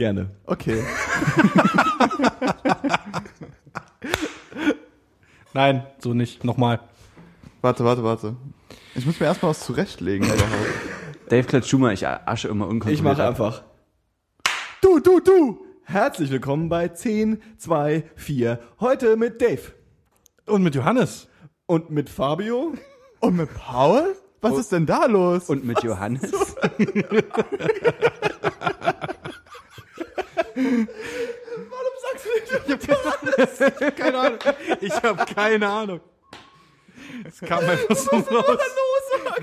Gerne. Okay. Nein, so nicht. Nochmal. Warte, warte, warte. Ich muss mir erstmal was zurechtlegen überhaupt. Dave klatscht Schumer, ich asche immer unkontrolliert. Ich mache einfach. Du, du, du! Herzlich willkommen bei 10, 2, 4. Heute mit Dave. Und mit Johannes. Und mit Fabio. Und mit Paul? Was ist denn da los? Und mit Johannes. Keine Ahnung. Ich habe keine Ahnung. Es kam einfach so raus.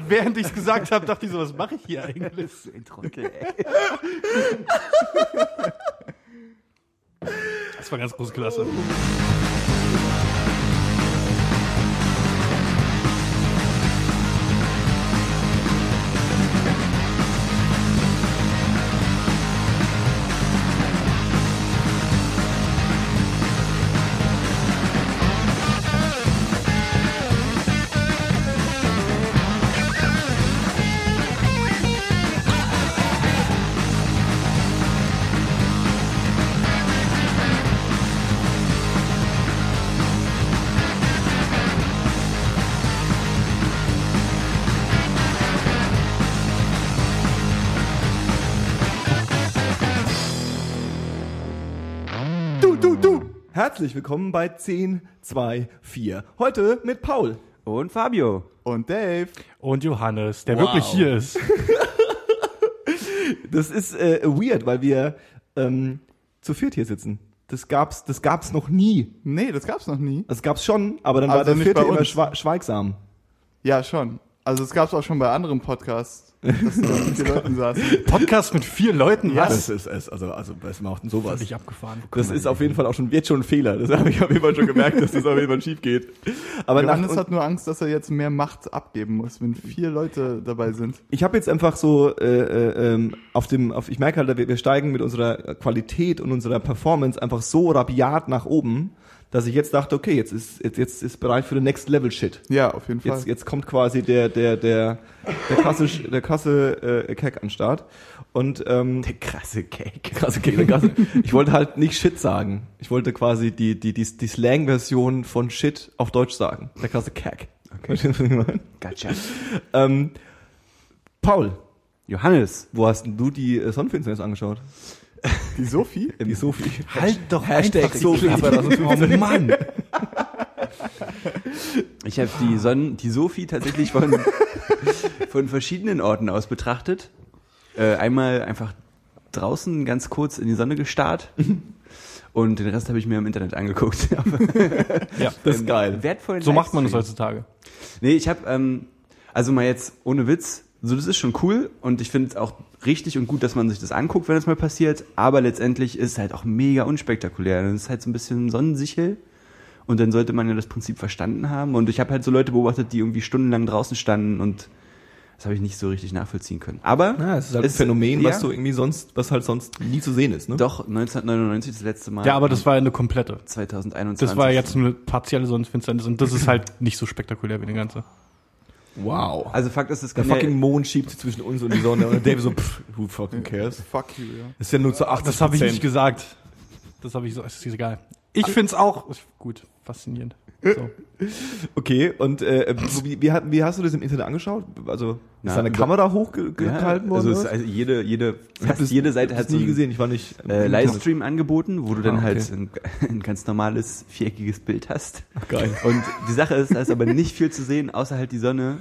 Während ich es gesagt habe, dachte ich so, was mache ich hier eigentlich? Ein Trottel, ey. Das war ganz große Klasse. Du, Herzlich willkommen bei 10, 2, 4. Heute mit Paul. Und Fabio. Und Dave. Und Johannes, der Wow. wirklich hier ist. Das ist äh, weird, weil wir ähm, zu viert hier sitzen. Das gab's, das gab's noch nie. Nee, das gab's noch nie. Das gab's schon, aber dann war Also der nicht vierte immer schweigsam. Ja, schon. Also es gab's auch schon bei anderen Podcasts, dass da mit vier Leuten saßen. Podcast mit vier Leuten, Ja. was? ist es, also, also, was macht denn sowas? Völlig abgefahren. Das ist auf jeden Fall auch schon jetzt schon ein Fehler. Das habe ich auf jeden Fall schon gemerkt, dass das auf jeden Fall schief geht. Aber Johannes hat nur Angst, dass er jetzt mehr Macht abgeben muss, wenn vier Leute dabei sind. ich habe jetzt einfach so äh, äh, ähm, auf dem, auf, ich merke halt, wir, wir steigen mit unserer Qualität und unserer Performance einfach so rabiat nach oben, dass ich jetzt dachte, okay, jetzt ist jetzt, jetzt ist bereit für den Next Level Shit. Ja, auf jeden Fall. Jetzt, jetzt kommt quasi der der der der krasse der krasse äh, Keck an Start und ähm, Der krasse Cake. krasse Keck, der krasse. Ich wollte halt nicht Shit sagen. Ich wollte quasi die die die, die Slang-Version von Shit auf Deutsch sagen. Der krasse Keck. Okay. Verstehst du, was ich meine? Gotcha. Ähm, Paul, Johannes. wo hast denn du die äh, Sonnenfinsternis angeschaut? Die Sophie? Die Sophie. Halt doch Hashtag einfach Sophie Klappe. 2015. Oh Mann. Ich habe die Sonnen, die Sophie tatsächlich von, von verschiedenen Orten aus betrachtet. Äh, einmal einfach draußen ganz kurz in die Sonne gestarrt. Und den Rest habe ich mir im Internet angeguckt. Ja, Das ist geil. Wertvollen so macht man das heutzutage. Nee, ich habe, ähm, also mal jetzt ohne Witz, so das ist schon cool und ich finde es auch richtig und gut, dass man sich das anguckt, wenn das mal passiert, aber letztendlich ist es halt auch mega unspektakulär. Das ist halt so ein bisschen Sonnensichel und dann sollte man ja das Prinzip verstanden haben und ich habe halt so Leute beobachtet, die irgendwie stundenlang draußen standen und das habe ich nicht so richtig nachvollziehen können. Aber Ja, es ist halt ein Phänomen, ja, was so irgendwie sonst, was halt sonst nie zu sehen ist, ne? doch 1999 das letzte Mal. Ja, aber das war eine komplette. 2021. Das war jetzt eine partielle Sonnenfinsternis und das ist halt nicht so spektakulär wie die ganze. Wow. Also Fakt ist, es der fucking Mond schiebt sich zwischen uns und die Sonne und Dave so, pff, who fucking cares? Fuck you, ja. Ist ja nur zu 80 Das habe ich nicht gesagt. Das habe ich so, ist egal. Ich find's auch ist gut, faszinierend. So. Okay, und äh, wie, wie, hat- wie hast du das im Internet angeschaut? Also ist deine über- Kamera hochgehalten worden? also, also jede, jede, fast das- jede Seite hat nie gesehen, ich war nicht äh. Livestream angeboten, wo du dann Ah, halt okay. ein, ein ganz normales viereckiges Bild hast. Geil. Und die Sache ist, da ist aber nicht viel zu sehen, außer halt die Sonne,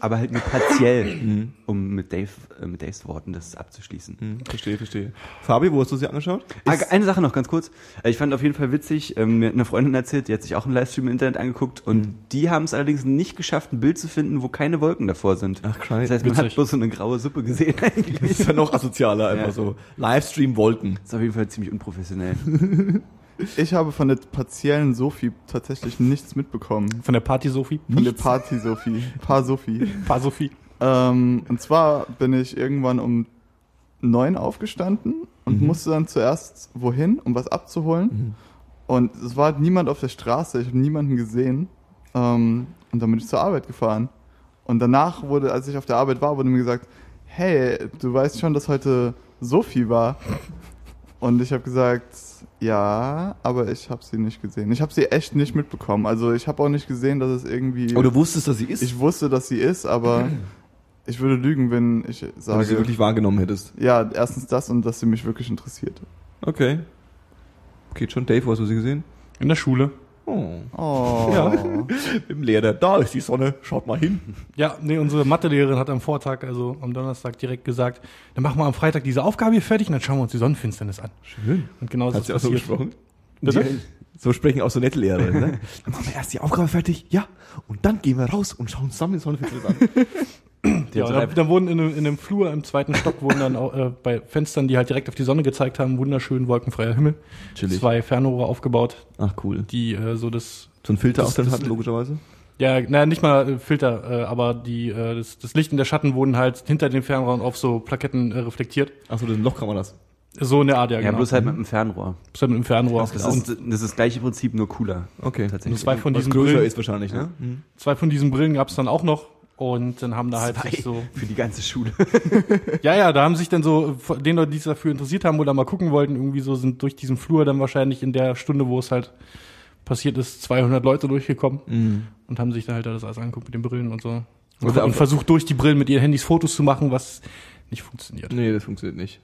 aber halt nur partiell, um mit Dave, äh, mit Daves Worten das abzuschließen. Hm, verstehe, verstehe. Fabi, wo hast du sie angeschaut? Ah, eine Sache noch ganz kurz. Äh, Ich fand auf jeden Fall witzig, ähm, mir hat eine Freundin erzählt, die hat sich auch einen Livestream im Internet angeguckt und Mhm. die haben es allerdings nicht geschafft, ein Bild zu finden, wo keine Wolken davor sind. Ach, krass. Das heißt, man hat Witzig. bloß so eine graue Suppe gesehen eigentlich. Das ist ja noch asozialer, einfach Ja. so. Livestream Wolken. Das ist auf jeden Fall ziemlich unprofessionell. Ich habe von der partiellen Sophie tatsächlich nichts mitbekommen. Von der Party Sophie. Von der Party Sophie. Paar Sophie. Paar Sophie. Ähm, und zwar bin ich irgendwann um neun aufgestanden und musste dann zuerst wohin, um was abzuholen. Und es war halt niemand auf der Straße, ich habe niemanden gesehen. Ähm, und dann bin ich zur Arbeit gefahren. Und danach wurde, als ich auf der Arbeit war, wurde mir gesagt, hey, du weißt schon, dass heute Sophie war. Und ich habe gesagt, ja, aber ich habe sie nicht gesehen. Ich habe sie echt nicht mitbekommen. Also ich habe auch nicht gesehen, dass es irgendwie. Aber du wusstest, dass sie ist, ich wusste, dass sie ist, aber ich würde lügen, wenn ich weil du sie sage, wirklich wahrgenommen hättest. ja, erstens das und dass sie mich wirklich interessiert. Okay. Geht schon. Dave, wo hast du sie gesehen? In der Schule. Oh. Oh. Ja. Im Lehrer. Da ist die Sonne. Schaut mal hin. Ja, nee, unsere Mathelehrerin hat am Vortag, also am Donnerstag direkt gesagt, dann machen wir am Freitag diese Aufgabe hier fertig und dann schauen wir uns die Sonnenfinsternis an. Schön. Und genau so Hat ist sie auch so gesprochen? Bitte? Die- So sprechen auch so nette Lehrer. Ne? Dann machen wir erst die Aufgabe fertig. Ja. Und dann gehen wir raus und schauen zusammen die Sonnenfinsternis an. Ja, hat da, einfach- dann wurden in, einem- in einem Flur im zweiten Stock wurden dann auch, äh, bei Fenstern, die halt direkt auf die Sonne gezeigt haben, wunderschön wolkenfreier Himmel. Chillig. Zwei Fernrohre aufgebaut, Ach, cool. die äh, so das So ein Filter Das- den das- hatten, logischerweise. Ja, naja, nicht mal äh, Filter, äh, aber die, äh, das, das Licht und der Schatten wurden halt hinter den Fernrohren auf so Plaketten äh, reflektiert. Achso, das sind Lochkameras. So in der Art, ja, Ja, genau. bloß halt mit einem Fernrohr. Bloß halt mit dem Fernrohr. Das und ist, das ist das gleiche Prinzip, nur cooler. Okay. Tatsächlich. zwei von Was diesen größer Brillen, ist wahrscheinlich, ne? Mhm. zwei von diesen Brillen gab's dann auch noch. Und dann haben da halt Zwei sich so. für die ganze Schule. Ja, ja, da haben sich dann so, den Leute, die sich dafür interessiert haben oder mal gucken wollten, irgendwie so sind durch diesen Flur dann wahrscheinlich in der Stunde, wo es halt passiert ist, 200 Leute durchgekommen Mhm. und haben sich da halt das alles angeguckt mit den Brillen und so. Und, und versucht durch die Brillen mit ihren Handys Fotos zu machen, was nicht funktioniert. Nee, das funktioniert nicht.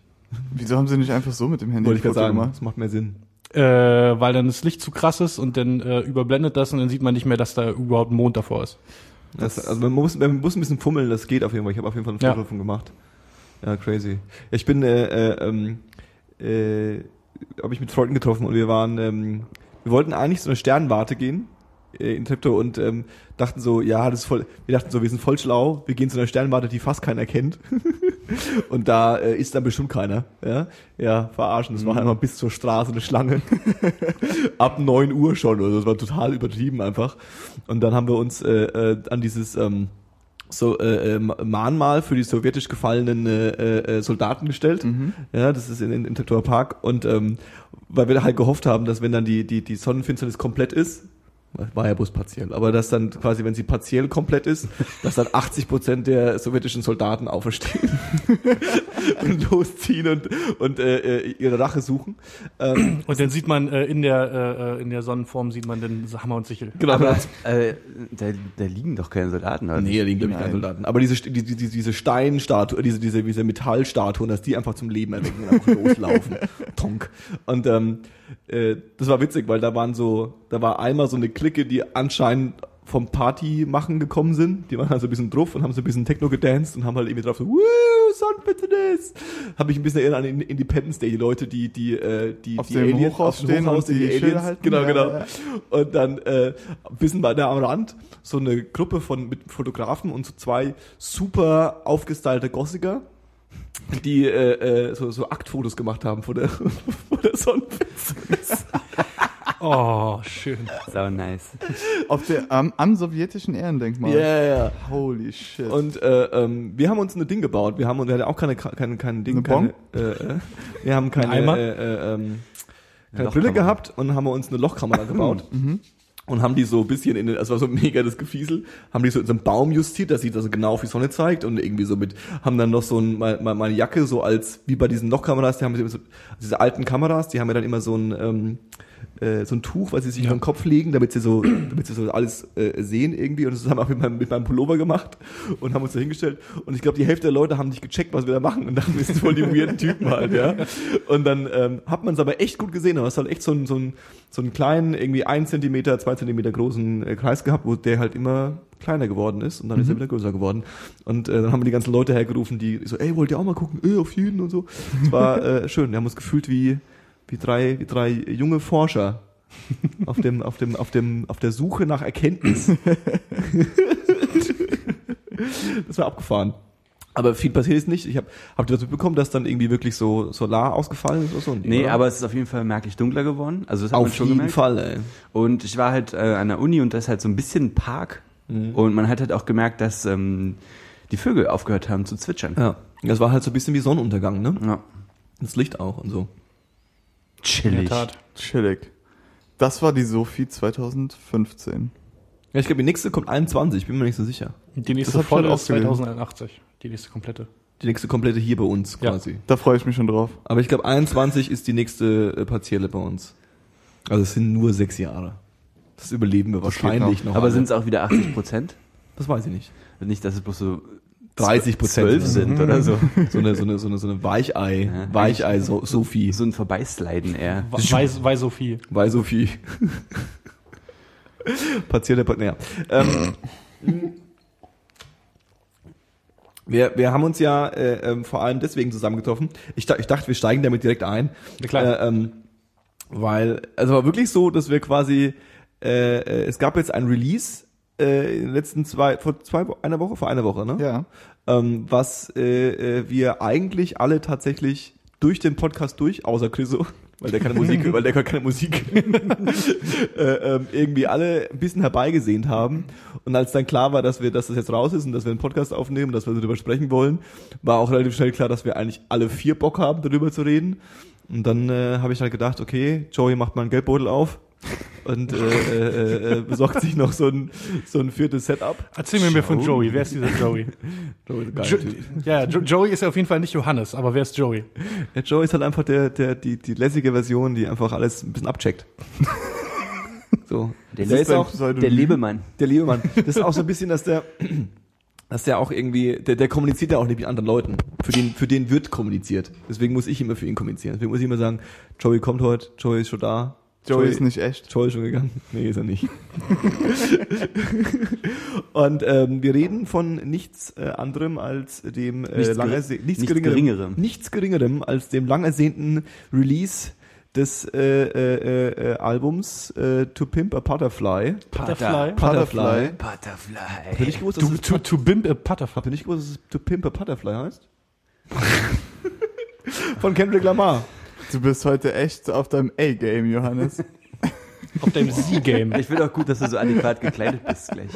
Wieso haben sie nicht einfach so mit dem Handy Wollte ich Foto sagen. Das macht mehr Sinn. Äh, weil dann das Licht zu krass ist und dann äh, überblendet das und dann sieht man nicht mehr, dass da überhaupt ein Mond davor ist. Das, also man muss, man muss ein bisschen fummeln, das geht auf jeden Fall. Ich habe auf jeden Fall ein Ja. Foto davon gemacht. Ja, crazy. Ja, ich bin, äh, äh, ähm, äh, habe ich mit Freunden getroffen und wir waren, ähm, wir wollten eigentlich so eine Sternwarte gehen in Treptow und ähm, dachten so, ja, das ist voll, wir dachten so, wir sind voll schlau, wir gehen zu einer Sternwarte, die fast keiner kennt. und da äh, ist dann bestimmt keiner. Ja, ja verarschen. Das war einmal bis zur Straße eine Schlange. Ab 9 Uhr schon. Also das war total übertrieben einfach. Und dann haben wir uns äh, äh, an dieses ähm, so äh, äh, Mahnmal für die sowjetisch gefallenen äh, äh, Soldaten gestellt. Ja, das ist in, in, im Treptower Park. Und ähm, weil wir halt gehofft haben, dass wenn dann die, die, die Sonnenfinsternis komplett ist, war ja bloß partiell, aber dass dann quasi, wenn sie partiell komplett ist, dass dann 80 Prozent der sowjetischen Soldaten auferstehen und losziehen und, und äh, äh, ihre Rache suchen. Ähm, Und dann sieht man äh, in der äh, äh, in der Sonnenform sieht man den Hammer und Sichel. genau, Aber äh, da, da liegen doch keine Soldaten. Oder? Nee, da liegen, glaube ich, keine. Soldaten. Aber diese, die, die, diese Steinstatue, diese, diese, diese Metallstatuen, dass die einfach zum Leben erwecken und einfach loslaufen. Tonk. Und ähm, äh, das war witzig, weil da waren so, da war einmal so eine Clique, die anscheinend vom Party machen gekommen sind. Die waren halt so ein bisschen drauf und haben so ein bisschen Techno gedanced und haben halt irgendwie drauf so, Woo, Sonnenfinsternis. Hab mich ein bisschen erinnert an Independence Day, die Leute, die, die, äh, die, Auf die dem Aliens- Hochhaus auf dem stehen Hochhaus, und die Schilder halten? Genau, Ja, genau. ja. Und dann äh, ein bisschen weiter am Rand so eine Gruppe von mit Fotografen und so zwei super aufgestylte Gossiger, die äh, äh, so, so Aktfotos gemacht haben vor der, vor der Sonnenfinsternis. Oh, schön. Sau nice. Auf der, am, am sowjetischen Ehrendenkmal. Ja, ja. Holy shit. Und äh, ähm, wir haben uns ein Ding gebaut. Wir haben und wir hatten auch keine keine kein Ding, Eine keine, äh, äh, wir haben keine äh, äh, ähm, keine. Brille gehabt und haben wir uns eine Lochkamera gebaut. Und haben die so ein bisschen in den, es war so mega das Gefiesel, haben die so in so einem Baum justiert, dass sie das genau auf die Sonne zeigt und irgendwie so mit, haben dann noch so ein, meine, meine Jacke so als, wie bei diesen Lochkameras, die haben so, diese alten Kameras, die haben ja dann immer so ein, ähm, äh, so ein Tuch, was sie sich auf den Kopf legen, damit sie so, damit sie so alles äh, sehen irgendwie. Und das haben wir auch mit meinem, mit meinem Pullover gemacht und haben uns da hingestellt. Und ich glaube, die Hälfte der Leute haben nicht gecheckt, was wir da machen und dachten, wir sind voll die weirden Typen halt, ja. Und dann ähm, hat man es aber echt gut gesehen. Aber es hat echt so einen, so so einen kleinen, irgendwie ein Zentimeter, zwei Zentimeter großen äh, Kreis gehabt, wo der halt immer kleiner geworden ist und dann ist er wieder größer geworden. Und äh, dann haben wir die ganzen Leute hergerufen, die so, ey, wollt ihr auch mal gucken? Äh, auf jeden und so. Es war äh, schön. Wir haben uns gefühlt wie, wie drei, wie drei junge Forscher auf dem, auf dem, auf dem, auf der Suche nach Erkenntnis. das war abgefahren. Aber viel passiert ist nicht. Ich habe, habt ihr das mitbekommen, dass dann irgendwie wirklich so Solar ausgefallen ist oder so? Nee, oder? aber es ist auf jeden Fall merklich dunkler geworden. Also das hat man auf schon jeden gemerkt. Fall, ey. Und ich war halt äh, an der Uni und da ist halt so ein bisschen Park. Mhm. Und man hat halt auch gemerkt, dass ähm, die Vögel aufgehört haben zu zwitschern. Ja. Das war halt so ein bisschen wie Sonnenuntergang, ne? Ja. Das Licht auch und so. In Chillig. der Tat. Chillig. Das war die Sophie 2015. Ja, ich glaube, die nächste kommt 21, bin mir nicht so sicher. Die nächste Das voll ist auch gelesen. 2081. Die nächste komplette. Die nächste komplette hier bei uns Ja. quasi. Da freue ich mich schon drauf. Aber ich glaube 21 ist die nächste äh, partielle bei uns. Also es sind nur sechs Jahre. Das überleben wir Das wahrscheinlich noch. noch. Aber sind es auch wieder 80 Prozent? Das weiß ich nicht. Nicht, dass es bloß so 30 Prozent 12 sind oder so. So eine, so eine, so eine, so eine Weichei, Ja. Weichei so, Sophie, So ein Vorbeisliden eher. Weiß, weiß Sophie. Wei Sophie. Partielle, Part- naja. Ähm, wir, wir haben uns ja äh, ähm, vor allem deswegen zusammengetroffen. Ich, ich dachte, wir steigen damit direkt ein. Ja, klar. Äh, ähm, weil, also war wirklich so, dass wir quasi, äh, äh, es gab jetzt ein Release äh, in den letzten zwei, vor zwei, einer Woche, vor einer Woche, ne? Ja. ähm, was äh, äh, wir eigentlich alle tatsächlich durch den Podcast durch, außer Chriso, weil der keine Musik, weil der gar keine Musik äh, ähm, irgendwie alle ein bisschen herbeigesehnt haben. Und als dann klar war, dass wir, dass das jetzt raus ist und dass wir einen Podcast aufnehmen, dass wir darüber sprechen wollen, war auch relativ schnell klar, dass wir eigentlich alle vier Bock haben, darüber zu reden. Und dann äh, habe ich halt gedacht, okay, Joey macht mal einen Geldbeutel auf und äh, äh, äh, besorgt sich noch so ein, so ein viertes Setup. Erzähl mir mehr von Joey. Wer ist dieser Joey? Joey, Jo ja, jo Joey ist ja auf jeden Fall nicht Johannes, aber wer ist Joey? Der Joe ist halt einfach der, der, die, die lässige Version, die einfach alles ein bisschen abcheckt. so. Der, Der ist auch der Lebemann. der liebe Mann. Das ist auch so ein bisschen, dass der, dass der auch irgendwie, der, der kommuniziert ja auch nicht mit anderen Leuten. Für den, für den wird kommuniziert. Deswegen muss ich immer für ihn kommunizieren. Deswegen muss ich immer sagen, Joey kommt heute, Joey ist schon da. Joey ist nicht echt. Joey ist schon gegangen. Nee, ist er nicht. Und ähm, wir reden von nichts äh, anderem als dem äh, Nichts nichts, nichts geringerem, Geringerem. nichts geringerem als dem lang ersehnten Release des äh, äh, äh, Albums äh, To Pimp a Butterfly. Butterfly? Butterfly. Butterfly. Ihr nicht gewusst, dass To, es, to, to bimp a Butterfly. ihr nicht gewusst, dass es To Pimp a Butterfly heißt? Von Kendrick Lamar. Du bist heute echt auf deinem A-Game, Johannes. Auf deinem Z-Game. Ich finde auch gut, dass du so adäquat gekleidet bist gleich.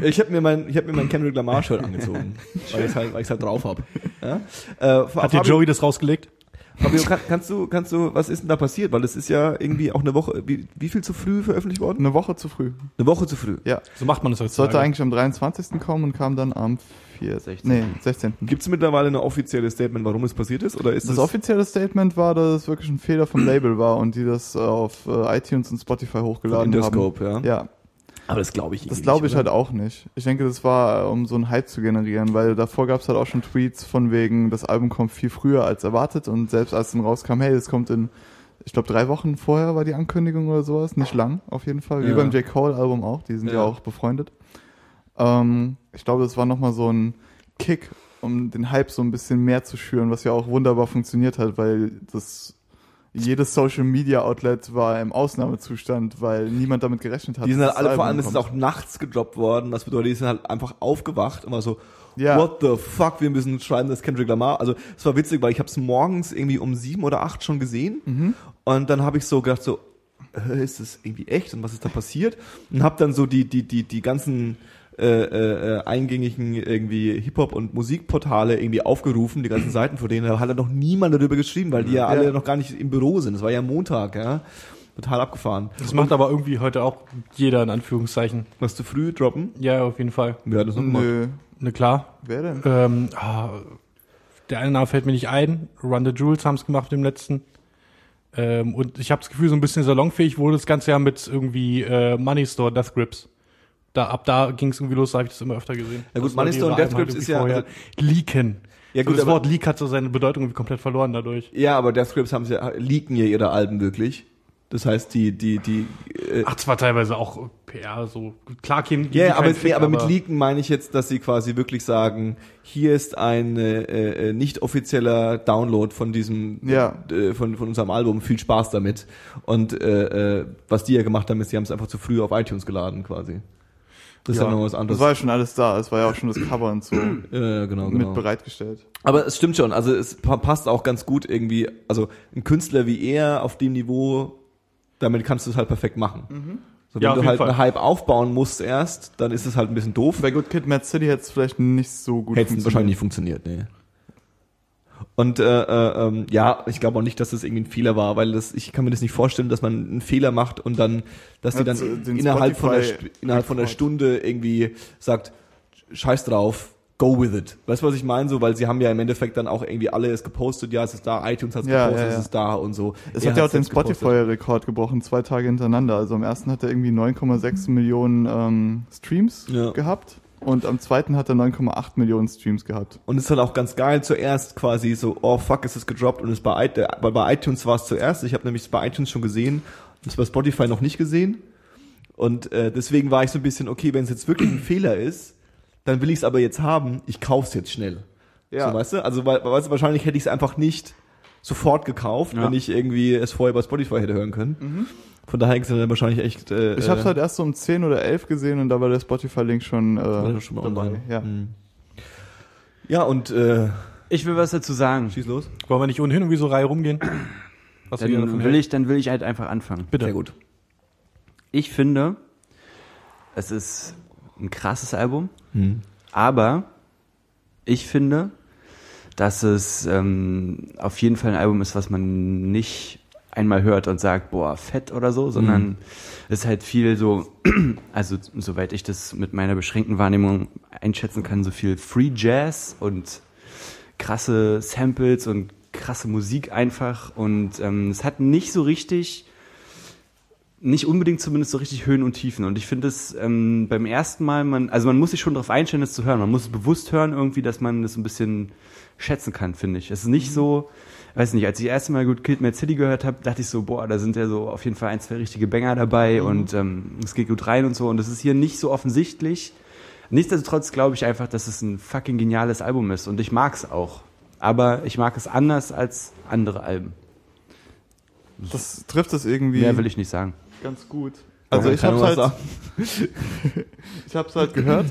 Ich habe mir mein, ich habe mir mein Kendrick Lamar Shirt angezogen, weil ich halt, weil ich's halt drauf habe. Ja? Äh, Hat dir Joey das rausgelegt? Fabio, kann, kannst du, kannst du, was ist denn da passiert? Weil es ist ja irgendwie auch eine Woche, wie, wie viel zu früh veröffentlicht worden? Eine Woche zu früh. Eine Woche zu früh. Ja. So macht man das Es sollte eigentlich am 23. kommen und kam dann am 4. 16.. Nee, 16. Gibt es mittlerweile eine offizielle Statement, warum es passiert ist? Oder ist Das es offizielle Statement war, dass es wirklich ein Fehler vom Label war und die das äh, auf äh, iTunes und Spotify hochgeladen Interscope, ja? haben. Ja, Aber das glaube ich das glaube ich halt auch nicht. Ich denke, das war, äh, um so einen Hype zu generieren, weil davor gab es halt auch schon Tweets von wegen, das Album kommt viel früher als erwartet und selbst als dann rauskam, hey, es kommt in, ich glaube, drei Wochen vorher war die Ankündigung oder sowas, nicht lang auf jeden Fall, wie Ja. beim J. Cole-Album auch, die sind ja, Ja. auch befreundet. Ähm, ich glaube, das war nochmal so ein Kick, um den Hype so ein bisschen mehr zu schüren, was ja auch wunderbar funktioniert hat, weil das jedes Social Media Outlet war im Ausnahmezustand, weil niemand damit gerechnet hat. Die sind halt alle, vor allem ist es kommt. auch nachts gedroppt worden. Das bedeutet, die sind halt einfach aufgewacht und war so, Ja. what the fuck, wir müssen schreiben, dass Kendrick Lamar. Also es war witzig, weil ich habe es morgens irgendwie um sieben oder acht schon gesehen Mhm. und dann habe ich so gedacht so, ist das irgendwie echt und was ist da passiert? Und habe dann so die die die die ganzen äh, äh, eingängigen irgendwie Hip-Hop und Musikportale irgendwie aufgerufen, die ganzen Seiten von denen, da hat ja noch niemand darüber geschrieben, weil die ja alle Ja. noch gar nicht im Büro sind. Das war ja Montag, ja. Total abgefahren. Das macht aber irgendwie heute auch jeder in Anführungszeichen. Was zu früh droppen? Ja, auf jeden Fall. Wer hat das noch gemacht? Nö. Ne, klar. Wer denn? Ähm, ah, der eine Name fällt mir nicht ein. Run the Jewels haben es gemacht mit dem letzten. Ähm, und ich habe das Gefühl, so ein bisschen salonfähig wurde das Ganze ja mit irgendwie äh, Money Store Death Grips. Da, ab da ging es irgendwie los, da habe ich das immer öfter gesehen. Ja gut, ihre und Death Grips ist ja- vorher leaken. Ja so gut, das aber, Wort Leak hat so seine Bedeutung irgendwie komplett verloren dadurch. ja, aber Death Grips haben sie ja, leaken ja ihre Alben wirklich. Das heißt, die, die, die, äh, Ach, zwar teilweise auch PR, so klar kämen ja, kein aber, Fick, nee, aber mit leaken meine ich jetzt, dass sie quasi wirklich sagen, hier ist ein äh, äh, nicht offizieller Download von diesem, Ja. äh, von, von unserem Album, viel Spaß damit. Und äh, äh, was die ja gemacht haben, ist, sie haben es einfach zu früh auf iTunes geladen quasi. Das ist Ja, ja noch was Das anderes. war ja schon alles da. Es war ja auch schon das Cover und so ja, genau, mit genau. bereitgestellt. Aber es stimmt schon, also es pa- passt auch ganz gut irgendwie, also ein Künstler wie er auf dem Niveau, damit kannst du es halt perfekt machen. So, wenn Ja, du halt Fall. einen Hype aufbauen musst erst, dann ist es halt ein bisschen doof. Bei Good Kid, Mad City hätte es vielleicht nicht so gut Hätte es wahrscheinlich nicht funktioniert, nee. Und äh, äh, ähm, ja, ich glaube auch nicht, dass das irgendwie ein Fehler war, weil das, ich kann mir das nicht vorstellen, dass man einen Fehler macht und dann, dass die dann innerhalb von der innerhalb von der. Stunde irgendwie sagt, Scheiß drauf, go with it. Weißt du, was ich meine? So, weil sie haben ja im Endeffekt dann auch irgendwie alle es gepostet, ja, es ist da, iTunes hat es Ja, gepostet, ja, ja. es ist da und so. Es Er hat ja auch den. Spotify-Rekord gebrochen, zwei Tage hintereinander. Also am ersten hat er irgendwie 9,6 Millionen ähm, Streams gehabt und am zweiten hat er 9,8 Millionen Streams gehabt. Und es ist dann auch ganz geil, zuerst quasi so, oh fuck, ist es gedroppt und es bei, i- bei, iTunes war es zuerst. Ich habe nämlich es bei iTunes schon gesehen es bei Spotify noch nicht gesehen. Und äh, deswegen war ich so ein bisschen, okay, wenn es jetzt wirklich ein Fehler ist, dann will ich es aber jetzt haben, ich kauf's jetzt schnell. Ja. So, weißt du? Also weil, weißt du, wahrscheinlich hätte ich es einfach nicht sofort gekauft, Ja. wenn ich irgendwie es vorher bei Spotify hätte hören können. Von daher ist es dann wahrscheinlich echt. Äh, Ich habe es äh, halt erst so um 10 oder 11 gesehen und da war der Spotify-Link schon, äh, schon mal dabei. online. Ja. Mhm. Ja, und äh, Ich will was dazu sagen. schieß los. Wollen wir nicht ohnehin irgendwie so Reihe rumgehen? Was Dann will hält? ich, dann will ich halt einfach anfangen. Bitte. Sehr gut. Ich finde, es ist ein krasses Album, Hm. aber ich finde, dass es ähm, auf jeden Fall ein Album ist, was man nicht einmal hört und sagt, boah, fett oder so, sondern es ist halt viel so, also soweit ich das mit meiner beschränkten Wahrnehmung einschätzen kann, so viel Free Jazz und krasse Samples und krasse Musik einfach und ähm, es hat nicht so richtig nicht unbedingt zumindest so richtig Höhen und Tiefen. Und ich finde es ähm, beim ersten Mal, man, also man muss sich schon darauf einstellen, das zu hören. Man muss es bewusst hören, irgendwie, dass man das ein bisschen schätzen kann, finde ich. Es ist nicht so, weiß nicht, als ich das erste Mal Good Kid, Mad City gehört habe, dachte ich so, boah, da sind ja so auf jeden Fall ein, zwei richtige Banger dabei und ähm, es geht gut rein und so. Und das ist hier nicht so offensichtlich. Nichtsdestotrotz glaube ich einfach, dass es ein fucking geniales Album ist und ich mag es auch. Aber ich mag es anders als andere Alben. Das trifft es irgendwie Mehr will ich nicht sagen. ganz gut. Also ich Kann hab's halt, ich hab's halt gehört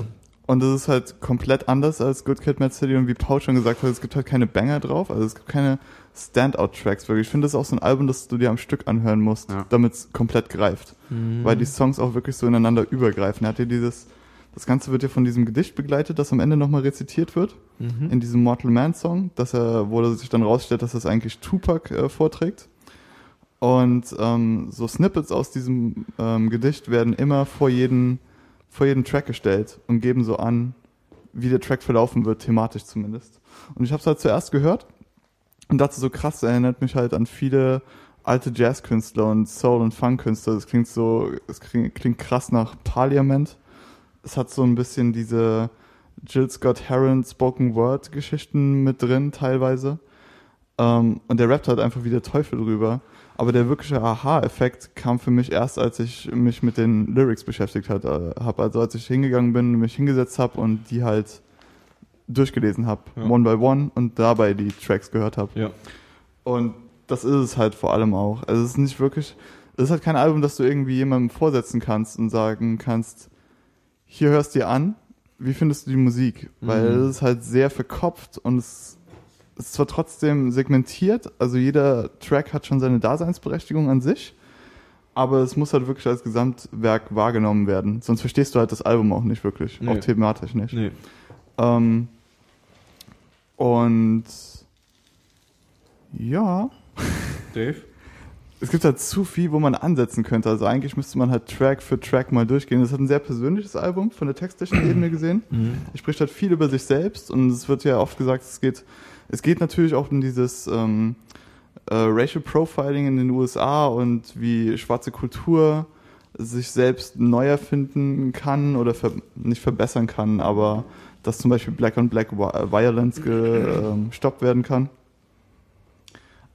und es ist halt komplett anders als Good Kid, Mad City und wie Paul schon gesagt hat, es gibt halt keine Banger drauf, also es gibt keine Standout-Tracks wirklich. Ich finde das ist auch so ein Album, das du dir am Stück anhören musst, Ja. damit es komplett greift. Weil die Songs auch wirklich so ineinander übergreifen. Er hat hier dieses, das Ganze wird ja von diesem Gedicht begleitet, das am Ende nochmal rezitiert wird, in diesem Mortal Man Song, dass er, wo sich dann rausstellt, dass das eigentlich Tupac äh, vorträgt. Und ähm, so Snippets aus diesem ähm, Gedicht werden immer vor jeden, vor jeden Track gestellt und geben so an, wie der Track verlaufen wird, thematisch zumindest. Und ich habe es halt zuerst gehört und dachte so krass, erinnert mich halt an viele alte Jazzkünstler und Soul- und Funk-Künstler. Das klingt so, es klingt, klingt krass nach Parliament. Es hat so ein bisschen diese Jill Scott Heron Spoken Word Geschichten mit drin teilweise. Ähm, und der rappt halt einfach wie der Teufel drüber. Aber der wirkliche Aha-Effekt kam für mich erst, als ich mich mit den Lyrics beschäftigt äh, hab. Also als ich hingegangen bin, mich hingesetzt habe und die halt durchgelesen habe, Ja. one by one, und dabei die Tracks gehört habe. Ja. Und das ist es halt vor allem auch. Also es ist nicht wirklich, es ist halt kein Album, das du irgendwie jemandem vorsetzen kannst und sagen kannst, hier hörst dir an, wie findest du die Musik? Weil Mhm. es ist halt sehr verkopft und es ist zwar trotzdem segmentiert, also jeder Track hat schon seine Daseinsberechtigung an sich, aber es muss halt wirklich als Gesamtwerk wahrgenommen werden. Sonst verstehst du halt das Album auch nicht wirklich, Nee. auch thematisch nicht. Nee. Ähm, und ja, Dave? es gibt halt zu viel, wo man ansetzen könnte. Also eigentlich müsste man halt Track für Track mal durchgehen. Das hat ein sehr persönliches Album von der textlichen Ebene gesehen. Es spricht halt viel über sich selbst und es wird ja oft gesagt, es geht, es geht natürlich auch um dieses ähm, äh, Racial Profiling in den USA und wie schwarze Kultur sich selbst neu erfinden kann oder ver nicht verbessern kann, aber dass zum Beispiel Black on Black Vi- Violence gestoppt werden kann.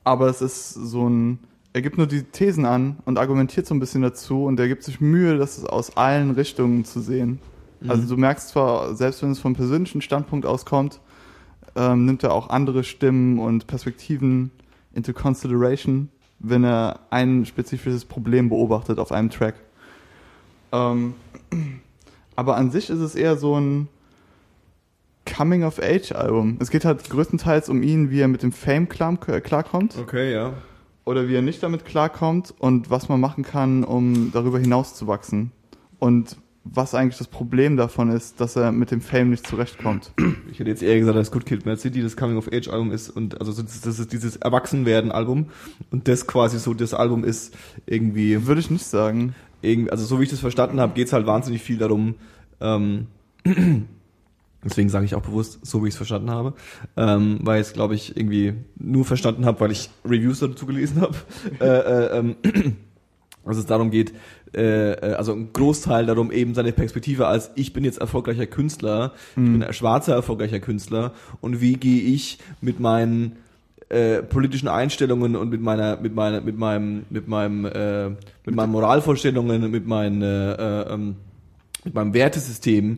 Aber es ist so ein, er gibt nur die Thesen an und argumentiert so ein bisschen dazu und er gibt sich Mühe, das aus allen Richtungen zu sehen. Also du merkst zwar, selbst wenn es vom persönlichen Standpunkt aus kommt, ähm, nimmt er auch andere Stimmen und Perspektiven into consideration, wenn er ein spezifisches Problem beobachtet auf einem Track. Ähm, aber an sich ist es eher so ein Coming-of-Age-Album. Es geht halt größtenteils um ihn, wie er mit dem Fame klar, klarkommt Okay, ja. oder wie er nicht damit klarkommt und was man machen kann, um darüber hinaus zu wachsen. Und was eigentlich das Problem davon ist, dass er mit dem Fame nicht zurechtkommt. Ich hätte jetzt eher gesagt, dass Good Kid, Mad City das Coming-of-Age-Album ist und also das, das ist dieses Erwachsenwerden-Album und das quasi so das Album ist irgendwie, Würde ich nicht sagen. irgendwie also so wie ich das verstanden habe, geht's halt wahnsinnig viel darum, ähm, Deswegen sage ich auch bewusst, so wie ich es verstanden habe, ähm, weil ich es, glaube ich, irgendwie nur verstanden habe, weil ich Reviews dazu gelesen habe. äh, äh, ähm, dass es darum geht, äh, äh, also ein Großteil darum eben seine Perspektive als ich bin jetzt erfolgreicher Künstler, ich bin ein schwarzer erfolgreicher Künstler und wie gehe ich mit meinen äh, politischen Einstellungen und mit meiner mit meiner mit meinem mit meinem äh, mit meinen Moralvorstellungen mit meinen äh, äh, ähm, mit meinem Wertesystem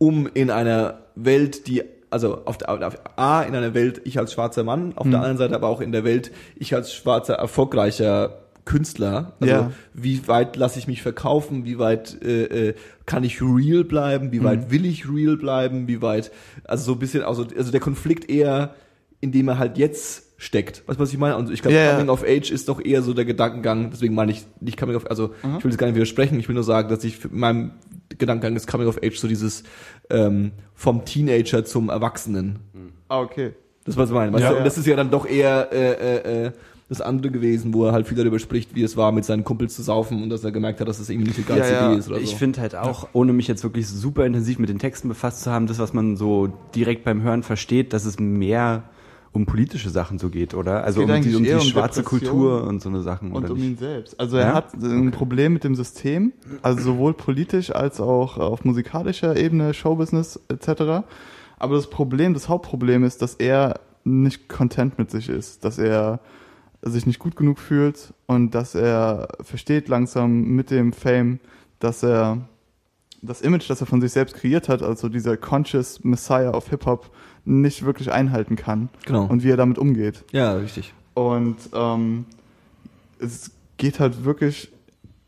um in einer Welt die also auf der auf, a in einer Welt ich als schwarzer Mann auf der anderen Seite aber auch in der Welt ich als schwarzer erfolgreicher Künstler also Ja. wie weit lasse ich mich verkaufen wie weit äh, äh, kann ich real bleiben wie weit will ich real bleiben wie weit also so ein bisschen also also der Konflikt eher in dem er halt jetzt steckt. Weißt du, was ich meine? Und ich glaube, ja. Coming of Age ist doch eher so der Gedankengang, deswegen meine ich nicht Coming of, also ich will das gar nicht widersprechen, ich will nur sagen, dass ich in meinem Gedankengang ist Coming of Age so dieses ähm, vom Teenager zum Erwachsenen. Ah, okay. Das was ich meine. Weißt Ja, du? ja. Und das ist ja dann doch eher äh, äh, äh, das andere gewesen, wo er halt viel darüber spricht, wie es war, mit seinen Kumpels zu saufen und dass er gemerkt hat, dass das irgendwie nicht die geilste Ja, ja. Idee ist oder Ich so. finde halt auch, ohne mich jetzt wirklich super intensiv mit den Texten befasst zu haben, das, was man so direkt beim Hören versteht, dass es mehr um politische Sachen so geht, oder? Also um die, um die um schwarze Depression Kultur und so eine Sachen, Und um nicht? ihn selbst. Also er Ja? hat ein Problem mit dem System, also sowohl politisch als auch auf musikalischer Ebene, Showbusiness etc. Aber das Problem, das Hauptproblem ist, dass er nicht content mit sich ist, dass er sich nicht gut genug fühlt und dass er versteht langsam mit dem Fame, dass er das Image, das er von sich selbst kreiert hat, also dieser conscious Messiah of Hip-Hop, nicht wirklich einhalten kann Genau. und wie er damit umgeht. ja, richtig. Und ähm, es geht halt wirklich,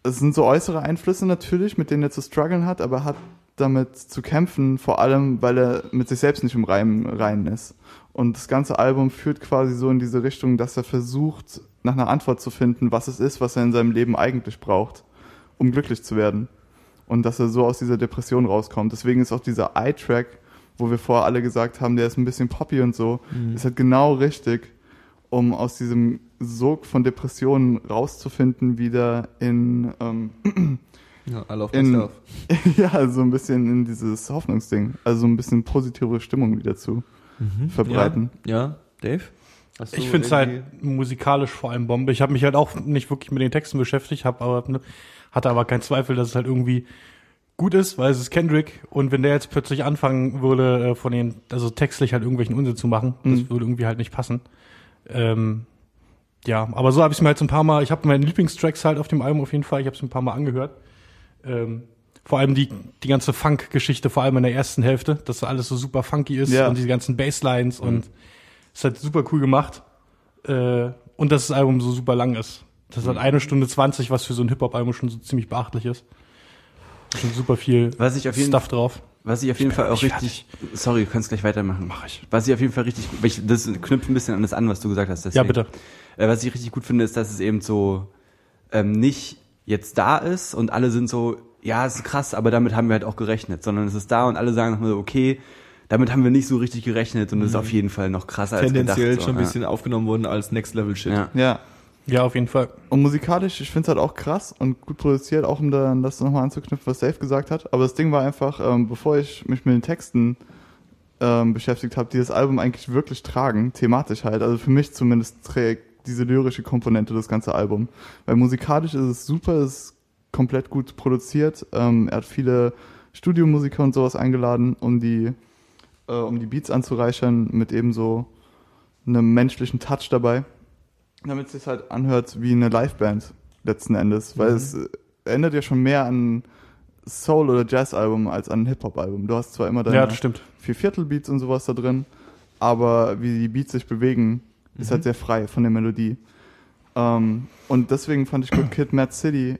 es sind so äußere Einflüsse natürlich, mit denen er zu strugglen hat, aber er hat damit zu kämpfen, vor allem, weil er mit sich selbst nicht im Reinen ist. Und das ganze Album führt quasi so in diese Richtung, dass er versucht, nach einer Antwort zu finden, was es ist, was er in seinem Leben eigentlich braucht, um glücklich zu werden. Und dass er so aus dieser Depression rauskommt. Deswegen ist auch dieser Eye-Track, wo wir vorher alle gesagt haben, der ist ein bisschen poppy und so, ist halt genau richtig, um aus diesem Sog von Depressionen rauszufinden, wieder in, ähm, Ja, I love In- myself. ja, so ein bisschen in dieses Hoffnungsding, also so ein bisschen positive Stimmung wieder zu verbreiten. Ja, ja. Dave? Hast Ich finde es halt musikalisch vor allem Bombe. Ich habe mich halt auch nicht wirklich mit den Texten beschäftigt, hab aber, ne, hatte aber keinen Zweifel, dass es halt irgendwie gut ist, weil es ist Kendrick und wenn der jetzt plötzlich anfangen würde, äh, von den, also textlich halt irgendwelchen Unsinn zu machen, das Mhm. würde irgendwie halt nicht passen. Ähm, ja, aber so habe ich es mir halt so ein paar Mal, ich habe meine Lieblingstracks halt auf dem Album auf jeden Fall, ich habe es ein paar Mal angehört. Ähm, vor allem die, die ganze Funk-Geschichte, vor allem in der ersten Hälfte, dass alles so super funky ist Ja. und diese ganzen Basslines und ist halt super cool gemacht. Äh, und dass das Album so super lang ist. Das ist halt eine Stunde 20, was für so ein Hip-Hop-Album schon so ziemlich beachtlich ist. Schon super viel Was ich auf jeden Stuff drauf. Was ich auf jeden bin Fall auch richtig, sorry, du kannst gleich weitermachen. Mach ich. Was ich auf jeden Fall richtig, weil ich, das knüpft ein bisschen an das an, was du gesagt hast. Ja, deswegen. bitte. Äh, was ich richtig gut finde, ist, dass es eben so ähm, nicht jetzt da ist und alle sind so, ja, es ist krass, aber damit haben wir halt auch gerechnet, sondern es ist da und alle sagen nochmal so, okay, damit haben wir nicht so richtig gerechnet und es ist auf jeden Fall noch krasser als tendenziell gedacht. so, schon ein ja. bisschen aufgenommen worden als Next Level Shit. Ja. Ja. Ja, auf jeden Fall. Und musikalisch, ich finde es halt auch krass und gut produziert, auch um da, das nochmal anzuknüpfen, was Dave gesagt hat. Aber das Ding war einfach, ähm, bevor ich mich mit den Texten ähm, beschäftigt habe, die das Album eigentlich wirklich tragen, thematisch halt. Also für mich zumindest trägt diese lyrische Komponente das ganze Album. Weil musikalisch ist es super, ist komplett gut produziert. Ähm, er hat viele Studiomusiker und sowas eingeladen, um die, äh, um die Beats anzureichern mit eben so einem menschlichen Touch dabei damit es sich halt anhört wie eine Liveband letzten Endes, weil es äh, erinnert ja schon mehr an Soul- oder Jazz-Album als an ein Hip-Hop-Album. Du hast zwar immer deine Ja, das stimmt. Vierviertel-Beats und sowas da drin, aber wie die Beats sich bewegen, ist halt sehr frei von der Melodie. Ähm, und deswegen fand ich Good Kid, Mad City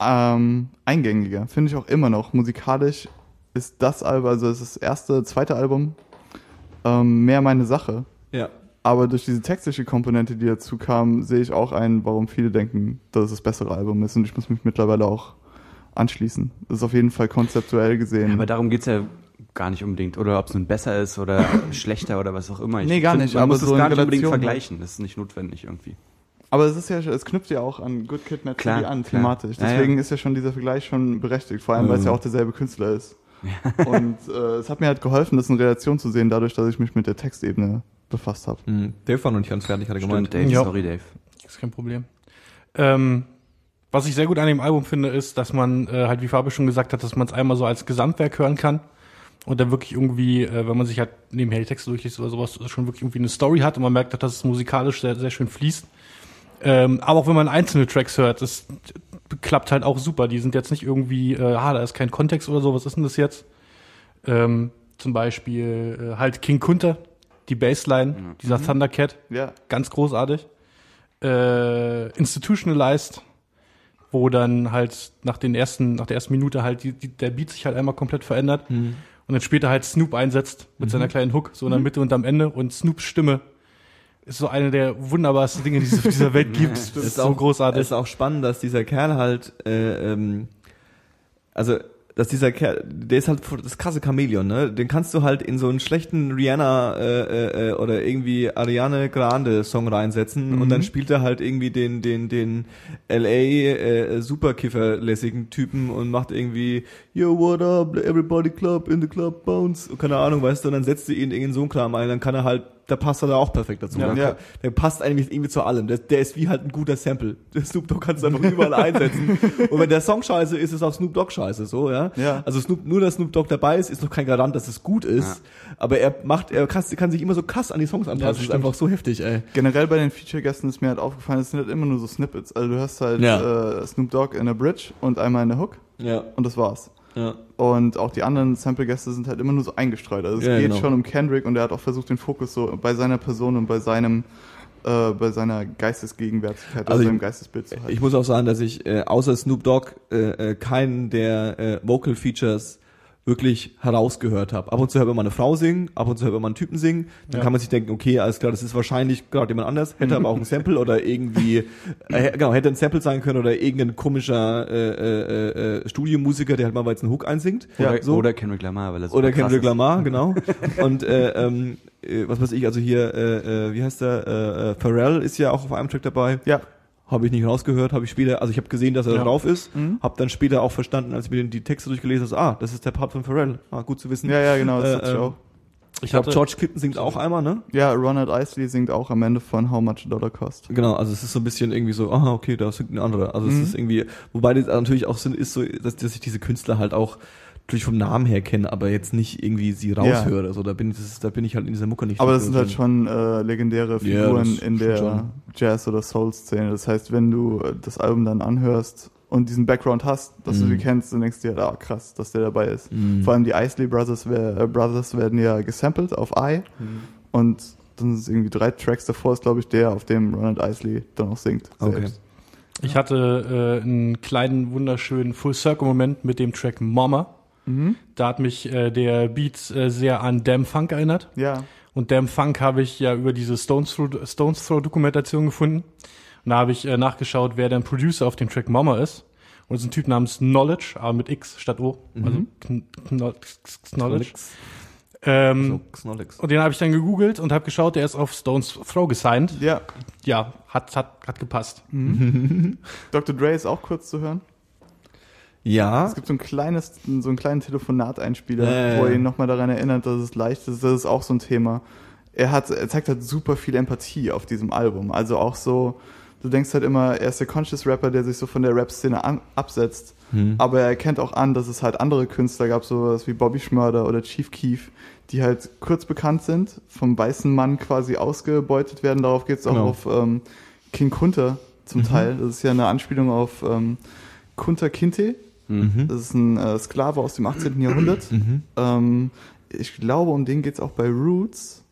ähm, eingängiger. Finde ich auch immer noch. Musikalisch ist das Album, also das erste, zweite Album, ähm, mehr meine Sache. Ja. Aber durch diese textliche Komponente, die dazu kam, sehe ich auch ein, warum viele denken, dass es das bessere Album ist. Und ich muss mich mittlerweile auch anschließen. Das ist auf jeden Fall konzeptuell gesehen. Aber darum geht's ja gar nicht unbedingt. Oder ob es nun besser ist oder schlechter oder was auch immer. Ich Nee, gar find, nicht, Man aber muss so es gar nicht unbedingt vergleichen. Das ist nicht notwendig irgendwie. Aber es ist ja, es knüpft ja auch an Good Kid, Mad City an, thematisch. Ja, Deswegen ja. ist ja schon dieser Vergleich schon berechtigt. Vor allem, weil es Mhm. ja auch derselbe Künstler ist. Und äh, es hat mir halt geholfen, das in Relation zu sehen, dadurch, dass ich mich mit der Textebene befasst habe. Mhm. Dave war noch nicht ganz fertig, hat er gemeint. Dave, Ja. sorry, Dave. Ist kein Problem. Ähm, was ich sehr gut an dem Album finde, ist, dass man äh, halt, wie Fabi schon gesagt hat, dass man es einmal so als Gesamtwerk hören kann und dann wirklich irgendwie, äh, wenn man sich halt nebenher die Texte durchliest oder sowas, schon wirklich irgendwie eine Story hat und man merkt, dass es musikalisch sehr, sehr schön fließt. Ähm, aber auch wenn man einzelne Tracks hört, das klappt halt auch super. Die sind jetzt nicht irgendwie, äh, ah, da ist kein Kontext oder so, was ist denn das jetzt? Ähm, zum Beispiel äh, halt King Kunter, die Bassline, dieser Thundercat, Ja, ganz großartig. Äh, institutionalized, wo dann halt nach den ersten, nach der ersten Minute halt die, die, der Beat sich halt einmal komplett verändert Mhm. und dann später halt Snoop einsetzt mit seiner kleinen Hook, so in der Mitte und am Ende und Snoops Stimme ist so eine der wunderbarsten Dinge, die es auf dieser Welt gibt. Das ist so großartig. Es ist auch spannend, dass dieser Kerl halt, äh, ähm, also dass dieser Kerl, der ist halt das krasse Chamäleon, ne? Den kannst du halt in so einen schlechten Rihanna äh, äh, oder irgendwie Ariane Grande Song reinsetzen und dann spielt er halt irgendwie den den den LA äh, Superkiffer-lässigen Typen und macht irgendwie Yo what up everybody club in the club bounce keine Ahnung, weißt du, und dann setzt du ihn in so einen Kram ein, dann kann er halt da passt er da auch perfekt dazu. Ja. Der, Ja. der passt eigentlich irgendwie zu allem. Der, der ist wie halt ein guter Sample. Der Snoop Dogg kannst du einfach überall einsetzen. Und wenn der Song scheiße ist, ist auch Snoop Dogg scheiße, so, ja. Ja. Also Snoop, nur, dass Snoop Dogg dabei ist, ist noch kein Garant, dass es gut ist. Aber er macht, er kann, kann sich immer so krass an die Songs anpassen. das ist stimmt. einfach so heftig, ey. generell bei den Feature-Gästen ist mir halt aufgefallen, es sind halt immer nur so Snippets. Also du hast halt Ja. äh, Snoop Dogg in der Bridge und einmal in der Hook Ja. und das war's. Ja. Und auch die anderen Sample-Gäste sind halt immer nur so eingestreut. Also es Ja, geht genau. schon um Kendrick und er hat auch versucht, den Fokus so bei seiner Person und bei seinem, äh, bei seiner Geistesgegenwärtigkeit, Also also seinem Geistesbild zu halten. Ich muss auch sagen, dass ich äh, außer Snoop Dogg äh, äh, keinen der äh, Vocal Features wirklich herausgehört habe. Ab und zu hört man mal eine Frau singen, ab und zu hört man mal einen Typen singen. Dann Ja. kann man sich denken, okay, alles klar, das ist wahrscheinlich gerade jemand anders. Hätte aber auch ein Sample oder irgendwie, äh, genau, hätte ein Sample sein können oder irgendein komischer äh, äh, äh, Studiomusiker, der halt mal jetzt einen Hook einsingt. Oder, so. oder Kendrick Lamar, weil er Oder Kendrick. Lamar, genau. Und äh, ähm, äh, was weiß ich, also hier, äh, äh, wie heißt der? Äh, äh, Pharrell ist ja auch auf einem Track dabei. Ja, Habe ich nicht rausgehört, habe ich später, also ich habe gesehen, dass er Ja. drauf ist, Mhm. habe dann später auch verstanden, als ich mir die Texte durchgelesen habe, ah, das ist der Part von Pharrell. Ah, gut zu wissen. ja, ja, genau, das Äh, ist ich ähm, auch. Ich glaube, George Clinton singt auch einmal, ne? Ja, Ronald Isley singt auch am Ende von How Much a Dollar Cost. Genau, also es ist so ein bisschen irgendwie so, aha, okay, da singt ein anderer. Also Mhm. es ist irgendwie, wobei das natürlich auch sind, ist so, dass, dass ich diese Künstler halt auch natürlich vom Namen her kenne, aber jetzt nicht irgendwie sie raushöre. So, da bin ich, das da bin ich halt in dieser Mucke nicht. Aber das sind halt schon äh, legendäre Ja, Figuren das in der schon. Jazz- oder Soul-Szene. Das heißt, wenn du äh, das Album dann anhörst und diesen Background hast, dass du Mhm. sie kennst, dann denkst du dir, ah krass, dass der dabei ist. Mhm. Vor allem die Isley Brothers, äh, Brothers werden ja gesampelt auf I Mhm. und dann sind es irgendwie drei Tracks davor, ist glaube ich der, auf dem Ronald Isley dann auch singt. Okay. selbst. Ich hatte äh, einen kleinen, wunderschönen Full-Circle-Moment mit dem Track Mama. Mhm. Da hat mich äh, der Beat äh, sehr an Damn Funk erinnert. Ja. Und Damn Funk habe ich ja über diese Stones Throw, Stones Throw Dokumentation gefunden. Und da habe ich äh, nachgeschaut, wer der Producer auf dem Track Mama ist. Und es ist ein Typ namens Knowledge, aber mit X statt O. Also Kn Kno Knowledge. Ähm, So, Knollix. und den habe ich dann gegoogelt und habe geschaut, der ist auf Stones Throw gesigned. Ja. Ja, hat, hat, hat gepasst. Dr. Dre ist auch kurz zu hören. Ja, Es gibt so ein kleines, so einen kleinen Telefonateinspieler, ja, wo er ihn nochmal daran erinnert, dass es leicht ist. Das ist auch so ein Thema. Er hat, er zeigt halt super viel Empathie auf diesem Album. Also auch so, du denkst halt immer, er ist der Conscious Rapper, der sich so von der Rap-Szene absetzt. Hm. Aber er erkennt auch an, dass es halt andere Künstler gab, sowas wie Bobby Schmörder oder Chief Keef, die halt kurz bekannt sind, vom weißen Mann quasi ausgebeutet werden. Darauf geht es auch Genau. auf ähm, King Kunter zum Teil. Das ist ja eine Anspielung auf ähm, Kunter Kinte. Mhm. Das ist ein äh, Sklave aus dem 18. Jahrhundert. Mhm. Ähm, ich glaube, um den geht's auch bei Roots,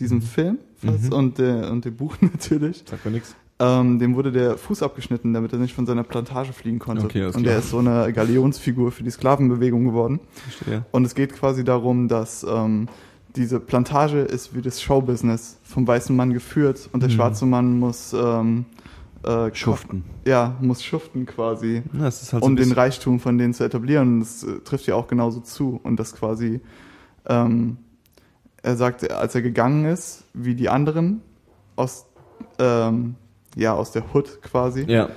diesem Film, fast, Mhm. und, der, und dem Buch natürlich. Sagt mir nix. Ähm, dem wurde der Fuß abgeschnitten, damit er nicht von seiner Plantage fliegen konnte. Okay, und er ist so eine Galionsfigur für die Sklavenbewegung geworden. Verstehe. Und es geht quasi darum, dass ähm, diese Plantage ist wie das Showbusiness vom weißen Mann geführt und der Mhm. schwarze Mann muss ähm, äh, Schuften. Ja, muss schuften quasi Ja, halt so um den Reichtum von denen zu etablieren. Und das äh, trifft ja auch genauso zu. Und das quasi, ähm, er sagt, als er gegangen ist, wie die anderen aus, ähm, ja, aus der Hood quasi. Ja.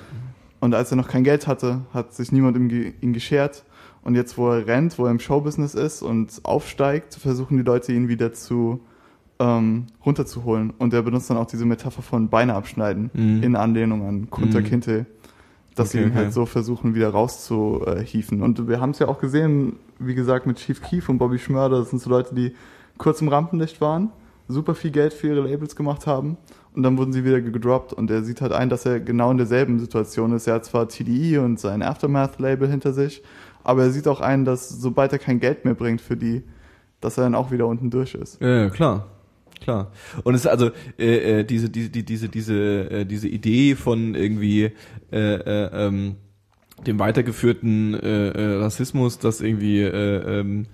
Und als er noch kein Geld hatte, hat sich niemand um ihn geschert. Und jetzt, wo er rennt, wo er im Showbusiness ist und aufsteigt, versuchen die Leute ihn wieder zu ähm, runterzuholen. Und er benutzt dann auch diese Metapher von Beine abschneiden Mhm. in Anlehnung an Kunter Mhm. Kinte, dass Okay, sie ihn okay. halt so versuchen, wieder rauszuhieven. Und wir haben es ja auch gesehen, wie gesagt, mit Chief Keef und Bobby Schmörder. Das sind so Leute, die kurz im Rampenlicht waren, super viel Geld für ihre Labels gemacht haben und dann wurden sie wieder gedroppt. Und er sieht halt ein, dass er genau in derselben Situation ist. Er hat zwar TDE und sein Aftermath-Label hinter sich, aber er sieht auch ein, dass sobald er kein Geld mehr bringt für die, dass er dann auch wieder unten durch ist. Ja, klar. Klar. Und es ist also äh, äh, diese diese die, diese diese äh, diese Idee von irgendwie äh, äh, ähm, dem weitergeführten äh, äh, Rassismus, dass irgendwie äh, ähm,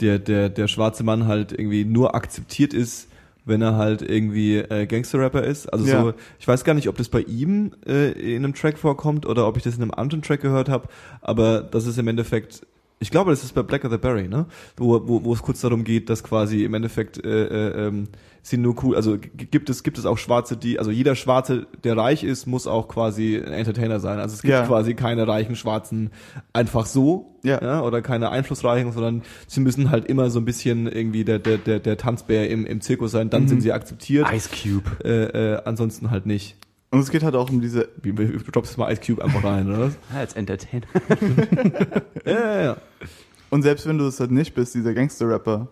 der der der schwarze Mann halt irgendwie nur akzeptiert ist, wenn er halt irgendwie äh, Gangster-Rapper ist. Also Ja. so, ich weiß gar nicht, ob das bei ihm äh, in einem Track vorkommt oder ob ich das in einem anderen Track gehört habe, aber das ist im Endeffekt ich glaube, das ist bei Black of the Berry, ne? Wo, wo, wo es kurz darum geht, dass quasi im Endeffekt äh, äh, ähm, sind nur cool, also gibt es gibt es auch Schwarze, die, also jeder Schwarze, der reich ist, muss auch quasi ein Entertainer sein. Also es gibt Ja. quasi keine reichen Schwarzen einfach so, Ja. oder keine einflussreichen, sondern sie müssen halt immer so ein bisschen irgendwie der der der, der Tanzbär im, im Zirkus sein, dann Mhm. sind sie akzeptiert. Ice Cube. Äh, äh, ansonsten halt nicht. Und es geht halt auch um diese, Wie, wie, du droppst mal Ice Cube einfach rein, oder? Ja, als Entertainer. ja, ja, ja. und selbst wenn du es halt nicht bist, dieser Gangster-Rapper,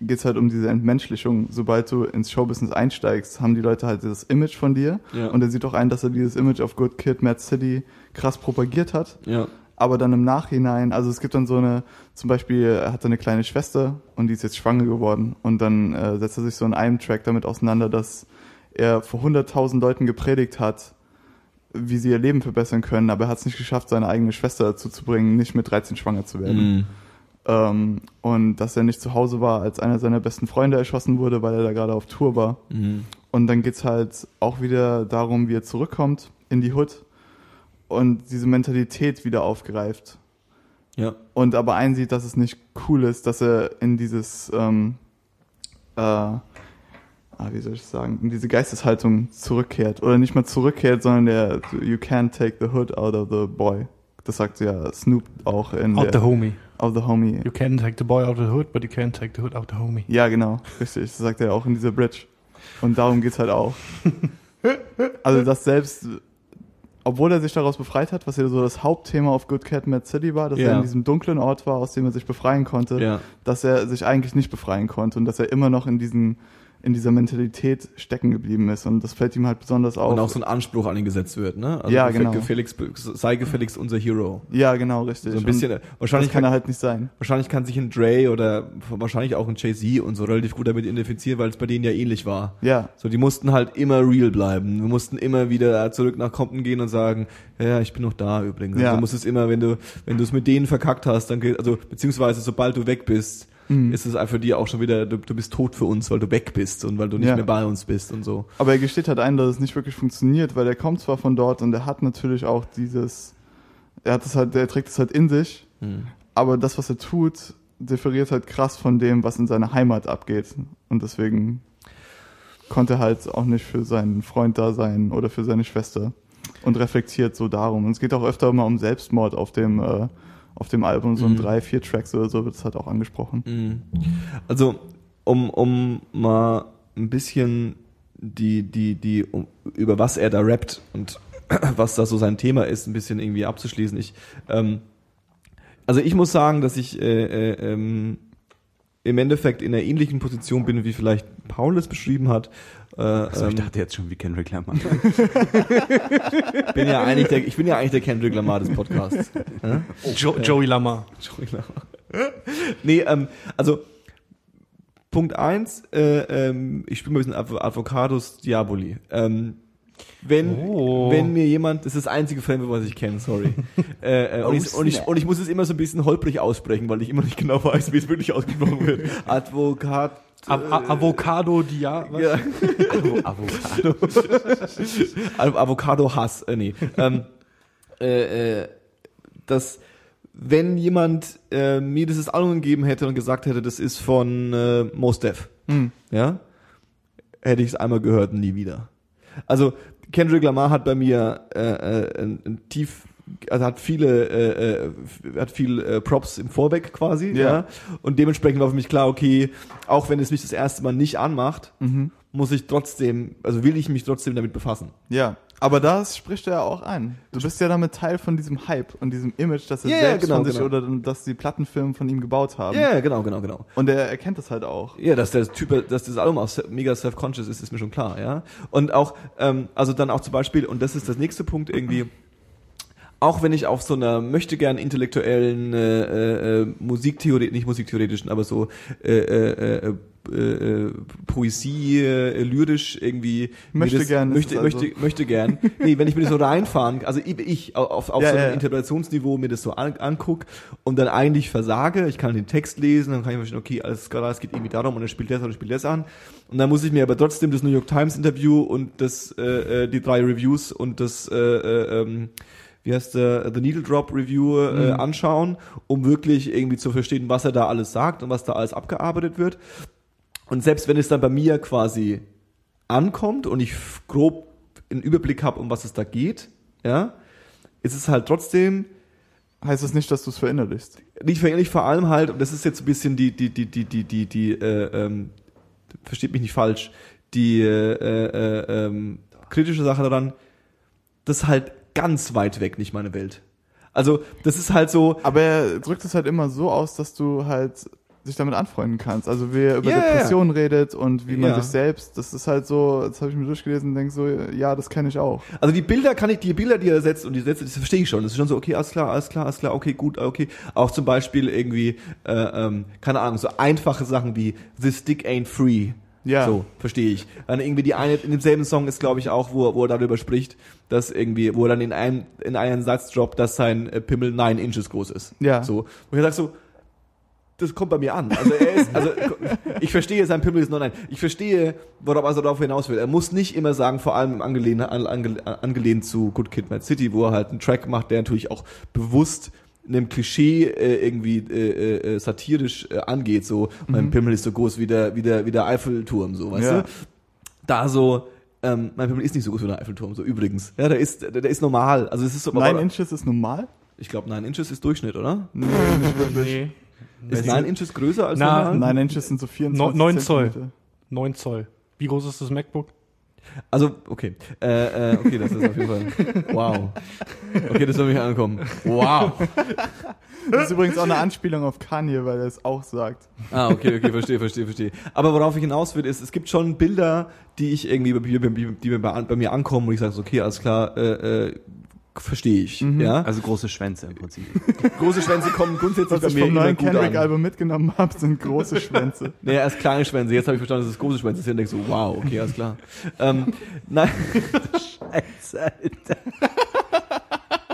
geht's halt um diese Entmenschlichung. Sobald du ins Showbusiness einsteigst, haben die Leute halt das Image von dir. Ja. Und er sieht auch ein, dass er dieses Image auf Good Kid, Mad City krass propagiert hat. Ja. Aber dann im Nachhinein, also es gibt dann so eine, zum Beispiel, er hat eine kleine Schwester und die ist jetzt schwanger geworden. Und dann äh, setzt er sich so in einem Track damit auseinander, dass er vor 100.000 Leuten gepredigt hat, wie sie ihr Leben verbessern können, aber er hat es nicht geschafft, seine eigene Schwester dazu zu bringen, nicht mit 13 schwanger zu werden. Mhm. Ähm, und dass er nicht zu Hause war, als einer seiner besten Freunde erschossen wurde, weil er da gerade auf Tour war. Mhm. Und dann geht's halt auch wieder darum, wie er zurückkommt in die Hood und diese Mentalität wieder aufgreift. Ja. Und aber einsieht, dass es nicht cool ist, dass er in dieses, ähm, äh, ah, wie soll ich sagen, in diese Geisteshaltung zurückkehrt. Oder nicht mal zurückkehrt, sondern der You can't take the hood out of the boy. Das sagt ja Snoop auch in Out the der, homie. of the homie. You can take the boy out of the hood, but you can't take the hood out the homie. Ja, genau, richtig. Das sagt er auch in dieser Bridge. Und darum geht's halt auch. Also, dass selbst, obwohl er sich daraus befreit hat, was ja so das Hauptthema auf Good Cat Mad City war, dass Ja. er in diesem dunklen Ort war, aus dem er sich befreien konnte, Ja. dass er sich eigentlich nicht befreien konnte und dass er immer noch in diesen, in dieser Mentalität stecken geblieben ist. Und das fällt ihm halt besonders auf. Und auch so ein Anspruch an ihn gesetzt wird, ne? Also Ja, genau. Gefälligst, sei gefälligst unser Hero. ja, genau, richtig. So ein bisschen, Und wahrscheinlich das kann kann, er halt nicht sein. wahrscheinlich kann sich ein Dre oder wahrscheinlich auch ein Jay-Z und so relativ gut damit identifizieren, weil es bei denen ja ähnlich war. Ja, So, die mussten halt immer real bleiben. Wir mussten immer wieder zurück nach Compton gehen und sagen, ja, ich bin noch da übrigens. Ja. Also du musst es immer, wenn du, wenn du es mit denen verkackt hast, dann geht, also, beziehungsweise sobald du weg bist, Mhm. ist es einfach für die auch schon wieder, du, du bist tot für uns, weil du weg bist und weil du nicht Ja. mehr bei uns bist und so. Aber er gesteht halt ein, dass es nicht wirklich funktioniert, weil er kommt zwar von dort und er hat natürlich auch dieses, er hat es halt, er trägt es halt in sich, Hm. aber das, was er tut, differiert halt krass von dem, was in seiner Heimat abgeht. Und deswegen konnte er halt auch nicht für seinen Freund da sein oder für seine Schwester und reflektiert so darum. Und es geht auch öfter mal um Selbstmord auf dem, äh, auf dem Album, so Mhm. drei, vier Tracks oder so wird es halt auch angesprochen. Mhm. Also, um, um mal ein bisschen die, die, die, um, über was er da rappt und was da so sein Thema ist, ein bisschen irgendwie abzuschließen. Ich, ähm, also ich muss sagen, dass ich äh, äh, ähm, im Endeffekt in einer ähnlichen Position bin, wie vielleicht Paul es beschrieben hat. Äh, Achso, ich ähm, dachte jetzt schon wie Kendrick Lamar. bin ja eigentlich der, ich bin ja eigentlich der Kendrick Lamar des Podcasts. Ja? Jo Joey Lamar. Joey Lamar. nee, ähm, also Punkt eins, äh, ähm, ich spiele mal ein bisschen Adv Advocatus Diaboli. Ähm, wenn, Oh. wenn mir jemand, das ist das einzige Film, was ich kenne, sorry. äh, äh, und, Oh, ich, und, ich, und ich muss es immer so ein bisschen holprig aussprechen, weil ich immer nicht genau weiß, wie es wirklich ausgesprochen wird. Advokat. A A Avocado Dia. Was? Ja. Avocado. Av- Avocado-Hass, äh, nee. ähm, äh, äh, dass wenn jemand äh, mir dieses Album gegeben hätte und gesagt hätte, das ist von äh, Mos Def, Hm. ja, hätte ich es einmal gehört und nie wieder. Also Kendrick Lamar hat bei mir äh, äh, einen, einen tief also hat viele, äh, äh, hat viel äh, Props im Vorweg quasi, ja. Ja. Und dementsprechend war für mich klar, okay, auch wenn es mich das erste Mal nicht anmacht, Mhm. muss ich trotzdem, also will ich mich trotzdem damit befassen. Ja, aber das spricht er ja auch ein. Du bist ja damit Teil von diesem Hype und diesem Image, das er ja, selbst genau, von sich genau. oder dass die Plattenfirmen von ihm gebaut haben. Ja, genau, genau, genau. Und er erkennt das halt auch. Ja, dass der Typ, dass das Album auch mega self-conscious ist, ist mir schon klar, ja. Und auch, ähm, also dann auch zum Beispiel, und das ist das nächste Punkt irgendwie, auch wenn ich auf so einer möchte gern intellektuellen äh, äh, Musiktheorie, nicht musiktheoretischen, aber so äh, äh, äh, äh, Poesie, äh, lyrisch irgendwie Möchte das, gern möchte, es möchte, also. möchte gern. Nee, wenn ich mir das so reinfahren, also ich, ich auf, auf Ja, so einem ja, ja. Interpretationsniveau mir das so an, anguck und dann eigentlich versage, ich kann den Text lesen, dann kann ich mir verstehen, okay, alles klar, es geht irgendwie darum und dann spielt das oder spielt das an. Und dann muss ich mir aber trotzdem das New York Times Interview und das äh, äh, die drei Reviews und das äh, äh, ähm, wie heißt der, The Needle Drop Review äh, Mhm. anschauen, um wirklich irgendwie zu verstehen, was er da alles sagt und was da alles abgearbeitet wird. Und selbst wenn es dann bei mir quasi ankommt und ich grob einen Überblick habe, um was es da geht, ja, ist es halt trotzdem Heißt das nicht, dass du es verinnerlichst? nicht verinnerlich vor allem halt, und das ist jetzt ein bisschen die, die, die, die, die, die, die äh, ähm, versteht mich nicht falsch, die äh, äh, ähm, kritische Sache daran, das ist halt ganz weit weg nicht meine Welt. Also, das ist halt so, Aber er drückt es halt immer so aus, dass du halt sich damit anfreunden kannst. Also wie er über ja. Depressionen redet und wie man Ja. sich selbst, das ist halt so, das habe ich mir durchgelesen und denk so, ja, das kenne ich auch. Also die Bilder kann ich, die Bilder, die er setzt und die Sätze, das verstehe ich schon. Das ist schon so, okay, alles klar, alles klar, alles klar, okay, gut, okay. Auch zum Beispiel irgendwie, äh, ähm, keine Ahnung, so einfache Sachen wie This Dick Ain't Free. Ja. So, verstehe ich. Dann irgendwie die eine, in demselben Song ist, glaube ich, auch, wo, er- wo er darüber spricht, dass irgendwie, wo er dann in einem, in einen Satz droppt, dass sein äh, Pimmel nine inches groß ist. Ja. So. Wo ich sag so, das kommt bei mir an. Also er ist, also ich verstehe, sein Pimmel ist noch nein. Ich verstehe, worauf also darauf hinaus will. Er muss nicht immer sagen, vor allem angelehnt, an, ange, angelehnt zu Good Kid, Mad City, wo er halt einen Track macht, der natürlich auch bewusst einem Klischee äh, irgendwie äh, äh, satirisch äh, angeht. So, mein Pimmel ist so groß wie der, wie der, wie der Eiffelturm, so, weißt Ja. du? Da so, ähm, mein Pimmel ist nicht so groß wie der Eiffelturm, so übrigens. Ja, der ist, der, der ist normal. Also es ist so, Nine Inches ist normal? ich glaube, 9 Inches ist Durchschnitt, oder? Nee, nicht wirklich. Nee. Ist 9 Inches größer als Na, normal? Nine Inches sind so 24 Neun Zoll. Zentimeter. 9 Zoll. Wie groß ist das MacBook? Also, okay. Äh, äh, okay, das ist auf jeden Fall. Wow. Okay, das soll mich ankommen. Wow. Das ist übrigens auch eine Anspielung auf Kanye, weil er es auch sagt. Ah, okay, okay, verstehe, verstehe, verstehe. Aber worauf ich hinaus will, ist, es gibt schon Bilder, die ich irgendwie, die, die, bei, bei mir ankommen und ich sage, so, okay, alles klar, äh, äh, verstehe ich. Ja? Also große Schwänze im Prinzip. Große Schwänze kommen grundsätzlich Was bei ich mir vom neuen. Kendrick-Album mitgenommen habe, sind große Schwänze. Nee, erst kleine Schwänze. Jetzt habe ich verstanden, dass es große Schwänze sind. Und denk so, wow, okay, alles klar. ähm, nein, Scheiße, Alter.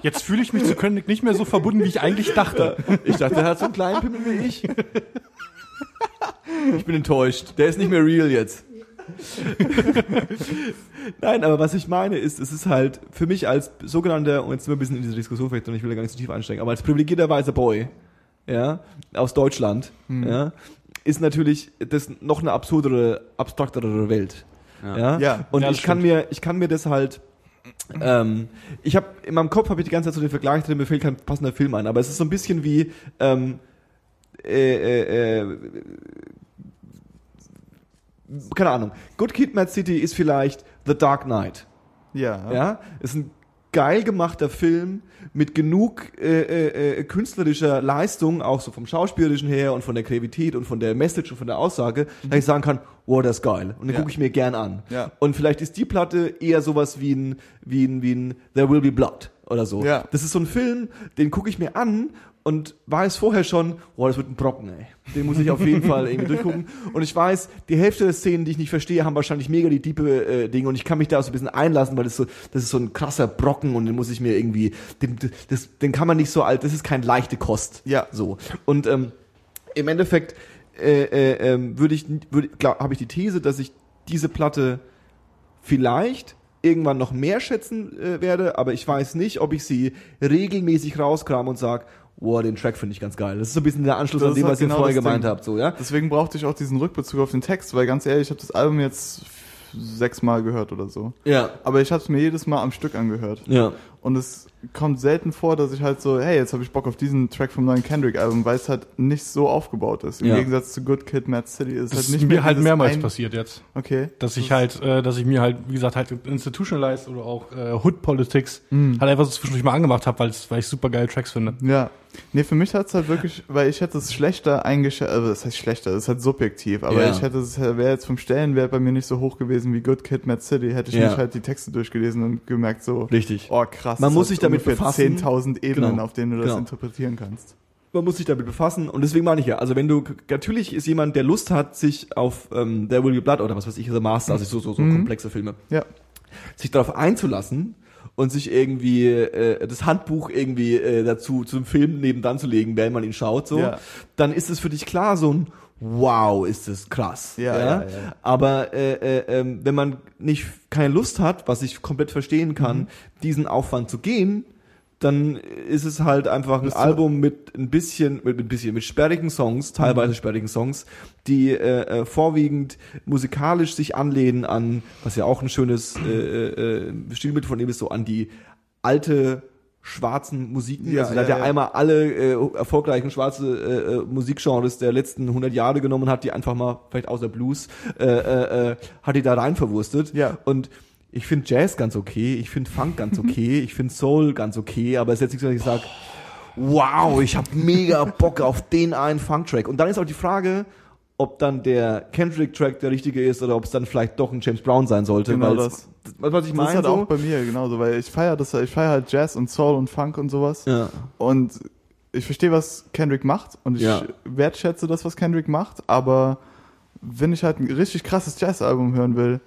Jetzt fühle ich mich zu König nicht mehr so verbunden, wie ich eigentlich dachte. ich dachte, er hat so einen kleinen Pimmel wie ich. Ich bin enttäuscht. Der ist nicht mehr real jetzt. Nein, aber was ich meine ist, es ist halt für mich als sogenannter, und jetzt sind wir ein bisschen in diese Diskussion vielleicht und ich will da gar nicht so tief einsteigen, aber als privilegierter weißer Boy, ja, aus Deutschland, ja, ist natürlich das noch eine absurdere, abstraktere Welt. Ja. Ja. Ja. Und Ja, ich kann mir, ich kann mir das halt, ähm, ich habe in meinem Kopf habe ich die ganze Zeit so den Vergleich drin, mir fällt kein passender Film ein, aber es ist so ein bisschen wie, ähm, äh, äh, äh, keine Ahnung. Good Kid, Mad City ist vielleicht The Dark Knight. Ja. Ja, ist ein geil gemachter Film mit genug äh, äh, äh, künstlerischer Leistung, auch so vom Schauspielerischen her und von der Kreativität und von der Message und von der Aussage, dass ich sagen kann, wow, das ist geil. Und den Ja. gucke ich mir gern an. Ja. Und vielleicht ist die Platte eher sowas wie ein, wie ein, wie ein There Will Be Blood oder so. Ja. Das ist so ein Film, den gucke ich mir an und weiß vorher schon, boah, das wird ein Brocken, ey. Den muss ich auf jeden Fall irgendwie durchgucken. Und ich weiß, die Hälfte der Szenen, die ich nicht verstehe, haben wahrscheinlich mega die diepe äh, Dinge und ich kann mich da so ein bisschen einlassen, weil das so, das ist so ein krasser Brocken und den muss ich mir irgendwie, den, das, den kann man nicht so alt, das ist kein leichte Kost. Ja. So. Und ähm, im Endeffekt äh, äh, ähm, würde ich, glaub, habe ich die These, dass ich diese Platte vielleicht irgendwann noch mehr schätzen äh, werde, aber ich weiß nicht, ob ich sie regelmäßig rauskram und sag, wow, den Track finde ich ganz geil. Das ist so ein bisschen der Anschluss Das an dem, ist halt was ihr genau vorher das gemeint Ding. habt, so, ja? Deswegen brauchte ich auch diesen Rückbezug auf den Text, weil ganz ehrlich, ich habe das Album jetzt sechsmal gehört oder so. Ja. Aber ich habe es mir jedes Mal am Stück angehört. Ja. Und es kommt selten vor, dass ich halt so, hey, jetzt habe ich Bock auf diesen Track vom neuen Kendrick-Album, weil es halt nicht so aufgebaut ist. Im Ja. Gegensatz zu Good Kid, Mad City ist Das halt ist nicht mir mehr halt mehrmals ein- passiert jetzt. Okay. Dass ich halt, äh, dass ich mir halt, wie gesagt, halt Institutionalized oder auch äh, Hood Politics halt einfach so zwischendurch mal angemacht habe, weil weil ich super geile Tracks finde. Ja. Nee, für mich hat's halt wirklich, weil ich hätte es schlechter eingeschätzt, also das heißt schlechter, das ist halt subjektiv, aber Ja. ich hätte es, wäre jetzt vom Stellenwert bei mir nicht so hoch gewesen wie Good Kid, Mad City, hätte ich Ja. nicht halt die Texte durchgelesen und gemerkt so, Richtig. oh krass. Man muss hat sich damit befassen. 10.000 Ebenen, Genau. auf denen du das Genau. interpretieren kannst. man muss sich damit befassen und deswegen meine ich ja, also wenn du, natürlich ist jemand, der Lust hat, sich auf ähm, There Will Be Blood oder was weiß ich, The Master, also so, so, so Mhm. komplexe Filme, Ja. sich darauf einzulassen und sich irgendwie äh, das Handbuch irgendwie äh, dazu zum Film nebenan zu legen, während man ihn schaut, so, Ja. dann ist es für dich klar so ein Wow, ist das krass. Ja, ja, ja. Aber äh, äh, ähm, wenn man nicht keine Lust hat, was ich komplett verstehen kann, Mhm. diesen Aufwand zu gehen, dann ist es halt einfach ein Album mit ein bisschen, mit ein bisschen, mit sperrigen Songs, Mhm. teilweise sperrigen Songs, die äh, äh, vorwiegend musikalisch sich anlehnen an, was ja auch ein schönes äh, äh, Stilmittel von ihm ist, so an die alte schwarzen Musiken. Ja, also da hat ja, ja. einmal alle äh, erfolgreichen schwarze äh, äh, Musikgenres der letzten 100 Jahre genommen hat, die einfach mal, vielleicht außer Blues, äh, äh, äh, hat die da rein verwurstet. Ja. Und ich finde Jazz ganz okay, ich finde Funk ganz okay, ich finde Soul ganz okay, aber es ist jetzt nicht so, dass ich sage, wow, ich habe mega Bock auf den einen Funk-Track. Und dann ist auch die Frage, ob dann der Kendrick-Track der richtige ist oder ob es dann vielleicht doch ein James Brown sein sollte. Genau weil das. Es, was ich Das ist meine halt so, auch bei mir genauso, weil ich feiere das, ich feiere halt Jazz und Soul und Funk und sowas. ja. Und ich verstehe, was Kendrick macht und ich Ja. wertschätze das, was Kendrick macht, aber wenn ich halt ein richtig krasses Jazz-Album hören will,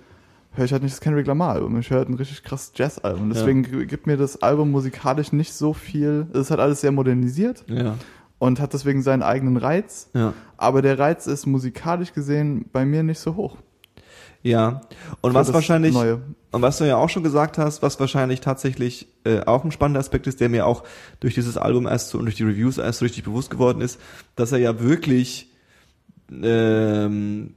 höre ich halt nicht das Kendrick Lamar-Album. Ich höre halt ein richtig krasses Jazz-Album. Deswegen gibt mir das Album musikalisch nicht so viel. Es ist halt alles sehr modernisiert Ja, und hat deswegen seinen eigenen Reiz. ja. Aber der Reiz ist musikalisch gesehen bei mir nicht so hoch. Ja. Und was wahrscheinlich, Neue. und was du ja auch schon gesagt hast, was wahrscheinlich tatsächlich äh, auch ein spannender Aspekt ist, der mir auch durch dieses Album erst so und durch die Reviews erst so richtig bewusst geworden ist, dass er ja wirklich ähm,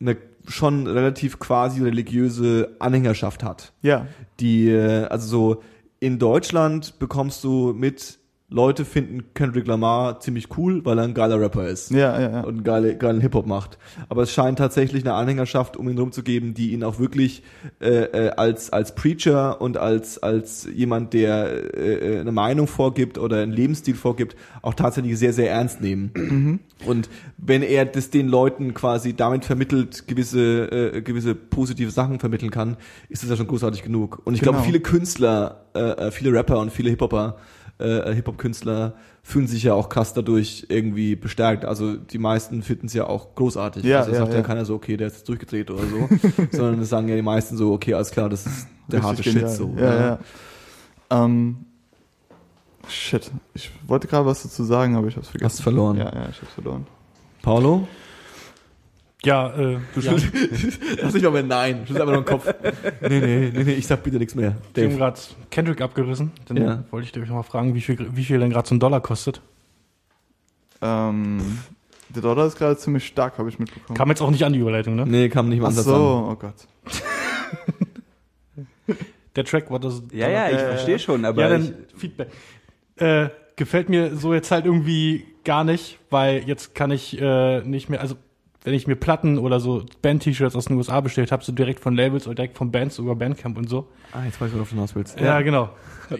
eine schon relativ quasi religiöse Anhängerschaft hat. Ja, Die, äh, also so in Deutschland bekommst du mit, Leute finden Kendrick Lamar ziemlich cool, weil er ein geiler Rapper ist ja, ja. ja. und geile, geilen Hip-Hop macht. Aber es scheint tatsächlich eine Anhängerschaft um ihn rumzugeben, die ihn auch wirklich äh, äh, als, als Preacher und als, als jemand, der äh, äh, eine Meinung vorgibt oder einen Lebensstil vorgibt, auch tatsächlich sehr, sehr ernst nehmen. Und wenn er das den Leuten quasi damit vermittelt, gewisse, äh, gewisse positive Sachen vermitteln kann, ist das ja schon großartig genug. Und ich Genau. glaube, viele Künstler, äh, äh, viele Rapper und viele Hip-Hopper, äh, Hip-Hop-Künstler fühlen sich ja auch krass dadurch irgendwie bestärkt. Also die meisten finden es ja auch großartig. Ja, also ja, sagt ja, ja. keiner so, okay, der ist jetzt durchgedreht oder so, sondern es sagen ja die meisten so, okay, alles klar, das ist der harte Richtig Shit genial. so. Ja, ja. Ähm, shit. Ich wollte gerade was dazu sagen, aber ich hab's vergessen. Hast du verloren. Ja, ja, ich hab's verloren. Paulo? Ja, äh, Du ja, Lass nicht mal mehr Nein. Du einfach nur im Kopf. Nee, nee, nee, nee, ich sag bitte nichts mehr. wir haben Dave. gerade Kendrick abgerissen. Dann Ja. wollte ich dich noch mal fragen, wie viel, wie viel denn gerade so ein Dollar kostet. Ähm, der Dollar ist gerade ziemlich stark, habe ich mitbekommen. Kam jetzt auch nicht an die Überleitung, ne? Nee, kam nicht mal Ach anders so, an. oh Gott. Der Track war das. Ja, ja, ich ja, verstehe schon, aber ja, ich, dann Feedback. Äh, gefällt mir so jetzt halt irgendwie gar nicht, weil jetzt kann ich äh, nicht mehr, also wenn ich mir Platten oder so Band-T-Shirts aus den USA bestellt habe, so direkt von Labels oder direkt von Bands über Bandcamp und so. Ah, jetzt weiß ich, worauf du hinaus willst. Ja, genau.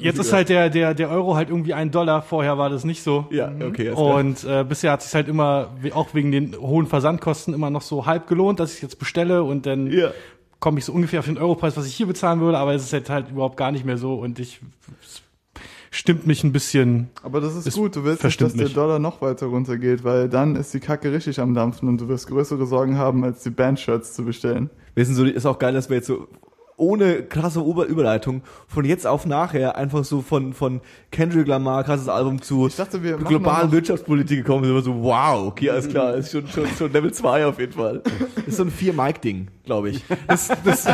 Jetzt ist halt der, der, der Euro halt irgendwie ein Dollar, vorher war das nicht so. Ja, okay. Und äh, bisher hat sich halt immer, auch wegen den hohen Versandkosten, immer noch so halb gelohnt, dass ich jetzt bestelle und dann Ja. komme ich so ungefähr auf den Europreis, was ich hier bezahlen würde, aber es ist jetzt halt überhaupt gar nicht mehr so und ich stimmt mich ein bisschen. Aber das ist Es gut, du willst nicht, dass der. Dollar noch weiter runtergeht, weil dann ist die Kacke richtig am Dampfen und du wirst größere Sorgen haben, als die Bandshirts zu bestellen. Sind so, ist auch geil, dass wir jetzt so ohne krasse Ober Überleitung von jetzt auf nachher einfach so von, von Kendrick Lamar, krasses Album zu Ich dachte, wir globalen Wirtschaftspolitik gekommen sind. Wir so, wow, okay, alles klar, ist schon, schon, schon Level 2 auf jeden Fall. Das ist so ein Vier-Mic-Ding, glaube ich. Das, das,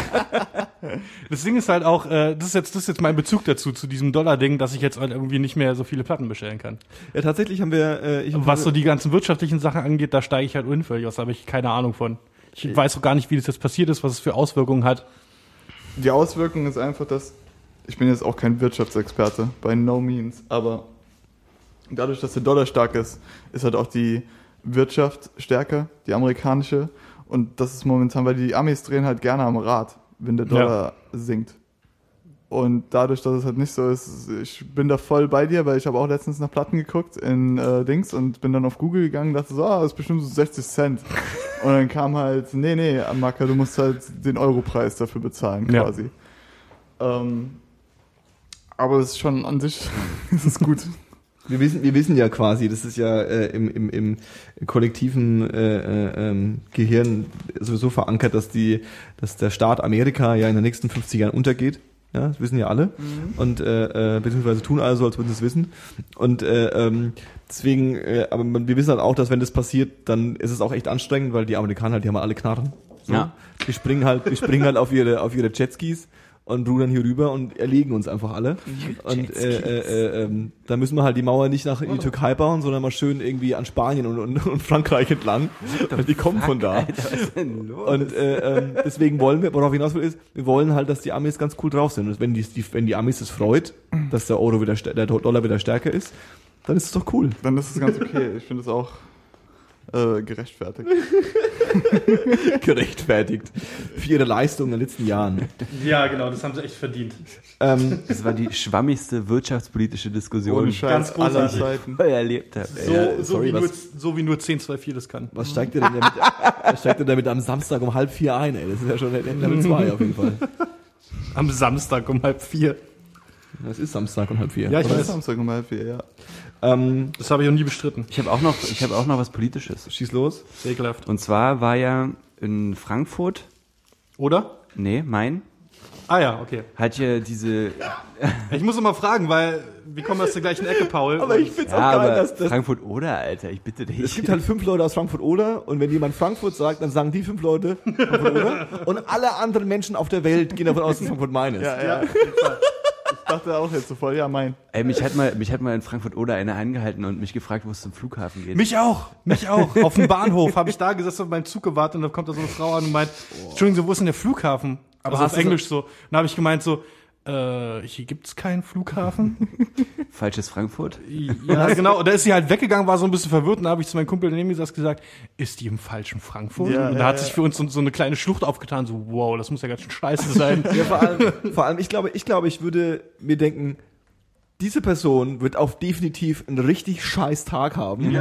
das Ding ist halt auch, äh, das ist jetzt das ist jetzt mein Bezug dazu zu diesem Dollar-Ding, dass ich jetzt halt irgendwie nicht mehr so viele Platten bestellen kann. Ja, tatsächlich haben wir, äh, ich Was so die ganzen wirtschaftlichen Sachen angeht, da steige ich halt unvöllig aus, da habe ich keine Ahnung von. Ich weiß auch gar nicht, wie das jetzt passiert ist, was es für Auswirkungen hat. Die Auswirkung ist einfach, dass ich bin jetzt auch kein Wirtschaftsexperte, by no means, aber dadurch, dass der Dollar stark ist, ist halt auch die Wirtschaft stärker, die amerikanische. Und das ist momentan, weil die Amis drehen halt gerne am Rad, wenn der Dollar sinkt. Und dadurch, dass es halt nicht so ist, ich bin da voll bei dir, weil ich habe auch letztens nach Platten geguckt in äh, Dings und bin dann auf Google gegangen und dachte so, ah, das ist bestimmt so 60 Cent. Und dann kam halt, nee, nee, Maka, du musst halt den Europreis dafür bezahlen, Ja. quasi. Ähm, aber es ist schon an sich, es ist gut. Wir wissen, wir wissen ja quasi, das ist ja äh, im, im, im kollektiven äh, äh, ähm, Gehirn sowieso verankert, dass die, dass der Staat Amerika ja in den nächsten 50 Jahren untergeht. Ja, das wissen ja alle. Und äh, äh, beziehungsweise tun alle so, als würden sie es wissen. Und äh, ähm, deswegen, äh, aber wir wissen halt auch, dass wenn das passiert, dann ist es auch echt anstrengend, weil die Amerikaner halt, die haben alle Knarren. So. Ja. Die springen halt, die springen halt auf ihre, auf ihre Jetskis und rudern hier rüber und erlegen uns einfach alle. Und äh, äh, äh, ähm, da müssen wir halt die Mauer nicht nach in die Türkei bauen, sondern mal schön irgendwie an Spanien und, und, und Frankreich entlang. Weil die kommen von da. Alter, was ist denn los? Und äh, ähm, deswegen wollen wir, worauf ich hinaus will, ist, wir wollen halt, dass die Amis ganz cool drauf sind. Und wenn die, die, wenn die Amis es freut, dass der Euro wieder, der Dollar wieder stärker ist, dann ist es doch cool. Dann ist es ganz okay. Ich finde es auch äh, gerechtfertigt. Gerechtfertigt. Für ihre Leistung in den letzten Jahren. Ja, genau, das haben sie echt verdient. Ähm, Das war die schwammigste wirtschaftspolitische Diskussion, Ohne die Scheiß, Ganz aller. Zeiten. ich erlebt habe. So, Ja, so, sorry, wie nur, was- so wie nur 1024 das kann. was steigt ihr denn damit, was steigt ihr damit am Samstag um halb vier ein, ey? Das ist ja schon Level 2 auf jeden Fall. Am Samstag um halb vier. Das ist Samstag um halb vier. Ja, ich weiß. Samstag um halb vier, ja. Ähm, Das habe ich auch nie bestritten. Ich habe auch noch, ich habe auch noch was Politisches. schieß los. Sehr ekelhaft. Und zwar war ja in Frankfurt, Oder? nee, Main, Ah ja, okay. hat ja diese, Ich muss noch mal fragen, weil wir kommen aus der gleichen Ecke, Paul. Aber ich find's ja, auch geil, aber dass das Frankfurt oder, Alter, ich bitte Es dich. gibt halt fünf Leute aus Frankfurt oder und wenn jemand Frankfurt sagt, dann sagen die fünf Leute Frankfurt oder und alle anderen Menschen auf der Welt gehen davon aus, dass Frankfurt Main ist. Ja, ja. Ich dachte auch jetzt sofort, ja, mein. Ey, mich hat mal, mich hat mal in Frankfurt oder einer angehalten und mich gefragt, wo es zum Flughafen geht. Mich auch, mich auch. Auf dem Bahnhof habe ich da gesessen und beim Zug gewartet und da kommt da so eine Frau an und meint, Entschuldigung, wo ist denn der Flughafen? Aber also hast auf du so- Englisch so. Dann habe ich gemeint so, äh, hier gibt's keinen Flughafen. Falsches Frankfurt? ja, genau. Und da ist sie halt weggegangen, war so ein bisschen verwirrt und da habe ich zu meinem Kumpel daneben gesessen gesagt, ist die im falschen Frankfurt? Ja, und da ja, hat ja. sich für uns so, so eine kleine Schlucht aufgetan, so wow, das muss ja ganz schön scheiße sein. Ja, vor allem, vor allem, ich glaube, ich glaube, ich würde mir denken, diese Person wird auf definitiv einen richtig scheiß Tag haben.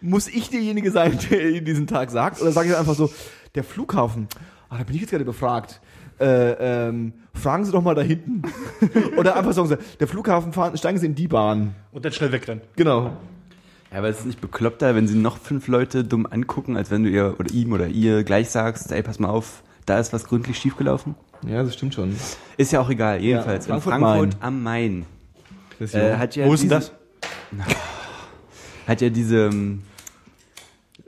Muss ich derjenige sein, der ihnen diesen Tag sagt? Oder sage ich einfach so, der Flughafen, ah, da bin ich jetzt gerade befragt. Äh, ähm, fragen Sie doch mal da hinten. Oder einfach sagen Sie, der Flughafen fahren, steigen Sie in die Bahn. Und dann schnell wegrennen. Genau. Ja, aber es ist nicht bekloppter, wenn sie noch fünf Leute dumm angucken, als wenn du ihr oder ihm oder ihr gleich sagst, ey, pass mal auf, da ist was gründlich schiefgelaufen. Ja, das stimmt schon. Ist ja auch egal, jedenfalls. Ja, in Frankfurt Frankfurt am Main äh, hat ja Wo ist denn diese- das? hat ja diese ähm,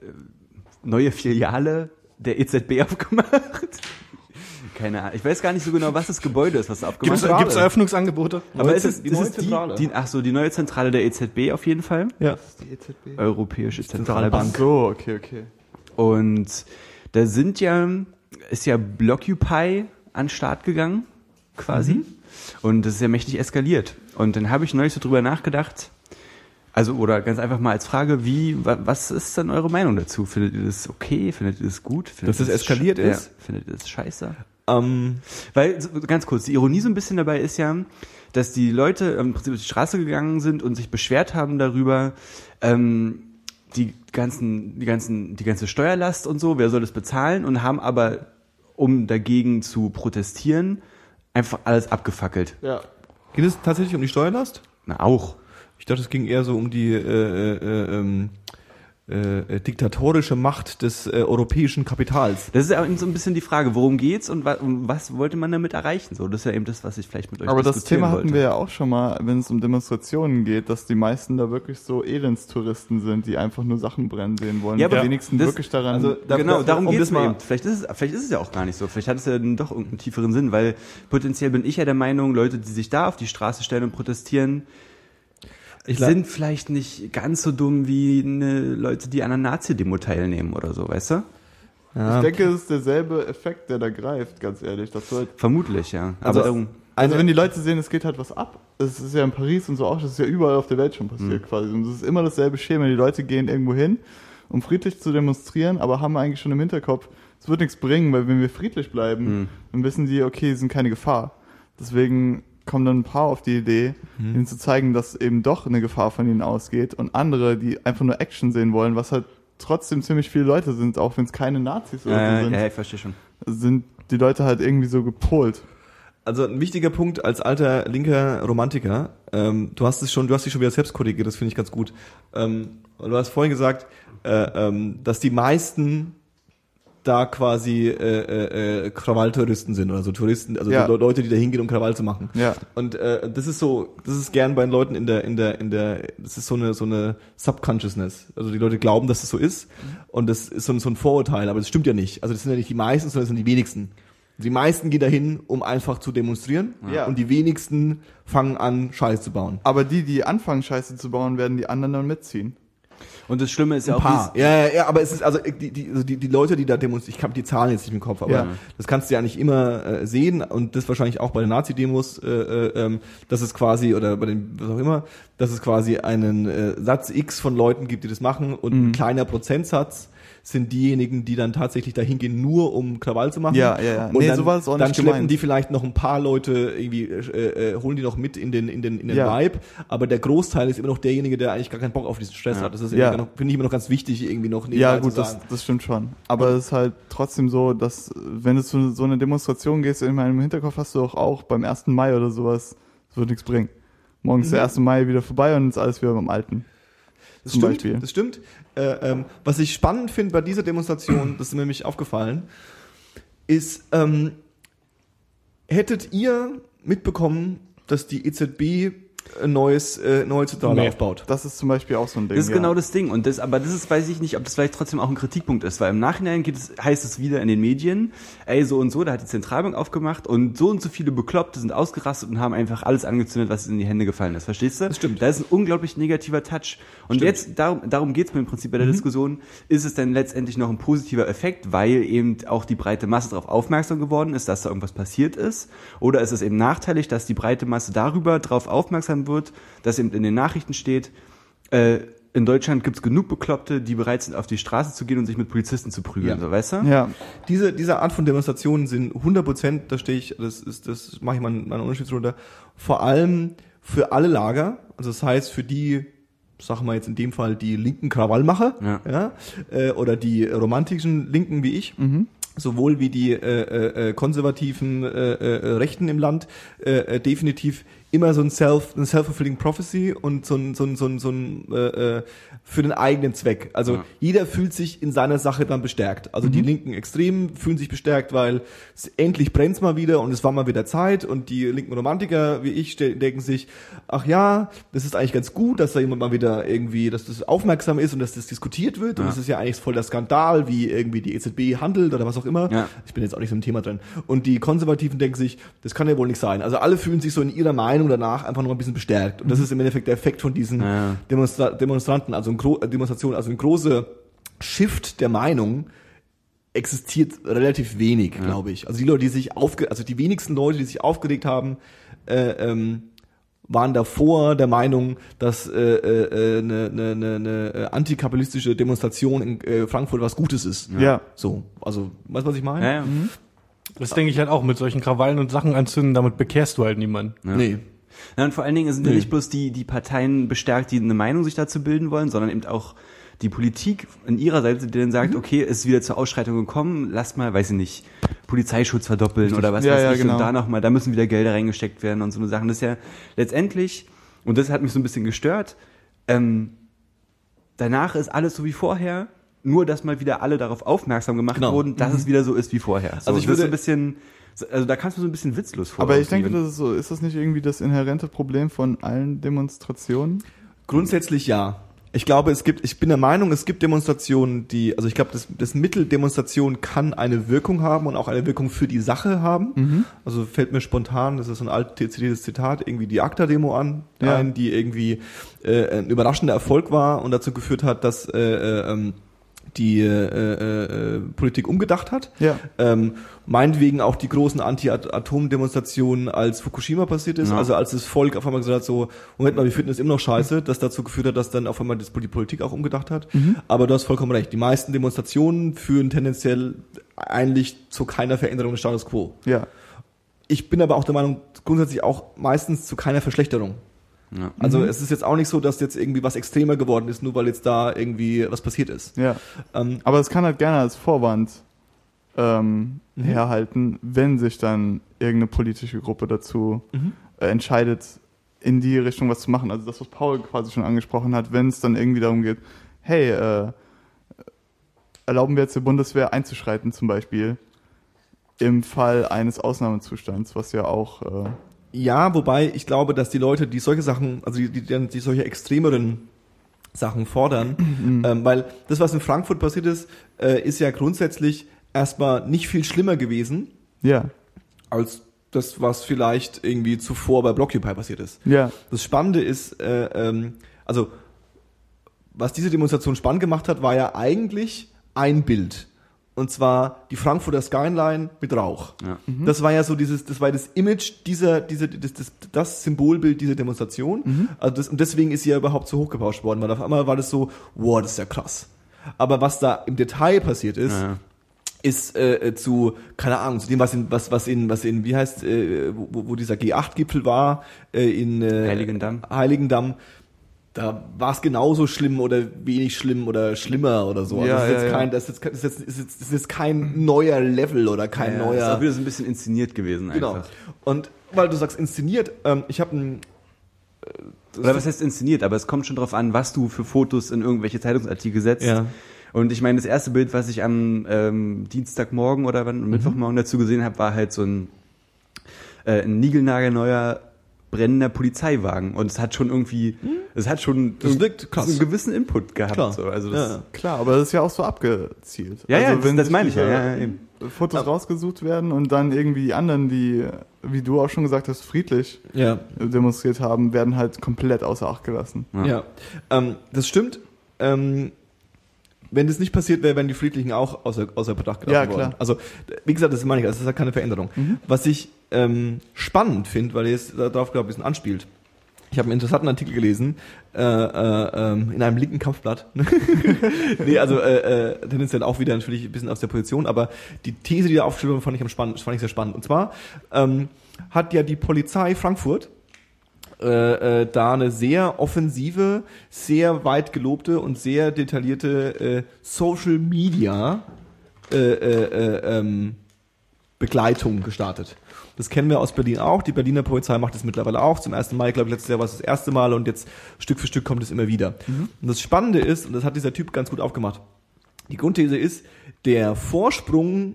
äh, neue Filiale der EZB aufgemacht. Keine Ahnung. Ich weiß gar nicht so genau, was das Gebäude ist, was da aufgemacht Gibt's, wird. Zentrale. gibt's Eröffnungsangebote? Aber Neue ist es, die ist neue es die, Zentrale. die, ach so, die neue Zentrale der EZB auf jeden Fall. Ja. Die EZB. Europäische Ach Zentralbank. so, okay, okay. Und da sind ja, ist ja Blockupy an den Start gegangen, quasi. Und das ist ja mächtig eskaliert. Und dann habe ich neulich so drüber nachgedacht, also, oder ganz einfach mal als Frage, wie, wa, was ist denn eure Meinung dazu? Findet ihr das okay? Findet ihr das gut? Findet Dass ihr das eskaliert ist? Ja, findet ihr das scheiße? Ähm, Weil, ganz kurz, die Ironie so ein bisschen dabei ist ja, dass die Leute im Prinzip auf die Straße gegangen sind und sich beschwert haben darüber, ähm, die ganzen, die ganzen, die ganze Steuerlast und so, wer soll das bezahlen? Und haben aber, um dagegen zu protestieren, einfach alles abgefackelt. Ja. geht es tatsächlich um die Steuerlast? Na, auch. Ich dachte, es ging eher so um die äh, äh, äh, ähm, äh, äh, diktatorische Macht des äh, europäischen Kapitals. Das ist ja eben so ein bisschen die Frage, worum geht's und wa um was wollte man damit erreichen? So, das ist ja eben das, was ich vielleicht mit euch Aber das Thema wollte. hatten wir ja auch schon mal, wenn es um Demonstrationen geht, dass die meisten da wirklich so Elendstouristen sind, die einfach nur Sachen brennen sehen wollen. Ja, die aber wenigsten das- wirklich daran. also da- genau, da- darum um geht's mal- eben. Vielleicht ist, es, vielleicht ist es ja auch gar nicht so. Vielleicht hat es ja dann doch irgendeinen tieferen Sinn, weil potenziell bin ich ja der Meinung, Leute, die sich da auf die Straße stellen und protestieren, sind vielleicht nicht ganz so dumm wie ne, Leute, die an einer Nazi-Demo teilnehmen oder so, weißt du? Ja. ich denke, es ist derselbe Effekt, der da greift, ganz ehrlich. Das wird, Vermutlich, ja. Also- Also Eine- wenn die Leute sehen, es geht halt was ab, es ist ja in Paris und so auch, das ist ja überall auf der Welt schon passiert Mhm. quasi. Und es ist immer dasselbe Schema. Die Leute gehen irgendwo hin, um friedlich zu demonstrieren, aber haben eigentlich schon im Hinterkopf, es wird nichts bringen, weil wenn wir friedlich bleiben, Mhm. dann wissen die, okay, sie sind keine Gefahr. Deswegen kommen dann ein paar auf die Idee, Mhm. ihnen zu zeigen, dass eben doch eine Gefahr von ihnen ausgeht und andere, die einfach nur Action sehen wollen, was halt trotzdem ziemlich viele Leute sind, auch wenn es keine Nazis oder so Ja, sind, ja, ich verstehe schon. sind die Leute halt irgendwie so gepolt. Also ein wichtiger Punkt als alter linker Romantiker, ähm, du hast es schon, du hast dich schon wieder selbst korrigiert, das finde ich ganz gut. Ähm, du hast vorhin gesagt, äh, ähm, dass die meisten da quasi äh, äh, äh, Krawalltouristen sind oder so Touristen, also Ja. Le- Leute, die da hingehen, um Krawall zu machen. Ja. Und äh, das ist so, das ist gern bei den Leuten in der, in der, in der, das ist so eine, so eine Subconsciousness. Also die Leute glauben, dass es so ist und das ist so ein, so ein Vorurteil, aber das stimmt ja nicht. Also das sind ja nicht die meisten, sondern das sind die wenigsten. Die meisten gehen dahin, um einfach zu demonstrieren Ja. und die wenigsten fangen an, Scheiß zu bauen. Aber die, die anfangen, Scheiße zu bauen, werden die anderen dann mitziehen. Und das Schlimme ist ja Ein auch, paar. Ja, ja, ja, aber es ist also die, die, also die, die Leute, die da demonstrieren, ich habe die Zahlen jetzt nicht im Kopf, aber Ja. das kannst du ja nicht immer äh, sehen und das wahrscheinlich auch bei den Nazi-Demos, äh, äh, ähm, dass es quasi oder bei den was auch immer, dass es quasi einen äh, Satz X von Leuten gibt, die das machen und Mhm. ein kleiner Prozentsatz sind diejenigen, die dann tatsächlich dahin gehen, nur um Krawall zu machen. Ja, ja, ja. Und Nee, dann, so war es auch dann nicht schleppen gemeint. die vielleicht noch ein paar Leute irgendwie, äh, äh, holen die noch mit in den in den in den Ja. Vibe, aber der Großteil ist immer noch derjenige, der eigentlich gar keinen Bock auf diesen Stress hat. Das ist Ja. finde ich immer noch ganz wichtig, irgendwie noch Ja, gut, das, das stimmt schon. Aber es ist halt trotzdem so, dass wenn du zu so eine Demonstration gehst, in meinem Hinterkopf hast du doch auch beim 1. Mai oder sowas, das wird nichts bringen. Morgen ist der 1. Mai wieder vorbei und ist alles wieder beim Alten. Das zum stimmt, Beispiel. das stimmt. Äh, ähm, was ich spannend finde bei dieser Demonstration, das ist mir nämlich aufgefallen, ist, ähm, hättet ihr mitbekommen, dass die EZB neues, äh, neue Zentrale Nee. aufbaut? Das ist zum Beispiel auch so ein Ding. Das ist ja. genau das Ding. Und das, aber das ist, weiß ich nicht, ob das vielleicht trotzdem auch ein Kritikpunkt ist, weil im Nachhinein geht es, heißt es wieder in den Medien, ey, so und so, da hat die Zentralbank aufgemacht und so und so viele Bekloppte sind ausgerastet und haben einfach alles angezündet, was in die Hände gefallen ist. Verstehst du? Das stimmt. Da ist ein unglaublich negativer Touch. Und jetzt, darum, darum geht es mir im Prinzip bei der Diskussion, ist es denn letztendlich noch ein positiver Effekt, weil eben auch die breite Masse darauf aufmerksam geworden ist, dass da irgendwas passiert ist? Oder ist es eben nachteilig, dass die breite Masse darüber darauf aufmerksam wird, dass eben in den Nachrichten steht, äh, in Deutschland gibt's genug Bekloppte, die bereit sind, auf die Straße zu gehen und sich mit Polizisten zu prügeln, Ja. so, weißt du? Ja, Diese, diese Art von Demonstrationen sind 100 Prozent, da stehe ich, das ist, das mache ich mal meine Unterschied drunter, vor allem für alle Lager, also das heißt für die, sagen wir jetzt in dem Fall die linken Krawallmacher, Ja. ja, äh, oder die romantischen Linken wie ich, sowohl wie die äh, äh, äh, konservativen äh, äh, Rechten im Land, äh, äh, definitiv immer so ein self, ein self-fulfilling prophecy und so ein, so ein, so ein, so ein äh, äh, für den eigenen Zweck. Also Ja. jeder fühlt sich in seiner Sache dann bestärkt. Also die linken Extremen fühlen sich bestärkt, weil es, endlich brennt's mal wieder und es war mal wieder Zeit und die linken Romantiker wie ich denken sich, ach ja, das ist eigentlich ganz gut, dass da jemand mal wieder irgendwie, dass das aufmerksam ist und dass das diskutiert wird und Ja. das ist ja eigentlich voll der Skandal, wie irgendwie die EZB handelt oder was auch immer. Ja. Ich bin jetzt auch nicht so im Thema drin. Und die Konservativen denken sich, das kann ja wohl nicht sein. Also alle fühlen sich so in ihrer Meinung danach einfach noch ein bisschen bestärkt. Und das ist im Endeffekt der Effekt von diesen Ja. Demonstra Demonstranten, also ein Gro äh, Demonstration, also ein großer Shift der Meinung existiert relativ wenig, glaube ich. Also die Leute, die sich aufge, also die wenigsten Leute, die sich aufgeregt haben, äh, ähm, waren davor der Meinung, dass äh, äh, eine, eine, eine, eine antikapitalistische Demonstration in äh, Frankfurt was Gutes ist. ja. So, also, weißt du, was ich meine? Ja, ja. Das denke ich halt auch, mit solchen Krawallen und Sachen anzünden, damit bekehrst du halt niemanden. Ja. Nee. Ja, und vor allen Dingen sind ja Nee. nicht bloß die, die Parteien bestärkt, die eine Meinung sich dazu bilden wollen, sondern eben auch die Politik in ihrer Seite, die dann sagt, Mhm. okay, es ist wieder zur Ausschreitung gekommen, lasst mal, weiß ich nicht, Polizeischutz verdoppeln oder was Ja, weiß ja, ich genau. und da nochmal, da müssen wieder Gelder reingesteckt werden und so eine Sachen. Das ist ja letztendlich, und das hat mich so ein bisschen gestört, ähm, danach ist alles so wie vorher, nur dass mal wieder alle darauf aufmerksam gemacht Genau. wurden, dass es wieder so ist wie vorher. So, Also ich würde- ein bisschen, also da kannst du so ein bisschen witzlos vor. Aber ich denke, das ist so, ist das nicht irgendwie das inhärente Problem von allen Demonstrationen? Grundsätzlich ja. Ich glaube, es gibt, ich bin der Meinung, es gibt Demonstrationen, die, also ich glaube, das, das Mittel Demonstration kann eine Wirkung haben und auch eine Wirkung für die Sache haben. Also fällt mir spontan, das ist so ein altes Zitat, irgendwie die ACTA-Demo an, Ja. ein, die irgendwie äh, ein überraschender Erfolg war und dazu geführt hat, dass äh, äh, ähm, die äh, äh, Politik umgedacht hat. Ja. Ähm, meinetwegen auch die großen Anti-Atom-Demonstrationen, als Fukushima passiert ist, Ja. also als das Volk auf einmal gesagt hat, so, Moment mal, wir finden das immer noch scheiße, das dazu geführt hat, dass dann auf einmal das, die Politik auch umgedacht hat. Aber du hast vollkommen recht, die meisten Demonstrationen führen tendenziell eigentlich zu keiner Veränderung des Status Quo. Ja. Ich bin aber auch der Meinung, grundsätzlich auch meistens zu keiner Verschlechterung. Ja. Also es ist jetzt auch nicht so, dass jetzt irgendwie was extremer geworden ist, nur weil jetzt da irgendwie was passiert ist. Ja. Ähm, Aber es kann halt gerne als Vorwand ähm, Mhm. herhalten, wenn sich dann irgendeine politische Gruppe dazu Mhm. äh, entscheidet, in die Richtung was zu machen. Also das, was Paul quasi schon angesprochen hat, wenn es dann irgendwie darum geht, hey, äh, erlauben wir jetzt der Bundeswehr einzuschreiten zum Beispiel im Fall eines Ausnahmezustands, was ja auch äh, Ja, wobei ich glaube, dass die Leute, die solche Sachen, also die, die, die, solche extremeren Sachen fordern, ähm, weil das, was in Frankfurt passiert ist, äh, ist ja grundsätzlich erstmal nicht viel schlimmer gewesen, ja, als das, was vielleicht irgendwie zuvor bei Blockupy passiert ist. ja, Das Spannende ist, äh, ähm, also was diese Demonstration spannend gemacht hat, war ja eigentlich ein Bild. Und zwar die Frankfurter Skyline mit Rauch. Ja. Das war ja so dieses, das war das Image dieser, dieser, das, das, das Symbolbild dieser Demonstration. Also das, und deswegen ist sie ja überhaupt so hochgebauscht worden, weil auf einmal war das so, wow, das ist ja krass. Aber was da im Detail passiert ist, Ja. ist äh, äh, zu, keine Ahnung, zu dem, was in, was, was in, was in, wie heißt, äh, wo, wo dieser G8-Gipfel war, äh, in äh, Heiligendamm. Heiligendamm, da war es genauso schlimm oder wenig schlimm oder schlimmer oder so. Ja, das, ist ja, kein, das, ist jetzt, das, ist jetzt, ist jetzt, das ist jetzt kein neuer Level oder kein neuer. Ist auch wieder so ein bisschen inszeniert gewesen genau. einfach. Und weil du sagst inszeniert, ähm, ich habe ein Oder was heißt inszeniert, aber es kommt schon drauf an, was du für Fotos in irgendwelche Zeitungsartikel setzt. Ja. Und ich meine, das erste Bild, was ich am ähm, Dienstagmorgen oder wann, Mittwochmorgen dazu gesehen habe, war halt so ein, äh, ein niegelnagelneuer brennender Polizeiwagen. Und es hat schon irgendwie, es hat schon Das wirkt krass. einen gewissen Input gehabt. Klar. So. Also das, Ja. klar, aber das ist ja auch so abgezielt. Ja, ja, also, das- wenn das sich meine ich ja, diese ja, ja. Fotos Ja. rausgesucht werden und dann irgendwie die anderen, die, wie du auch schon gesagt hast, friedlich ja, demonstriert haben, werden halt komplett außer Acht gelassen. Ja. Ja, ähm, das stimmt. Ähm, wenn das nicht passiert wäre, wären die Friedlichen auch außer, außer Betracht gelassen Ja, worden. klar. Also, wie gesagt, das meine ich, also das ist halt keine Veränderung. Was ich ähm, spannend finde, weil ihr jetzt darauf, ich, ein bisschen anspielt. Ich habe einen interessanten Artikel gelesen äh, äh, ähm, in einem linken Kampfblatt. nee, also äh, äh, tendenziell auch wieder natürlich ein bisschen aus der Position, aber die These, die da aufgestellt wurde, fand ich, fand ich sehr spannend. Und zwar ähm, hat ja die Polizei Frankfurt äh, äh, da eine sehr offensive, sehr weit gelobte und sehr detaillierte äh, Social Media äh, äh, äh, ähm, Begleitung gestartet. Das kennen wir aus Berlin auch. Die Berliner Polizei macht das mittlerweile auch. Zum ersten Mal, ich glaube, letztes Jahr war es das erste Mal und jetzt Stück für Stück kommt es immer wieder. Und das Spannende ist, und das hat dieser Typ ganz gut aufgemacht, die Grundthese ist, der Vorsprung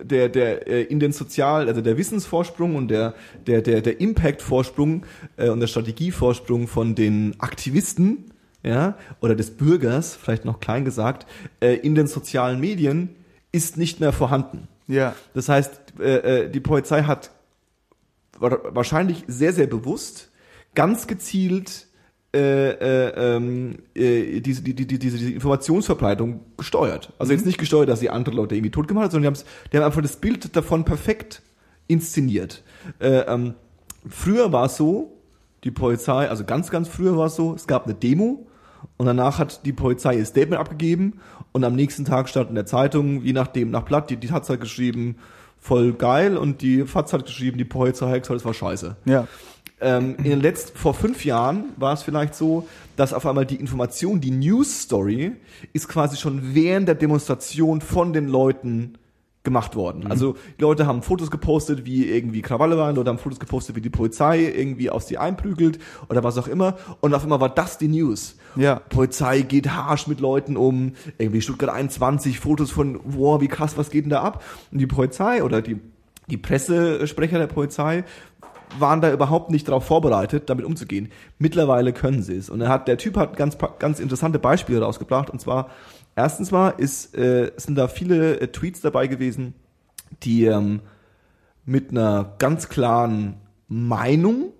der der äh, in den Sozial, also der Wissensvorsprung und der der der der Impact-Vorsprung äh, und der Strategievorsprung von den Aktivisten, ja, oder des Bürgers, vielleicht noch klein gesagt, äh, in den sozialen Medien ist nicht mehr vorhanden. Ja, Das heißt, äh, äh, die Polizei hat wa- wahrscheinlich sehr, sehr bewusst, ganz gezielt äh, äh, ähm, äh, diese, die, die, die, diese, diese Informationsverbreitung gesteuert. Also jetzt nicht gesteuert, dass sie andere Leute irgendwie tot gemacht hat, sondern die, haben's, die haben einfach das Bild davon perfekt inszeniert. Äh, ähm, früher war es so, die Polizei, also ganz, ganz früher war es so, es gab eine Demo und danach hat die Polizei ihr Statement abgegeben und am nächsten Tag stand in der Zeitung, je nachdem, nach Blatt, die, die Taz hat geschrieben, voll geil und die FAZ hat geschrieben, die Polizei hat gesagt, das war scheiße. ja, Ähm, in den letzten, vor fünf Jahren war es vielleicht so, dass auf einmal die Information, die News Story, ist quasi schon während der Demonstration von den Leuten gemacht worden. Also die Leute haben Fotos gepostet, wie irgendwie Krawalle waren, Leute haben Fotos gepostet, wie die Polizei irgendwie auf sie einprügelt oder was auch immer. Und auf einmal war das die News. Ja, Polizei geht harsch mit Leuten um, irgendwie Stuttgart 21, Fotos von, wow, wie krass, was geht denn da ab? Und die Polizei oder die, die Pressesprecher der Polizei waren da überhaupt nicht darauf vorbereitet, damit umzugehen. Mittlerweile können sie es. Und er hat, der Typ hat ganz, ganz interessante Beispiele rausgebracht. Und zwar, erstens mal ist, äh, sind da viele äh, Tweets dabei gewesen, die ähm, mit einer ganz klaren Meinung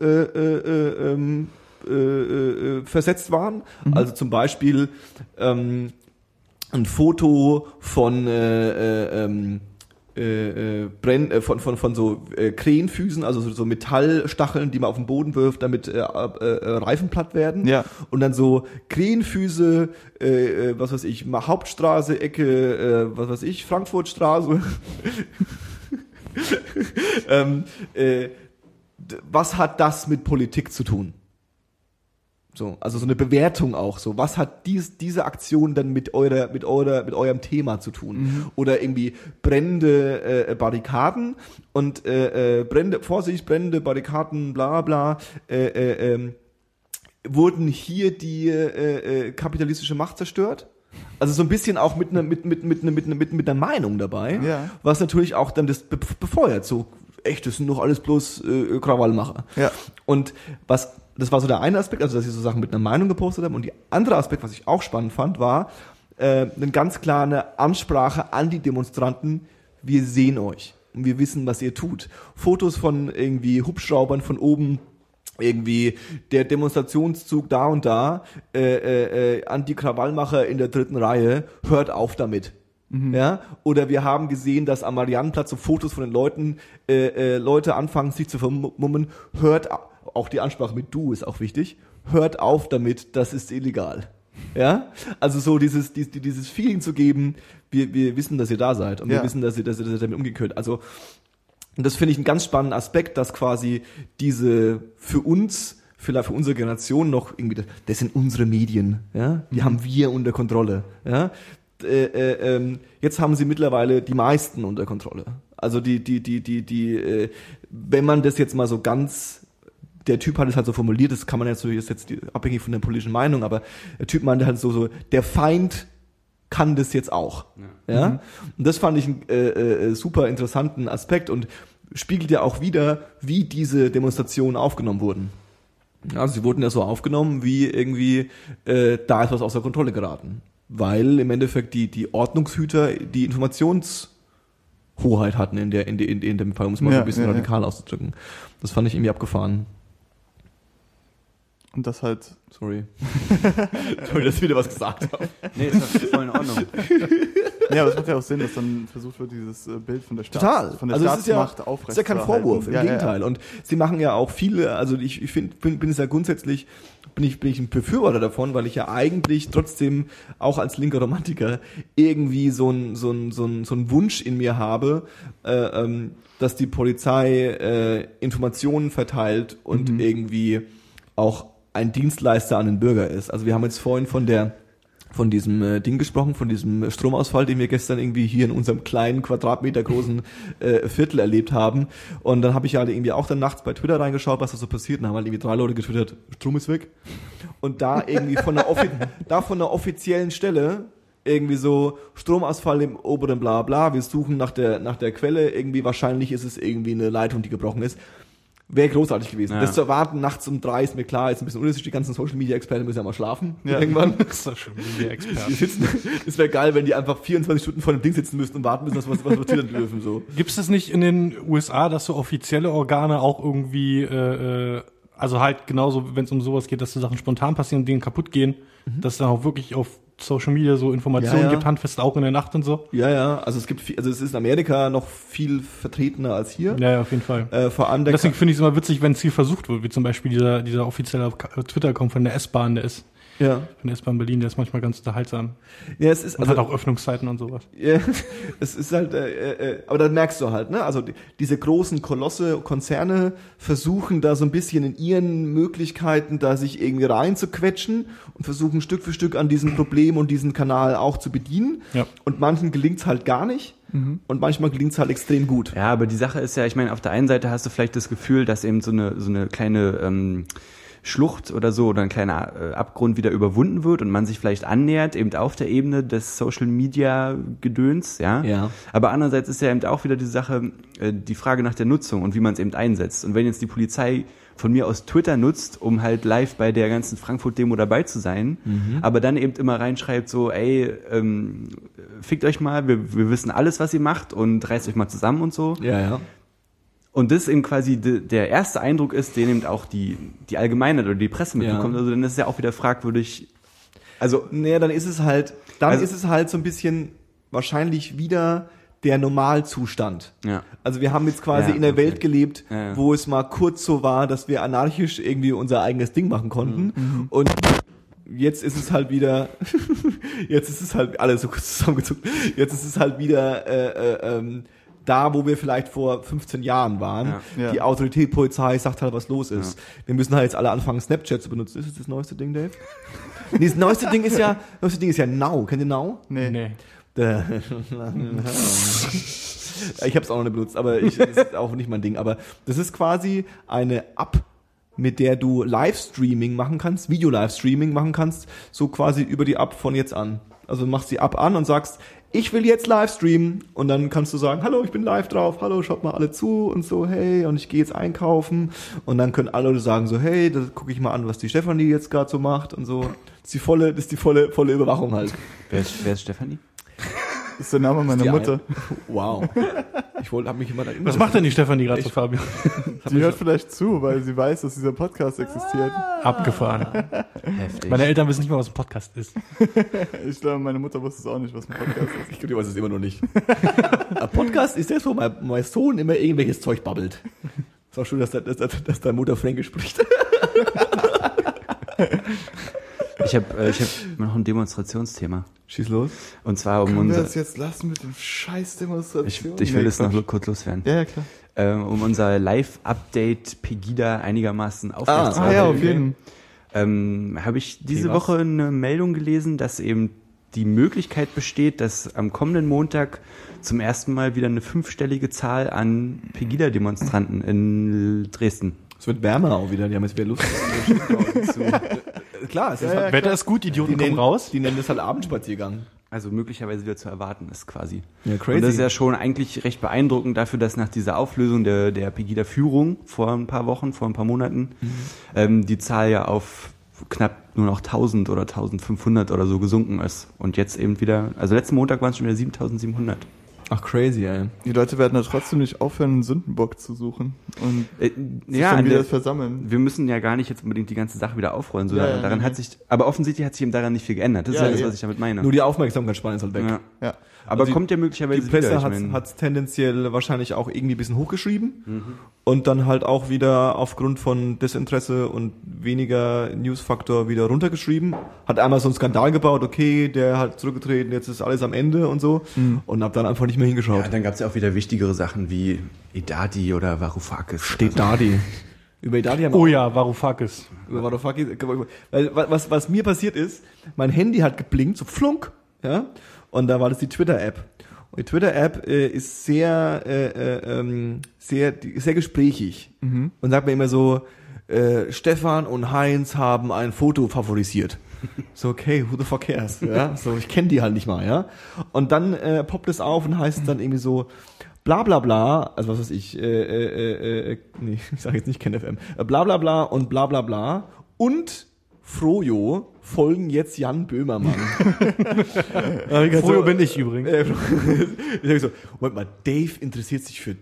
äh, äh, äh, ähm, äh, äh, versetzt waren. Also zum Beispiel, ähm, ein Foto von äh, äh, ähm, äh, äh, brenn, äh, von, von, von so äh, Krähenfüßen, also so, so Metallstacheln, die man auf den Boden wirft, damit äh, äh, Reifen platt werden. Ja. Und dann so Krähenfüße, äh, äh, was weiß ich, Hauptstraße, Ecke, äh, was weiß ich, Frankfurtstraße. ähm, äh, was hat das mit Politik zu tun? So, also so eine Bewertung auch so. Was hat dies, diese Aktion dann mit eurer, mit eurer, mit eurem Thema zu tun? Oder irgendwie brennende äh, Barrikaden und äh, äh, brennende, Vorsicht, brennende Barrikaden, bla bla, äh, äh, ähm, wurden hier die äh, äh, kapitalistische Macht zerstört? Also so ein bisschen auch mit einer mit mit mit mit mit, mit einer Meinung dabei, Ja. was natürlich auch dann das be befeuert. So echt, das sind doch alles bloß äh, Krawallmacher. Ja. Und was, das war so der eine Aspekt, also dass sie so Sachen mit einer Meinung gepostet haben. Und die andere Aspekt, was ich auch spannend fand, war äh, eine ganz klare Ansprache an die Demonstranten. Wir sehen euch und wir wissen, was ihr tut. Fotos von irgendwie Hubschraubern von oben irgendwie der Demonstrationszug da und da, äh, äh, äh, Anti-Krawallmacher in der dritten Reihe, hört auf damit. Ja, oder wir haben gesehen, dass am Mariannenplatz so Fotos von den Leuten, äh, äh, Leute anfangen, sich zu vermummen. Hört, auch die Ansprache mit du ist auch wichtig. Hört auf damit, das ist illegal. Ja, also so dieses, dies- dieses Feeling zu geben, wir, wir wissen, dass ihr da seid und wir Ja. wissen, dass ihr, dass ihr, dass ihr damit umgehen könnt. Also, das finde ich einen ganz spannenden Aspekt, dass quasi diese für uns, vielleicht für unsere Generation noch irgendwie, das, das sind unsere Medien, ja, die haben wir unter Kontrolle, ja. Äh, äh, ähm, jetzt haben sie mittlerweile die meisten unter Kontrolle. Also die, die, die, die, die, äh, wenn man das jetzt mal so ganz der Typ hat es halt so formuliert, das kann man jetzt so, ist jetzt abhängig von der politischen Meinung, aber der Typ meinte halt so, so, der Feind kann das jetzt auch. Ja. Und das fand ich einen äh, äh, super interessanten Aspekt und spiegelt ja auch wieder, wie diese Demonstrationen aufgenommen wurden. Also sie wurden ja so aufgenommen, wie irgendwie äh, da ist was außer Kontrolle geraten. Weil im Endeffekt die, die Ordnungshüter die Informationshoheit hatten in der, in, der- in, in dem Fall, um es mal so Ja, ein bisschen ja, ja. radikal auszudrücken. Das fand ich irgendwie abgefahren. Und das halt, Sorry. Sorry, dass ich wieder was gesagt habe. Nee, ist doch voll in Ordnung. ja, aber es macht ja auch Sinn, dass dann versucht wird, dieses äh, Bild von der Staats, Total. von der also ja, Staatsmacht es aufrecht ist ja kein. Vorwurf, im Ja, ja, ja. Gegenteil. Und sie machen ja auch viele, also ich, ich find, bin, bin es ja grundsätzlich, bin ich, bin ich ein Befürworter davon, weil ich ja eigentlich trotzdem auch als linker Romantiker irgendwie so ein, so ein, so ein, so ein Wunsch in mir habe, äh, ähm, dass die Polizei äh, Informationen verteilt und Mhm. irgendwie auch ein Dienstleister an den Bürger ist. Also wir haben jetzt vorhin von der von diesem äh, Ding gesprochen, von diesem Stromausfall, den wir gestern irgendwie hier in unserem kleinen Quadratmeter großen äh, Viertel erlebt haben. Und dann habe ich halt irgendwie auch dann nachts bei Twitter reingeschaut, was da so passiert. Und haben halt irgendwie drei Leute getwittert, Strom ist weg. Und da irgendwie von der, offi da von der offiziellen Stelle irgendwie so Stromausfall im oberen bla bla, wir suchen nach der, nach der Quelle, irgendwie wahrscheinlich ist es irgendwie eine Leitung, die gebrochen ist. Wäre großartig gewesen. Ja. Das zu erwarten nachts um drei ist mir klar, ist ein bisschen unnötig, die ganzen Social Media Experten müssen ja mal schlafen. Ja. Irgendwann. Das ist doch schon wie der Die Experte. sitzen, es wäre geil, wenn die einfach 24 Stunden vor dem Ding sitzen müssten und warten müssen, dass was, was twittern dürfen, so. Gibt es das nicht in den USA, dass so offizielle Organe auch irgendwie, äh, äh, also halt genauso, wenn es um sowas geht, dass so Sachen spontan passieren und Dinge kaputt gehen, dass es dann auch wirklich auf Social Media so Informationen Ja, ja. gibt, handfest auch in der Nacht und so? Ja, ja, also es gibt viel, also es ist in Amerika noch viel vertretener als hier. Ja, ja, auf jeden Fall. Äh, vor allem Deswegen finde ich es immer witzig, wenn es hier versucht wird, wie zum Beispiel dieser, dieser offizielle Twitter-Account von der S-Bahn, der ist, ja. von der S-Bahn Berlin, der ist manchmal ganz unterhaltsam. ja, es ist Und also, hat auch Öffnungszeiten und sowas. Ja, es ist halt, äh, äh, aber dann merkst du halt, ne? Also die, diese großen Kolosse, Konzerne versuchen da so ein bisschen in ihren Möglichkeiten da sich irgendwie reinzuquetschen und versuchen Stück für Stück an diesem Problem und diesen Kanal auch zu bedienen. Ja. Und manchen gelingt's halt gar nicht und manchmal gelingt's halt extrem gut. Ja, aber die Sache ist ja, ich meine, auf der einen Seite hast du vielleicht das Gefühl, dass eben so eine, so eine kleine ähm, Schlucht oder so oder ein kleiner äh, Abgrund wieder überwunden wird und man sich vielleicht annähert, eben auf der Ebene des Social Media Gedöns, ja. Ja. Aber andererseits ist ja eben auch wieder die Sache, äh, die Frage nach der Nutzung und wie man es eben einsetzt. Und wenn jetzt die Polizei von mir aus Twitter nutzt, um halt live bei der ganzen Frankfurt-Demo dabei zu sein, aber dann eben immer reinschreibt so, ey, ähm, fickt euch mal, wir, wir wissen alles, was ihr macht und reißt euch mal zusammen und so. Ja, ja. Und das eben quasi de, der erste Eindruck ist, den eben auch die, die Allgemeinheit oder die Presse Ja. mitbekommt. Also dann ist es ja auch wieder fragwürdig, Also, Naja, dann ist es halt, dann Also- ist es halt so ein bisschen wahrscheinlich wieder der Normalzustand. Ja. Also wir haben jetzt quasi Ja, in der okay. Welt gelebt, Ja, ja. wo es mal kurz so war, dass wir anarchisch irgendwie unser eigenes Ding machen konnten. Mhm. Und jetzt ist es halt wieder, jetzt ist es halt alles so kurz zusammengezogen. Jetzt ist es halt wieder äh, äh, ähm, da, wo wir vielleicht vor 15 Jahren waren. Ja. Ja. Die Autorität, Polizei sagt halt, was los ist. Wir müssen halt jetzt alle anfangen, Snapchat zu benutzen. Ist das das neueste Ding, Dave? nee, das neueste Ding ist ja, neueste Ding ist ja Now. Kennt ihr Now? Nee. Nee. Der- ich habe es auch noch nicht benutzt, aber ich, das ist auch nicht mein Ding. Aber das ist quasi eine App, mit der du Livestreaming machen kannst, Video-Livestreaming machen kannst, so quasi über die App von jetzt an. Also du machst die App an und sagst, ich will jetzt Livestreamen und dann kannst du sagen, hallo, ich bin live drauf, hallo, schaut mal alle zu und so, hey, und ich gehe jetzt einkaufen und dann können alle sagen so, hey, da gucke ich mal an, was die Stefanie jetzt gerade so macht und so. Das ist die volle, das ist die volle, volle Überwachung halt. wer ist, wer ist Stefanie? Das ist der Name meiner Mutter. Wow. Ich wollte, habe mich immer erinnert. Was macht denn die Stefanie gerade Ich- Fabian? Die hört vielleicht zu, weil sie weiß, dass dieser Podcast existiert. Abgefahren. Heftig. Meine Eltern wissen nicht mal, was ein Podcast ist. Ich glaube, meine Mutter wusste es auch nicht, was ein Podcast ist. Ich glaube, die weiß es immer noch nicht. Ein Podcast ist das, wo mein, mein Sohn immer irgendwelches Zeug babbelt. Ist auch schön, dass, der- dass, dass, dass deine Mutter Fränkisch spricht. Ich habe äh, ich hab noch ein Demonstrationsthema. Schieß los. Und zwar um Können wir unser. das jetzt lassen mit dem scheiß Ich, Demonstration? ich will Nee, es noch kurz loswerden. Ja, ja, klar. Ähm, um unser Live-Update Pegida einigermaßen Ah, aufrechtzuerhalten. ja, auf jeden ähm, habe ich diese Okay? Woche eine Meldung gelesen, dass eben die Möglichkeit besteht, dass am kommenden Montag zum ersten Mal wieder eine fünfstellige Zahl an Pegida-Demonstranten in Dresden. Es wird wärmer auch wieder, die haben jetzt wieder Lust. klar, es ist Ja, halt, Wetter ist gut, Idioten die, kommen nennen, raus. die nennen das halt Abendspaziergang. Also möglicherweise wieder zu erwarten ist quasi. Ja, Und das ist ja schon eigentlich recht beeindruckend dafür, dass nach dieser Auflösung der, der Pegida-Führung vor ein paar Wochen, vor ein paar Monaten, ähm, die Zahl ja auf knapp nur noch 1000 oder 1500 oder so gesunken ist. Und jetzt eben wieder, also letzten Montag waren es schon wieder 7700. Ach, crazy, ey. Die Leute werden da trotzdem nicht aufhören, einen Sündenbock zu suchen und Äh, sich ja, dann wieder der, versammeln. wir müssen ja gar nicht jetzt unbedingt die ganze Sache wieder aufrollen. So Ja, daran, ja, daran hat sich, aber offensichtlich hat sich eben daran nicht viel geändert. Das Ja, ist ja das, was ich damit meine. Nur die Aufmerksamkeitsspanne ist halt weg. ja. Aber Also die- kommt ja Die möglicherweise Presse wieder. Ich hat es tendenziell wahrscheinlich auch irgendwie ein bisschen hochgeschrieben und dann halt auch wieder aufgrund von Desinteresse und weniger Newsfaktor wieder runtergeschrieben. Hat einmal so einen Skandal gebaut, okay, der hat zurückgetreten, jetzt ist alles am Ende und so und hab dann einfach nicht mehr hingeschaut. Ja, dann gab es ja auch wieder wichtigere Sachen wie Idadi oder Varoufakis. Steht da die. Über Idadi haben wir Oh ja, Varoufakis. Über Varoufakis, weil was, was mir passiert ist, mein Handy hat geblinkt, so flunk, ja, und da war das die Twitter-App. Und die Twitter-App äh, ist sehr, äh, äh, ähm, sehr, sehr gesprächig und sagt mir immer so, äh, Stefan und Heinz haben ein Foto favorisiert. So, okay, who the fuck cares? Ja, so, ich kenne die halt nicht mal, ja. Und dann äh, poppt es auf und heißt dann irgendwie so, bla bla bla, also was weiß ich, äh, äh, äh, äh, nee, ich sage jetzt nicht KenFM, äh, bla bla bla und bla bla bla und Frojo folgen jetzt Jan Böhmermann. Froyo so, bin ich übrigens. äh, ich sag so, Moment mal, Dave interessiert sich für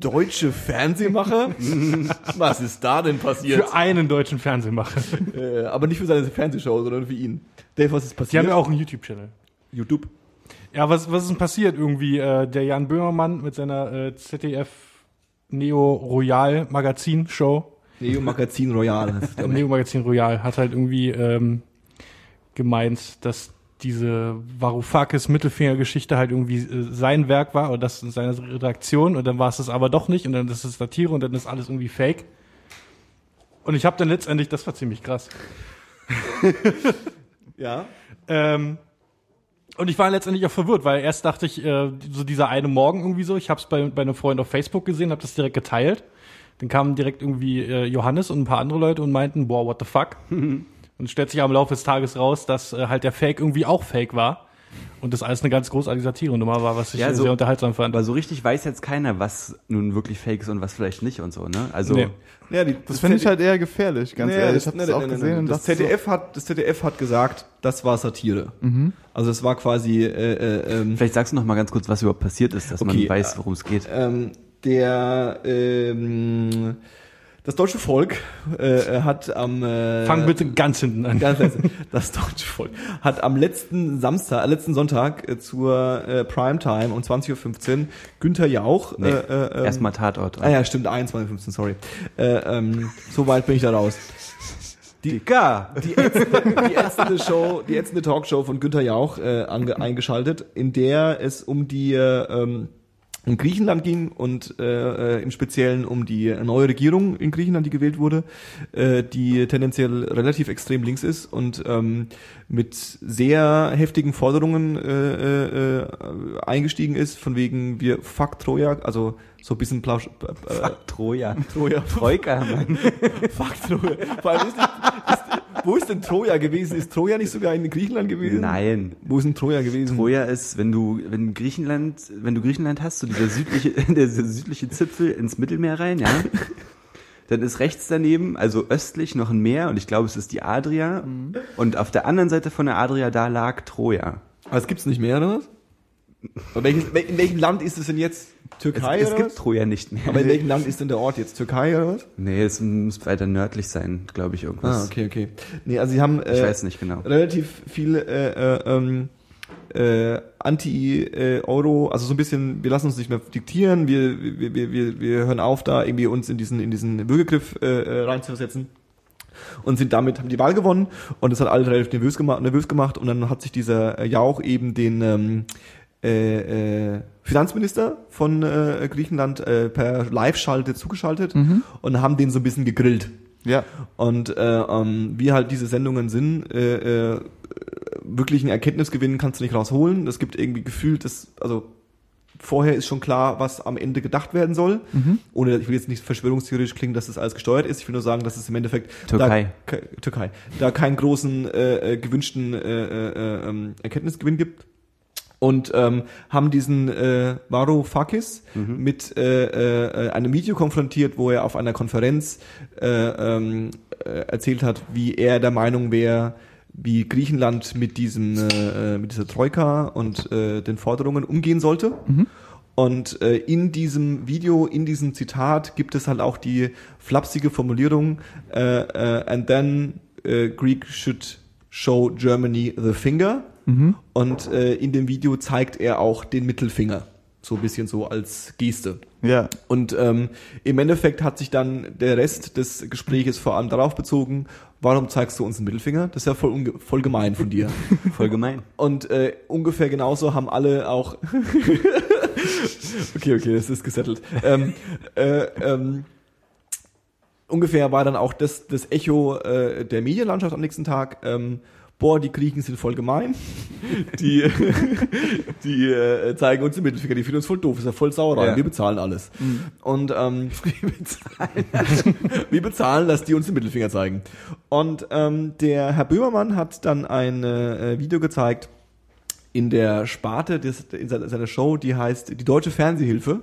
deutsche Fernsehmacher? Was ist da denn passiert? Für einen deutschen Fernsehmacher. Äh, aber nicht für seine Fernsehshow, sondern für ihn. Dave, was ist Die passiert? haben ja auch einen YouTube-Channel. YouTube. Ja, was, was ist denn passiert? Irgendwie äh, der Jan Böhmermann mit seiner äh, ZDF Neo Royal Magazin Show, Neo Magazin Royal. Neo Magazin Royal, hat halt irgendwie ähm, gemeint, dass diese Varoufakis Mittelfinger-Geschichte halt irgendwie äh, sein Werk war oder das seine Redaktion und dann war es das aber doch nicht und dann ist es Satire und dann ist alles irgendwie Fake. Und ich habe dann letztendlich, das war ziemlich krass. Ja. Ähm, und ich war letztendlich auch verwirrt, weil erst dachte ich, äh, so dieser eine Morgen irgendwie so, ich habe es bei, bei einem Freund auf Facebook gesehen, habe das direkt geteilt. Dann kamen direkt irgendwie äh, Johannes und ein paar andere Leute und meinten, boah, what the fuck? und stellt sich am Laufe des Tages raus, dass äh, halt der Fake irgendwie auch Fake war. Und das alles eine ganz großartige Satire-Nummer war, was ich Ja, äh, so- sehr unterhaltsam fand. Aber so richtig weiß jetzt keiner, was nun wirklich fake ist und was vielleicht nicht und so, ne? Also, Nee. ja die, Das finde ich halt eher gefährlich, ganz Nee, ehrlich. Ich das, habe nee, das nee, auch nee, gesehen das dachte ZDF hat das ZDF hat gesagt, das war Satire. Also es war quasi äh, äh, ähm, vielleicht sagst du noch mal ganz kurz, was überhaupt passiert ist, dass Okay, man weiß, worum es geht. ähm, der ähm, Das deutsche Volk äh, hat am äh, Fang bitte ganz hinten an. Ganz leise. Das deutsche Volk hat am letzten Samstag, äh, letzten Sonntag äh, zur äh, Primetime um 20.15 Uhr Günther Jauch. Nee, äh, äh, Erstmal Tatort. Ah ja, stimmt, 21.15 sorry. Äh, ähm, so weit bin ich da raus. Dicker. Die ätzende, die ätzende Show, die ätzende Talkshow von Günther Jauch äh, ange, eingeschaltet, in der es um die äh, ähm, um Griechenland ging und äh, äh, im Speziellen um die neue Regierung in Griechenland, die gewählt wurde, äh, die tendenziell relativ extrem links ist und ähm, mit sehr heftigen Forderungen äh, äh, eingestiegen ist, von wegen wir fuck Troja, also so ein bisschen Plausch, äh, Fuck Troja. Troja, Troika, Mann. fuck Troja. Vor allem ist, nicht- ist, wo ist denn Troja gewesen? Ist Troja nicht sogar in Griechenland gewesen? Nein. Wo ist denn Troja gewesen? Troja ist, wenn du, wenn Griechenland, wenn du Griechenland hast, so dieser südliche, der südliche Zipfel ins Mittelmeer rein, ja. Dann ist rechts daneben, also östlich noch ein Meer und ich glaube, es ist die Adria. Und auf der anderen Seite von der Adria, da lag Troja. Aber es gibt's nicht mehr, oder was? Welches, wel- in welchem Land ist es denn jetzt? Es, Türkei es oder gibt was? Troja nicht mehr. Aber in welchem Land ist denn der Ort jetzt? Türkei oder was? Nee, es muss weiter nördlich sein, glaube ich, irgendwas. Ah, okay, okay. Nee, also sie haben Ich äh, weiß nicht genau. relativ viel äh, äh, ähm, äh, Anti-Euro, also so ein bisschen, wir lassen uns nicht mehr diktieren, wir, wir, wir, wir, hören auf, da irgendwie uns in diesen, in diesen Würgegriff äh, äh, reinzusetzen. Und sind damit, haben die Wahl gewonnen und das hat alle relativ nervös gemacht, nervös gemacht und dann hat sich dieser äh, Jauch eben den ähm, äh, äh, Finanzminister von äh, Griechenland äh, per Live-Schalte zugeschaltet und haben den so ein bisschen gegrillt. Ja. Und äh, ähm, wie halt diese Sendungen sind, äh, äh, wirklichen Erkenntnisgewinn kannst du nicht rausholen. Es gibt irgendwie gefühlt, das, also vorher ist schon klar, was am Ende gedacht werden soll. Ohne, ich will jetzt nicht verschwörungstheoretisch klingen, dass das alles gesteuert ist. Ich will nur sagen, dass es im Endeffekt Türkei. Da, ke- Türkei, da keinen großen äh, äh, gewünschten äh, äh, ähm, Erkenntnisgewinn gibt. Und ähm, haben diesen äh, Varoufakis mit äh, äh, einem Video konfrontiert, wo er auf einer Konferenz äh, ähm, äh, erzählt hat, wie er der Meinung wäre, wie Griechenland mit diesem äh, äh, mit dieser Troika und äh, den Forderungen umgehen sollte. Und äh, in diesem Video, in diesem Zitat gibt es halt auch die flapsige Formulierung äh, äh, and then äh, Greek should show Germany the finger. Und äh, in dem Video zeigt er auch den Mittelfinger. So ein bisschen so als Geste. Ja. Und ähm, im Endeffekt hat sich dann der Rest des Gespräches vor allem darauf bezogen, warum zeigst du uns einen Mittelfinger? Das ist ja voll, voll gemein von dir. Voll gemein. Und äh, ungefähr genauso haben alle auch. okay, okay, das ist gesettelt. Ähm, äh, ähm, ungefähr war dann auch das, das Echo äh, der Medienlandschaft am nächsten Tag. Ähm, boah, die Griechen sind voll gemein. Die, die äh, zeigen uns den Mittelfinger, die finden uns voll doof, ist ja voll Sauerei. Ja. Wir bezahlen alles. Und ähm, wir bezahlen, wir bezahlen, dass die uns den Mittelfinger zeigen. Und ähm, der Herr Böhmermann hat dann ein äh, Video gezeigt in der Sparte des, in seiner seiner Show, die heißt die Deutsche Fernsehhilfe,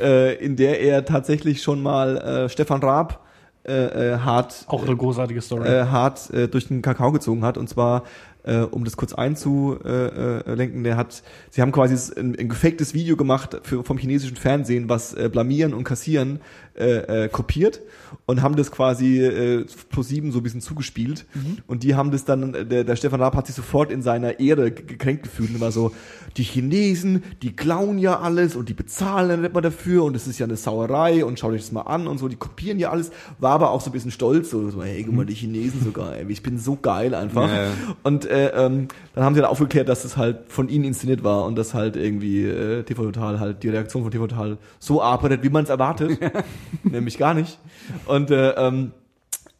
äh, in der er tatsächlich schon mal äh, Stefan Raab äh, äh, hart Auch eine großartige Story. äh, hart äh, durch den Kakao gezogen hat. Und zwar, äh, um das kurz einzulenken, äh, lenken, der hat, sie haben quasi ein, ein gefaktes Video gemacht für, vom chinesischen Fernsehen, was äh, Blamieren und Kassieren äh, äh, kopiert und haben das quasi äh, pro sieben so ein bisschen zugespielt. Und die haben das dann, äh, der, der Stefan Raab hat sich sofort in seiner Ehre ge- gekränkt gefühlt und war so, die Chinesen, die klauen ja alles und die bezahlen dann nicht mal dafür und es ist ja eine Sauerei und schaut euch das mal an und so, die kopieren ja alles, war aber auch so ein bisschen stolz, so, so hey, guck mal, die Chinesen sogar, ey, ich bin so geil einfach. Ja, ja. Und äh, ähm, dann haben sie dann aufgeklärt, dass es halt von ihnen inszeniert war und dass halt irgendwie äh, TV Total halt die Reaktion von TV Total so arbeitet, wie man es erwartet, nämlich gar nicht. Und äh, ähm,